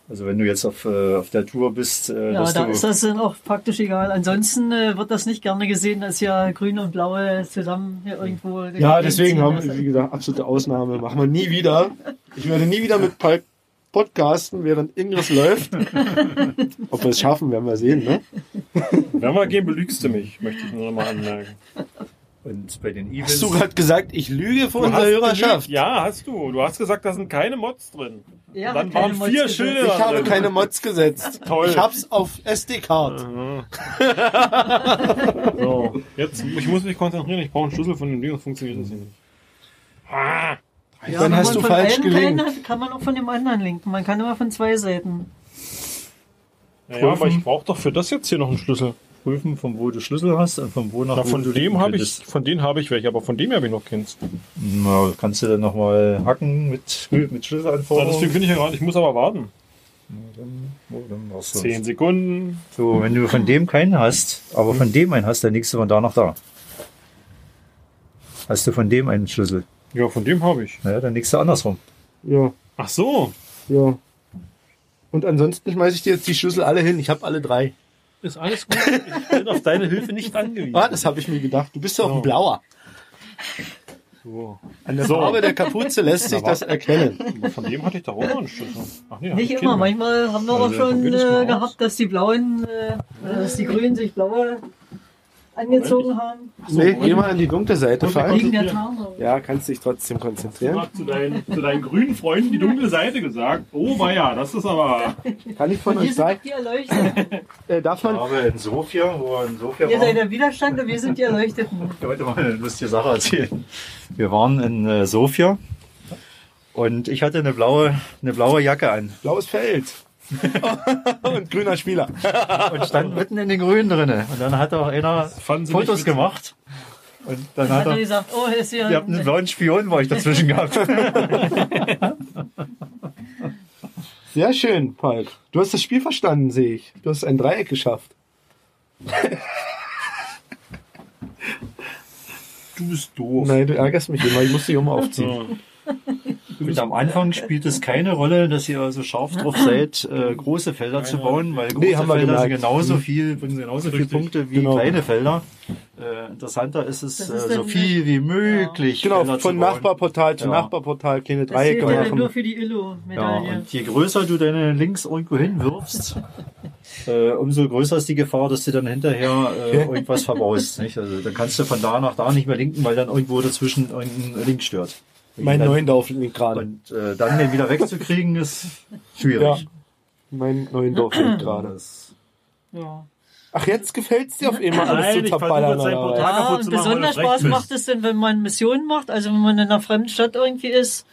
Also wenn du jetzt auf, äh, auf der Tour bist, äh, Ja, da ist das dann auch praktisch egal. Ansonsten äh, wird das nicht gerne gesehen, dass ja grüne und blaue zusammen hier irgendwo. Ja, deswegen haben wir, wie gesagt, absolute Ausnahme. Machen wir nie wieder. Ich werde nie wieder mit Palk podcasten, während Ingris läuft. (laughs) Ob wir es schaffen, werden wir sehen, ne? Wenn wir gehen, belügst du mich, möchte ich nur noch mal anmerken. Und bei den Events. Hast du gerade gesagt, ich lüge vor unserer Hörerschaft? Ja, hast du. Du hast gesagt, da sind keine Mods drin. Ja, dann waren Mods vier. Schilder Ich habe drin. keine Mods gesetzt. Toll. Ich hab's auf SD-Card. So, jetzt, ich muss mich konzentrieren. Ich brauche einen Schlüssel von dem Ding, sonst funktioniert das hier nicht. Ah, Ja, Dann hast du von falsch einem gelinkt. keinen hat, kann man auch von dem anderen linken. Man kann immer von zwei Seiten. ja, aber ich brauche doch für das jetzt hier noch einen Schlüssel. prüfen, von wo du Schlüssel hast und von wo nach Na, wo von du dem habe ich, von denen habe ich welche, aber von dem habe ich noch keins. Na, kannst du dann nochmal hacken mit, mit Schlüsselanforderungen? deswegen finde ich ja gerade, ich muss aber warten. Zehn Sekunden. So, wenn du von dem keinen hast, aber von dem einen hast, dann legst du von da nach da. Hast du von dem einen Schlüssel? Ja, von dem habe ich. Naja, dann legst du andersrum. Ja, Ach so. ja. Und ansonsten schmeiße ich dir jetzt die Schlüssel alle hin. Ich habe alle drei. Ist alles gut. Ich bin auf deine Hilfe nicht angewiesen. Ah, das habe ich mir gedacht. Du bist ja auch ein Blauer. So. An der Farbe der Kapuze lässt (laughs) sich das erkennen. Von dem hatte ich doch auch noch einen Schlüssel. Ach nee, Nicht hab ich immer, manchmal haben wir auch Also, schon das mal äh, gehabt, dass die Blauen, äh, oder dass die Grünen sich blaue angezogen haben. Nee, geh mal an die dunkle Seite, Tarnung. Ja, kannst dich trotzdem Du konzentrieren. hast zu deinen, zu deinen grünen Freunden die dunkle Seite gesagt. Oh, war ja, das ist aber. Kann ich von euch die Erleuchteten. (laughs) Äh, darf man? Aber in Sofia, wo wir in Sofia Ihr seid der Widerstand und wir sind die Erleuchteten. (laughs) ich wollte mal eine lustige Sache erzählen. Wir waren in äh, Sofia und ich hatte eine blaue, eine blaue Jacke an Blaues Feld. (laughs) Und grüner Spieler. und stand mitten in den Grünen drinne. Und dann hat auch einer Fotos gemacht. Und dann Hat hat er gesagt, oh, ist hier. ihr habt einen blauen Spion, war ich dazwischen gehabt. (laughs) Sehr schön, Falk. Du hast das Spiel verstanden, sehe ich. Du hast ein Dreieck geschafft. Du bist doof. Nein, du ärgerst mich immer. Ich muss dich immer aufziehen. (laughs) Und am Anfang spielt es keine Rolle, dass ihr so scharf drauf (laughs) seid, äh, große Felder zu bauen, weil große Nee, haben wir Felder sind genauso viel, bringen genauso viele. Punkte wie Genau. kleine Felder. Äh, interessanter ist es, Das ist äh, so viel wie möglich Genau, Felder von. Nachbarportal zu Ja. Nachbarportal kleine Dreiecke ja dann nur machen. für die Ja, Illo-Medaille. und je größer du deine Links irgendwo hinwirfst, (laughs) äh, umso größer ist die Gefahr, dass du dann hinterher äh, irgendwas verbaust. Nicht? Also dann kannst du von da nach da nicht mehr linken, weil dann irgendwo dazwischen irgendein Link stört. Mein Dann- Neuendorf liegt gerade. Und äh, dann den wieder wegzukriegen ist schwierig. Ja. Mein Neuendorf liegt gerade. Das, ja. Ach, jetzt gefällt's dir auf einmal alles Nein, zu zerballern. Ja, und besonders Spaß recht macht es denn, wenn man Missionen macht, also wenn man in einer fremden Stadt irgendwie ist,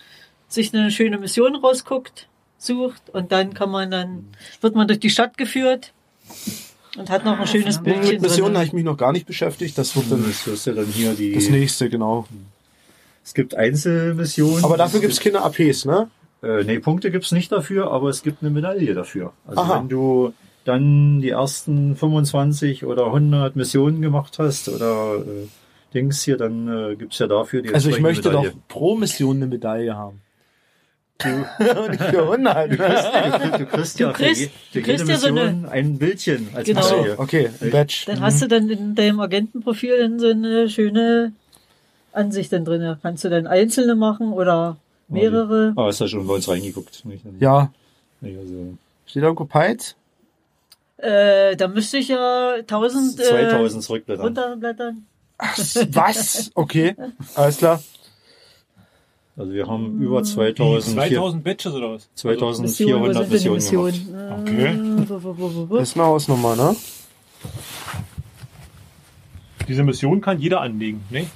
sich eine schöne Mission rausguckt, sucht und dann kann man dann, wird man durch die Stadt geführt und hat noch ein schönes Bildchen Mit Missionen habe ich mich noch gar nicht beschäftigt. Das wird dann das ist ja dann hier die. das nächste, genau. Es gibt Einzelmissionen. Aber dafür gibt's keine APs, ne? Äh, nee, Punkte gibt's nicht dafür, aber es gibt eine Medaille dafür. Also Aha. wenn du dann die ersten 25 oder 100 Missionen gemacht hast oder äh, Dings hier, dann äh, gibt's ja dafür die Also ich möchte doch Medaille. pro Mission eine Medaille haben. (laughs) Und nicht für 100. ne? Du kriegst ja Du kriegst- für, je, du für kriegst jede ja so Mission ein Bildchen als Genau. Medaille. Okay, ein Badge. Dann hast du dann in deinem Agentenprofil dann so eine schöne Ansicht dann drin. Kannst du dann einzelne machen oder mehrere. Ah, hast du schon bei uns reingeguckt? Nicht? Ja. Nicht, Also Steht da Peitz? Äh, da müsste ich ja 1000 äh, 2000 zurückblättern. runterblättern. Was? Okay. Alles klar. Also wir haben über 2000, 2000 Batches oder was? 2400 Missionen, Missionen, denn gemacht. Missionen? Okay. Äh? Das ist eine Hausnummer, ne? Diese Mission kann jeder anlegen, ne?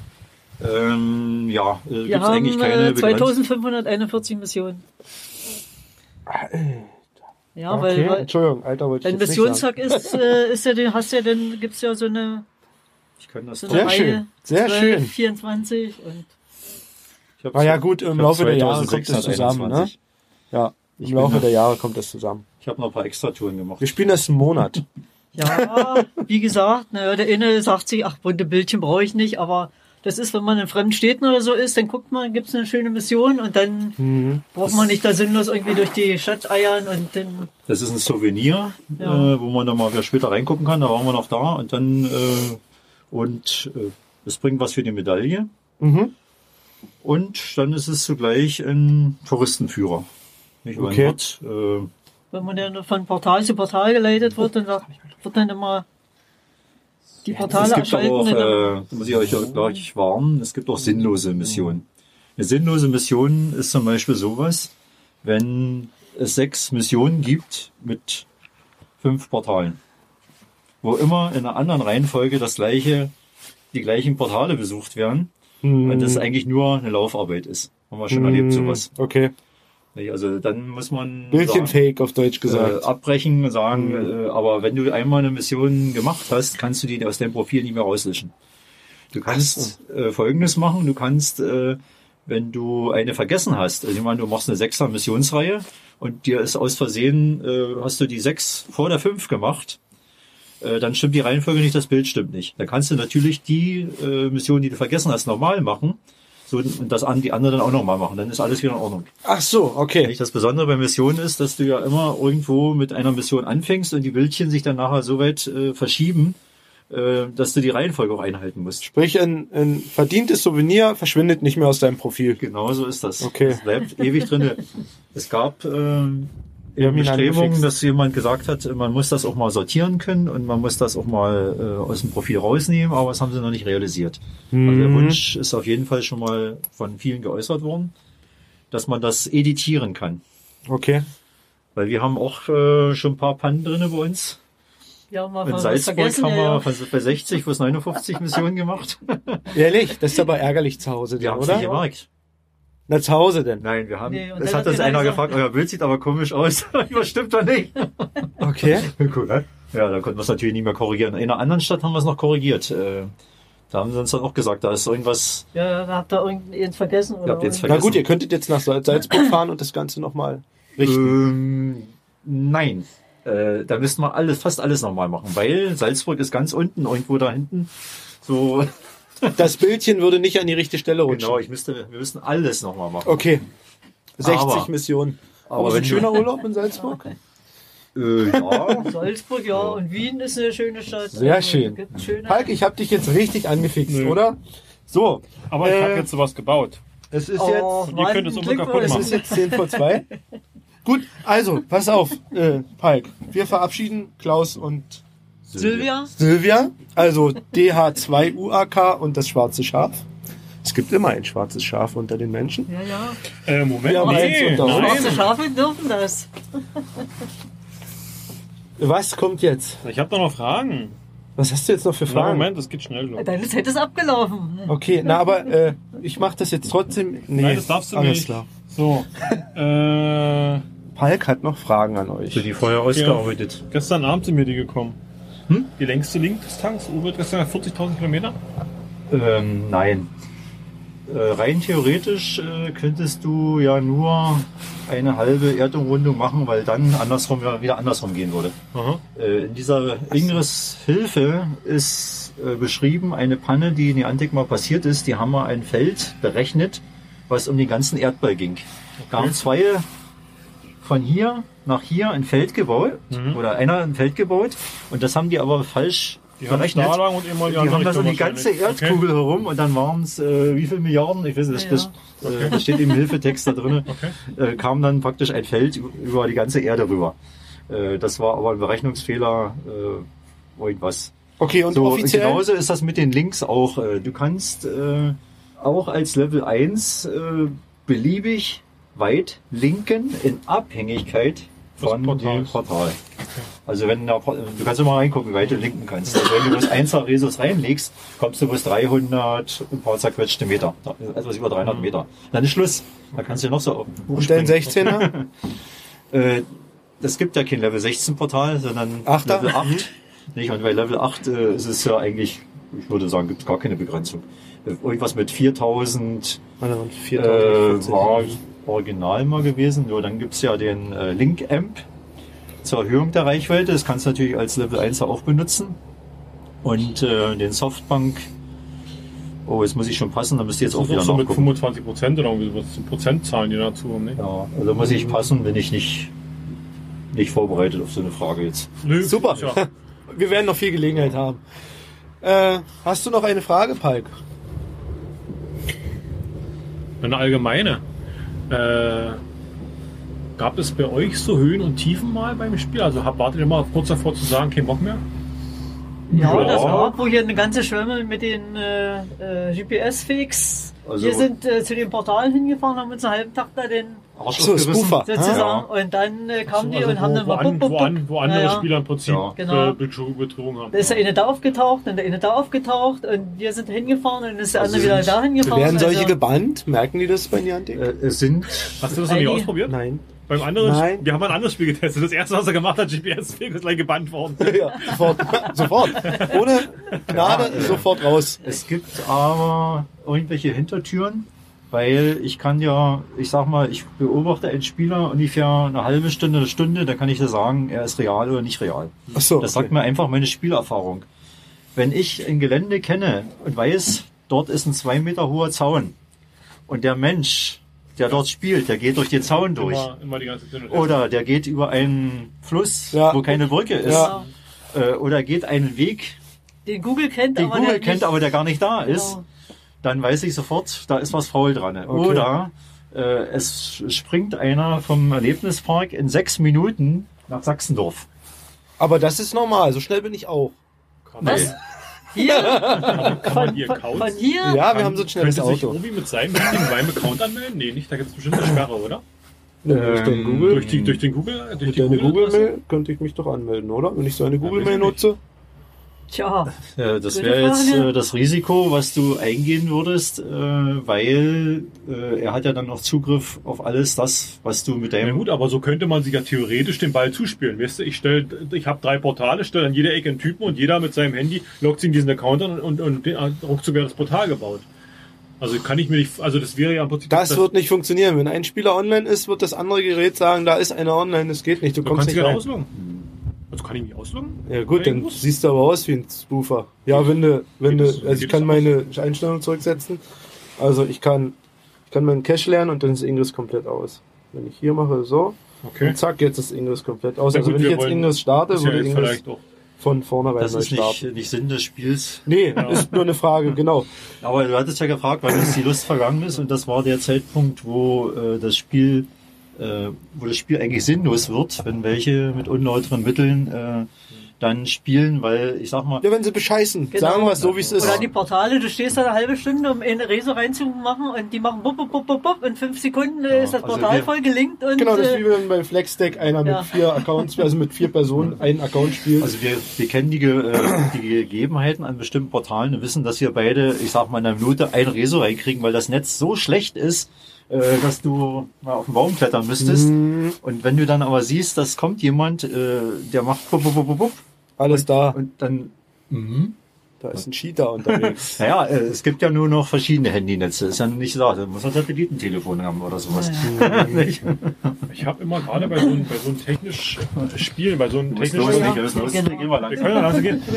Ähm, ja, äh, Wir gibt's eigentlich keine äh, Begrenzung. 2541 Missionen. Ja, Okay, weil, weil Entschuldigung, Alter, wollte ich dein jetzt nicht sagen. Missionstag ist, äh, ist ja, den hast ja dann, gibt's ja so eine, Ich kann das so Sehr Reihe. schön, sehr 12, schön. 24 und Ich Ah ja gut, im ich Laufe der Jahre kommt das 2621. zusammen, ne? Ja, Ich im bin Laufe der Jahre kommt das zusammen. Ich habe noch ein paar Extratouren gemacht. Wir spielen das einen Monat. ja, wie gesagt, naja, der eine sagt sich, ach, bunte Bildchen brauche ich nicht, aber das ist, wenn man in fremden Städten oder so ist, dann guckt man, gibt's eine schöne Mission und dann Mhm. braucht man nicht da sinnlos irgendwie durch die Stadt eiern und dann, Das ist ein Souvenir, Ja. äh, wo man dann mal wieder später reingucken kann. Da waren wir noch da und dann äh, und äh, es bringt was für die Medaille. Mhm. Und dann ist es zugleich ein Touristenführer. Nicht? Okay. wird, äh, wenn man dann von Portal zu Portal geleitet wird, dann wird dann immer Die Es Portale gibt aber auch, erschalten. äh, da muss ich euch auch gleich warnen, es gibt auch sinnlose Missionen. Eine sinnlose Mission ist zum Beispiel sowas, wenn es sechs Missionen gibt mit fünf Portalen, wo immer in einer anderen Reihenfolge das gleiche, die gleichen Portale besucht werden, weil das eigentlich nur eine Laufarbeit ist. Haben wir schon erlebt, sowas. Okay. Also dann muss man sagen, Bildchenfake auf Deutsch äh, gesagt. abbrechen und sagen, äh, aber wenn du einmal eine Mission gemacht hast, kannst du die aus deinem Profil nicht mehr rauslöschen. Du kannst äh, Folgendes machen, du kannst, äh, wenn du eine vergessen hast, also ich meine, du machst eine sechser Missionsreihe und dir ist aus Versehen, äh, hast du die sechs vor der fünf gemacht, äh, dann stimmt die Reihenfolge nicht, das Bild stimmt nicht. Dann kannst du natürlich die äh, Mission, die du vergessen hast, normal machen und das an die anderen dann auch nochmal machen. Dann ist alles wieder in Ordnung. Ach so, okay. Nicht? Das Besondere bei Missionen ist, dass du ja immer irgendwo mit einer Mission anfängst und die Bildchen sich dann nachher so weit äh, verschieben, äh, dass du die Reihenfolge auch einhalten musst. Sprich, ein, ein verdientes Souvenir verschwindet nicht mehr aus deinem Profil. Genau so ist das. Okay. Das bleibt ewig drin. Es gab äh, Ihn Bestrebungen, dass jemand gesagt hat, man muss das auch mal sortieren können und man muss das auch mal äh, aus dem Profil rausnehmen, aber das haben sie noch nicht realisiert. Also Mhm. der Wunsch ist auf jeden Fall schon mal von vielen geäußert worden, dass man das editieren kann. Okay. Weil wir haben auch äh, schon ein paar Pannen drinne bei uns. Ja, mal In Salzburg haben wir ja. von- bei 60 bis 59 Missionen gemacht. Ehrlich, das ist aber ärgerlich zu Hause, Wir denn, haben es nicht oder? gemerkt. Na, zu Hause denn. Nein, wir haben. Nee, es hat uns einer gefragt, euer Bild sieht aber komisch aus. (laughs) Was stimmt doch nicht? (laughs) Okay. (laughs) cool, ne? Ja, da konnten wir es natürlich nicht mehr korrigieren. In einer anderen Stadt haben wir es noch korrigiert. Äh, Da haben sie uns dann auch gesagt, da ist irgendwas. Ja, da habt ihr irgendeins vergessen. Oder habt ihr jetzt Na vergessen. gut, ihr könntet jetzt nach Sal- Salzburg (coughs) fahren und das Ganze nochmal richten. Ähm, nein. Äh, da müssten wir alles, fast alles nochmal machen, weil Salzburg ist ganz unten, irgendwo da hinten. So, Das Bildchen würde nicht an die richtige Stelle rutschen. genau, ich müsste, wir müssten alles nochmal machen. Okay. 60 Aber- Missionen. aber Aber, ein schöner Urlaub in Salzburg? Äh, ja. Salzburg, ja, und Wien ist eine schöne Stadt. Sehr Also, schön. Falk, ich habe dich jetzt richtig angefixt, Nö. oder? So, Aber ich Äh, habe jetzt sowas gebaut. es ist Oh, jetzt ihr könnt es kaputt Es machen. ist jetzt 10 vor 2. (laughs) Gut, also, pass auf, äh, Palk. Wir verabschieden Klaus und Silvia? Silvia. Also DH2UAK und das schwarze Schaf. Es gibt immer ein schwarzes Schaf unter den Menschen. Ja, ja. Äh, Moment, eins nee. Schwarze. Schafe dürfen das. Was kommt jetzt? Ich habe doch noch Fragen. Was hast du jetzt noch für Na, Fragen? Moment, das geht schnell. los. Deine Zeit ist abgelaufen. Okay, na aber äh, ich mache das jetzt trotzdem. Nee, Nein, das darfst du alles nicht. klar. So, äh, Palk hat noch Fragen an euch. Sind die vorher ausgearbeitet? gestern Abend sind mir die gekommen. Die längste Linkdistanz, Uwe, gestern 40.000 Kilometer? Ähm, nein. Äh, rein theoretisch äh, könntest du ja nur eine halbe Erdumrundung machen, weil dann andersrum ja wieder andersrum gehen würde. Äh, in dieser Ingres Hilfe ist äh, beschrieben eine Panne, die in Niantic mal passiert ist. Die haben mal ein Feld berechnet, was um den ganzen Erdball ging. Da haben zwei von hier nach hier ein Feld gebaut oder einer ein Feld gebaut und das haben die aber falsch Die haben berechnet. da lang und immer Die haben das um die ganze. Erdkugel herum und dann waren es äh, wie viele Milliarden, ich weiß nicht, das, das, äh, das steht im Hilfetext da drin, Okay. äh, kam dann praktisch ein Feld über die ganze Erde rüber. Äh, das war aber ein Berechnungsfehler, äh, irgendwas. Okay, und so, offiziell. genauso ist das mit den Links auch. Du kannst äh, auch als Level 1 äh, beliebig weit linken in Abhängigkeit von Des dem. Portal. Also wenn da, du kannst immer reingucken, wie weit du linken kannst. Also wenn du bloß 1 Resus reinlegst, kommst du bis 300 ein paar zerquetschte Meter. Etwas über 300 Meter. Dann ist Schluss. Da kannst du noch so und dein 16er? (laughs) äh, es gibt ja kein Level 16 Portal, sondern Achter? Level 8. Nicht? Und bei Level 8 äh, ist es ja eigentlich, ich würde sagen, gibt es gar keine Begrenzung. Äh, Irgendwas mit 4000 Warte mal, äh, 4040. war original mal gewesen. Nur dann gibt's ja den äh, Link Amp zur Erhöhung der Reichweite. Das kannst du natürlich als Level 1 auch benutzen. Und äh, den Softbank. Oh, jetzt muss ich schon passen, da müsst ihr jetzt Das auch ist wieder so mit nachgucken. 25 Prozent oder irgendwie sowas. Das sind Prozentzahlen, die dazu haben, ne? Ja, also muss ich passen, bin ich nicht, nicht vorbereitet auf so eine Frage jetzt. Nö, Super. Ja. (laughs) Wir werden noch viel Gelegenheit haben. Äh, hast du noch eine Frage, Palk? Eine allgemeine. Äh, gab es bei euch so Höhen und Tiefen mal beim Spiel? Also hab, wartet ihr mal kurz davor zu sagen, kein Bock mehr? Ja, Ja. das gab, wo hier eine ganze Schwemme mit den äh, äh, GPS-Fix. Also- wir sind äh, zu den Portalen hingefahren, haben uns einen halben Tag da den Arsch So. Spoofer. sozusagen und dann äh, kamen die Also und haben wo, dann wo, mal an, bup, bup, wo, bup. an, wo andere Naja. Spieler im Prinzip Ja. Genau. äh, Betrug- betrogen haben. Da ist der eine da aufgetaucht und der eine da aufgetaucht und wir sind hingefahren und dann ist der Also andere wieder da hingefahren. Werden solche also, gebannt? Merken die das bei Niantic? Äh, es sind Hast du das noch nicht ausprobiert? Nein. Beim anderen, Nein. wir haben ein anderes Spiel getestet. Das erste, was er gemacht hat, GPS-Weg, ist gleich gebannt worden. (laughs) Ja, sofort. (laughs) sofort. Ohne Gnade, sofort raus. Es gibt aber irgendwelche Hintertüren, weil ich kann ja, ich sag mal, ich beobachte einen Spieler ungefähr eine halbe Stunde, eine Stunde, dann kann ich dir sagen, er ist real oder nicht real. Ach so. Das sagt mir einfach meine Spielerfahrung. Wenn ich ein Gelände kenne und weiß, dort ist ein zwei Meter hoher Zaun und der Mensch, der dort spielt, der geht durch den Zaun durch. Immer, immer die ganze Zeit. Oder der geht über einen Fluss, Ja. wo keine Brücke ist. Ja. Äh, Oder geht einen Weg, den Google kennt, den aber Google der kennt, nicht, aber der gar nicht da ist. Genau. Dann weiß ich sofort, da ist was faul dran. Oder äh, es springt einer vom Erlebnispark in sechs Minuten nach Sachsendorf. Aber das ist normal. So schnell bin ich auch. Was? Hier? (laughs) Kann man hier von, Accounts? von hier? Ja, wir haben so ein schnelles Könnte sich Auto. Obi mit seinem Prime-Account anmelden? Nee, nicht. Da gibt es bestimmt eine Sperre, oder? Durch den Ähm, Google. Durch, die, durch den Google? Durch Mit die deiner Google-Adresse? Google-Mail könnte ich mich doch anmelden, oder? Wenn ich so eine Google-Mail weiß ich nutze. Tja, Äh, das wäre jetzt äh, das Risiko, was du eingehen würdest, äh, weil äh, er hat ja dann noch Zugriff auf alles das, was du mit Na deinem gut, aber so könnte man sich ja theoretisch den Ball zuspielen. Weißt du, ich stell, ich habe drei Portale, stelle an jeder Ecke einen Typen und jeder mit seinem Handy loggt sich in diesen Account an und, und, und ruckzuck wäre das Portal gebaut. Also kann ich mir nicht, also das wäre ja im Prinzip. Das wird nicht funktionieren. Wenn ein Spieler online ist, wird das andere Gerät sagen, da ist einer online, das geht nicht. Du Du kommst kannst nicht rein. Also kann ich mich ausloggen? Ja gut, dann Irgendwas? siehst du aber aus wie ein Spoofer. Ja, wenn du, wenn du, also ich kann meine Einstellung zurücksetzen. Also ich kann, ich kann meinen Cache lernen und dann ist Ingress komplett aus. Wenn ich hier mache so, Okay. und zack, jetzt ist Ingress komplett aus. Na Also gut, wenn ich jetzt Ingress starte, Ist ja würde jetzt Ingress vielleicht auch. von vornherein das ist nicht, starten. nicht Sinn des Spiels. Nee, ist nur eine Frage, genau. Aber du hattest ja gefragt, wann uns die Lust vergangen ist und das war der Zeitpunkt, wo äh, das Spiel, äh, wo das Spiel eigentlich sinnlos wird, wenn welche mit unlauteren Mitteln äh, dann spielen, weil ich sag mal, Ja, wenn sie bescheißen, Genau. sagen wir es so, wie es ist. Oder die Portale, du stehst da eine halbe Stunde, um in eine Reso reinzumachen und die machen bup, bup, bup, bup, bup. In fünf Sekunden Ja, ist das also Portal wir- voll gelinkt und Genau, das ist äh, wie wenn bei Flexdeck einer Ja. mit vier Accounts, also mit vier Personen einen Account spielt. also wir, wir kennen die, äh, die Gegebenheiten an bestimmten Portalen und wissen, dass wir beide, ich sag mal, in einer Minute ein Reso reinkriegen, weil das Netz so schlecht ist, äh, dass du mal auf den Baum klettern müsstest. Mhm. Und wenn du dann aber siehst, dass kommt jemand, äh, der macht bup, bup, bup, bup, Alles da. und dann Da ist ein Cheater unterwegs. (laughs) Naja, äh, es gibt ja nur noch verschiedene Handynetze. Ist ja nicht so, da muss man Satellitentelefon haben oder sowas. (laughs) Nicht? Ich habe immer gerade bei so einem, bei so einem technisch äh, Spielen, bei so einem technisch Ja, ja.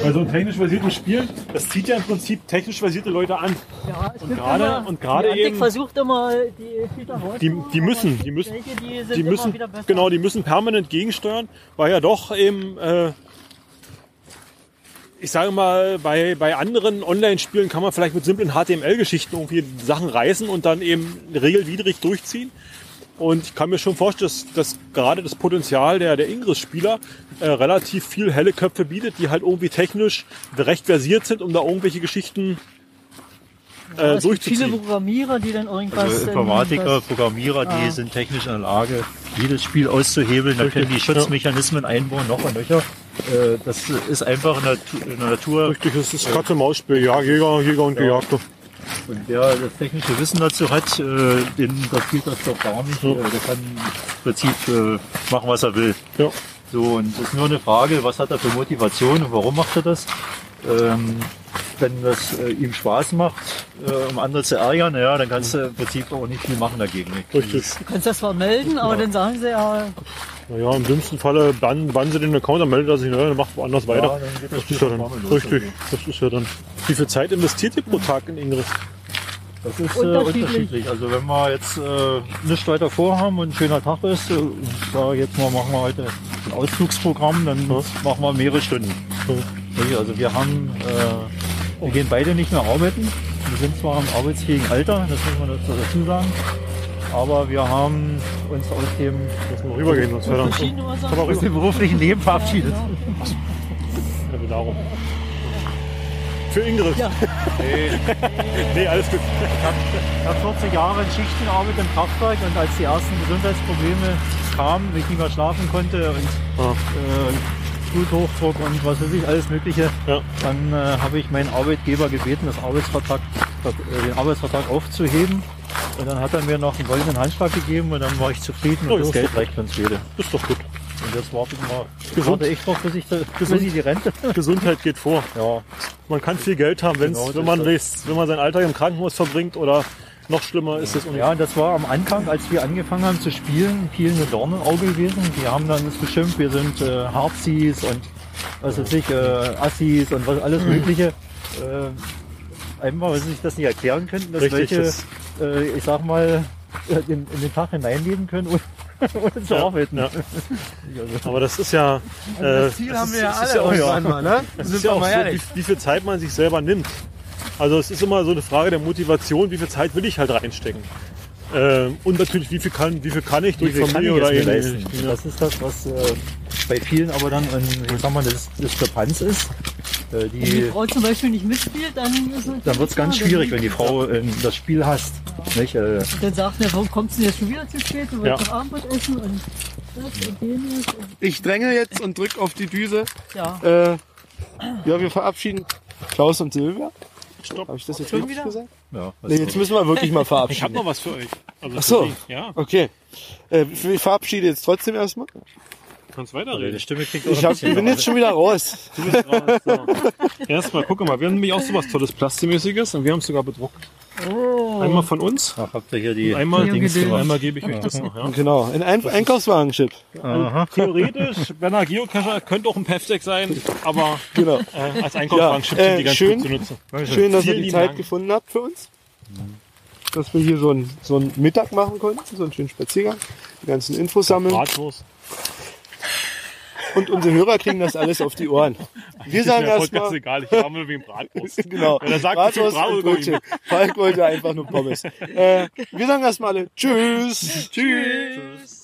Bei so einem technisch basierten Spiel, das zieht ja im Prinzip technisch basierte Leute an. ja, es und gerade- immer, und gerade die eben- versucht immer die Die, die müssen, die müssen, welche, die sind die müssen, wieder besser. genau, die müssen permanent gegensteuern, weil ja doch eben, äh, ich sage mal, bei, bei anderen Online-Spielen kann man vielleicht mit simplen HTML-Geschichten irgendwie Sachen reißen und dann eben regelwidrig durchziehen. Und ich kann mir schon vorstellen, dass, dass gerade das Potenzial der, der Ingress-Spieler äh, relativ viel helle Köpfe bietet, die halt irgendwie technisch recht versiert sind, um da irgendwelche Geschichten äh, es gibt viele durchzuziehen. Programmierer, die dann irgendwas... Also Informatiker, Programmierer, die Ah. sind technisch in der Lage, jedes Spiel auszuhebeln. Da können die Schutzmechanismen einbauen, noch und nöcher. Äh, Das ist einfach in der, Tu- in der Natur. Richtig, es ist Katze-Maus-Spiel, ja, Jäger, Jäger und Gejagter. Und wer das technische Wissen dazu hat, äh, den interessiert das doch gar nicht. Äh, Der kann im Prinzip äh, machen, was er will. Ja. So, und es ist nur eine Frage, was hat er für Motivation und warum macht er das? Ähm, wenn das äh, ihm Spaß macht, äh, um andere zu ärgern, ja, dann kannst du im Prinzip auch nicht viel machen dagegen. Richtig. Du kannst das zwar melden, aber dann sagen sie ja, Naja, im dümmsten Falle bannen, bannen sie den Account, dann meldet er sich neu und macht woanders Ja, weiter. dann geht das Das ist ja dann richtig. Das ist ja dann. Wie viel Zeit investiert ihr pro Tag in Ingress? Das ist äh, Unterschiedlich. unterschiedlich. Also wenn wir jetzt äh, nichts weiter vorhaben und ein schöner Tag ist, äh, und sage jetzt mal, machen wir heute ein Ausflugsprogramm, dann machen wir mehrere Stunden. Okay, Also wir haben, äh, wir gehen beide nicht mehr arbeiten. Wir sind zwar im arbeitsfähigen Alter, das muss man dazu dazu sagen, aber wir haben uns aus dem, Lass mal rübergehen, sonst wäre mal aus dem beruflichen Leben verabschiedet. Ja, darum. für Ingrid. Ja. Nee, (laughs) alles gut. Ich habe 40 Jahre in Schichten gearbeitet im Kraftwerk und als die ersten Gesundheitsprobleme kamen, ich nicht mehr schlafen konnte und Ah. äh, Bluthochdruck und was weiß ich, alles Mögliche, Ja. dann äh, habe ich meinen Arbeitgeber gebeten, das Arbeitsvertrag, äh, den Arbeitsvertrag aufzuheben. Und dann hat er mir noch einen goldenen Handschlag gegeben und dann war ich zufrieden Oh, und das Geld reicht uns. Das ist doch gut. Und jetzt warte ich mal, warte ich doch, bis ich, bis Gesund. ich die Rente. (laughs) Gesundheit geht vor. Ja, Man kann viel Geld haben, wenn's, Genau, wenn, man das, wenn man seinen Alltag im Krankenhaus verbringt oder noch schlimmer ist es. Ja, und das war am Anfang, als wir angefangen haben zu spielen, viel eine Dorn im Auge gewesen. Die haben dann uns beschimpft, wir sind äh, Harzis und was weiß ich, äh, Assis und was alles Mögliche. Äh, einfach, weil sie sich das nicht erklären könnten, dass Richtig, welche, das- äh, ich sag mal, äh, in, in den Tag hineinleben können, ohne, (laughs) ohne zu Ja, arbeiten. ja. (laughs) Also, Aber das ist ja, äh, Das Ziel das haben ist, wir ja das alle (laughs) ist ja auch, irgendwann mal, ne? das Sind ist ja wir auch mal so, ehrlich. wie, wie viel Zeit man sich selber nimmt. Also es ist immer so eine Frage der Motivation, wie viel Zeit will ich halt reinstecken. Ähm, und natürlich, wie viel kann, wie viel kann ich wie durch kann Familie jetzt oder mir ähnliches. leisten? Ja. Das ist das, was äh, bei vielen aber dann ein, ich sag mal, das Diskrepanz ist. Äh, Wenn die die, Frau zum Beispiel nicht mitspielt, dann ist dann wird es ganz schwierig, wenn die Frau äh, das Spiel hasst. Nicht? Äh, Dann sagt er, warum kommst du denn jetzt schon wieder zu spät? Du wolltest Ja. Abendbrot essen und das und jenes. Und, Ich dränge jetzt und drück auf die Düse. ja. Äh, ja, wir verabschieden Klaus und Silvia. Stopp. Habe ich das jetzt Schon richtig wieder? gesagt? ja, Nee, jetzt müssen wir wirklich mal Ich habe verabschieden. noch was für euch. Also Ach so. Ja, Okay. Äh, ich verabschiede jetzt trotzdem erstmal. kannst Also die weiterreden. Stimme klingt Ich, hab, ich bin jetzt schon wieder raus. Du bist raus. So. (laughs) Erstmal, guck mal, wir haben nämlich auch sowas tolles Plastimäßiges und wir haben es sogar bedruckt. Einmal von uns, Ach, habt ihr hier die einmal, Dings gemacht. einmal gebe ich euch das noch. Ja. Genau, ein Ein Einkaufswagen-Chip. Aha. Theoretisch, Werner Geocacher könnte auch ein Pefdeck sein, aber Genau. äh, als Einkaufswagen Ja, äh, sind die ganz schön. gut zu nutzen. Schön, dass ihr die Zeit Dank. gefunden habt für uns. Dass wir hier so einen, so einen Mittag machen konnten, so einen schönen Spaziergang, die ganzen Infos sammeln. Bratwurst. Und unsere Hörer kriegen das alles auf die Ohren. Wir Ist sagen mir Podcast erstmal, egal, ich habe wegen Bratwurst. (laughs) genau, Wenn er sagt, Bratwurst und Brötchen. Falk wollte einfach nur Pommes. (laughs) Äh, wir sagen erstmal alle Tschüss. Tschüss.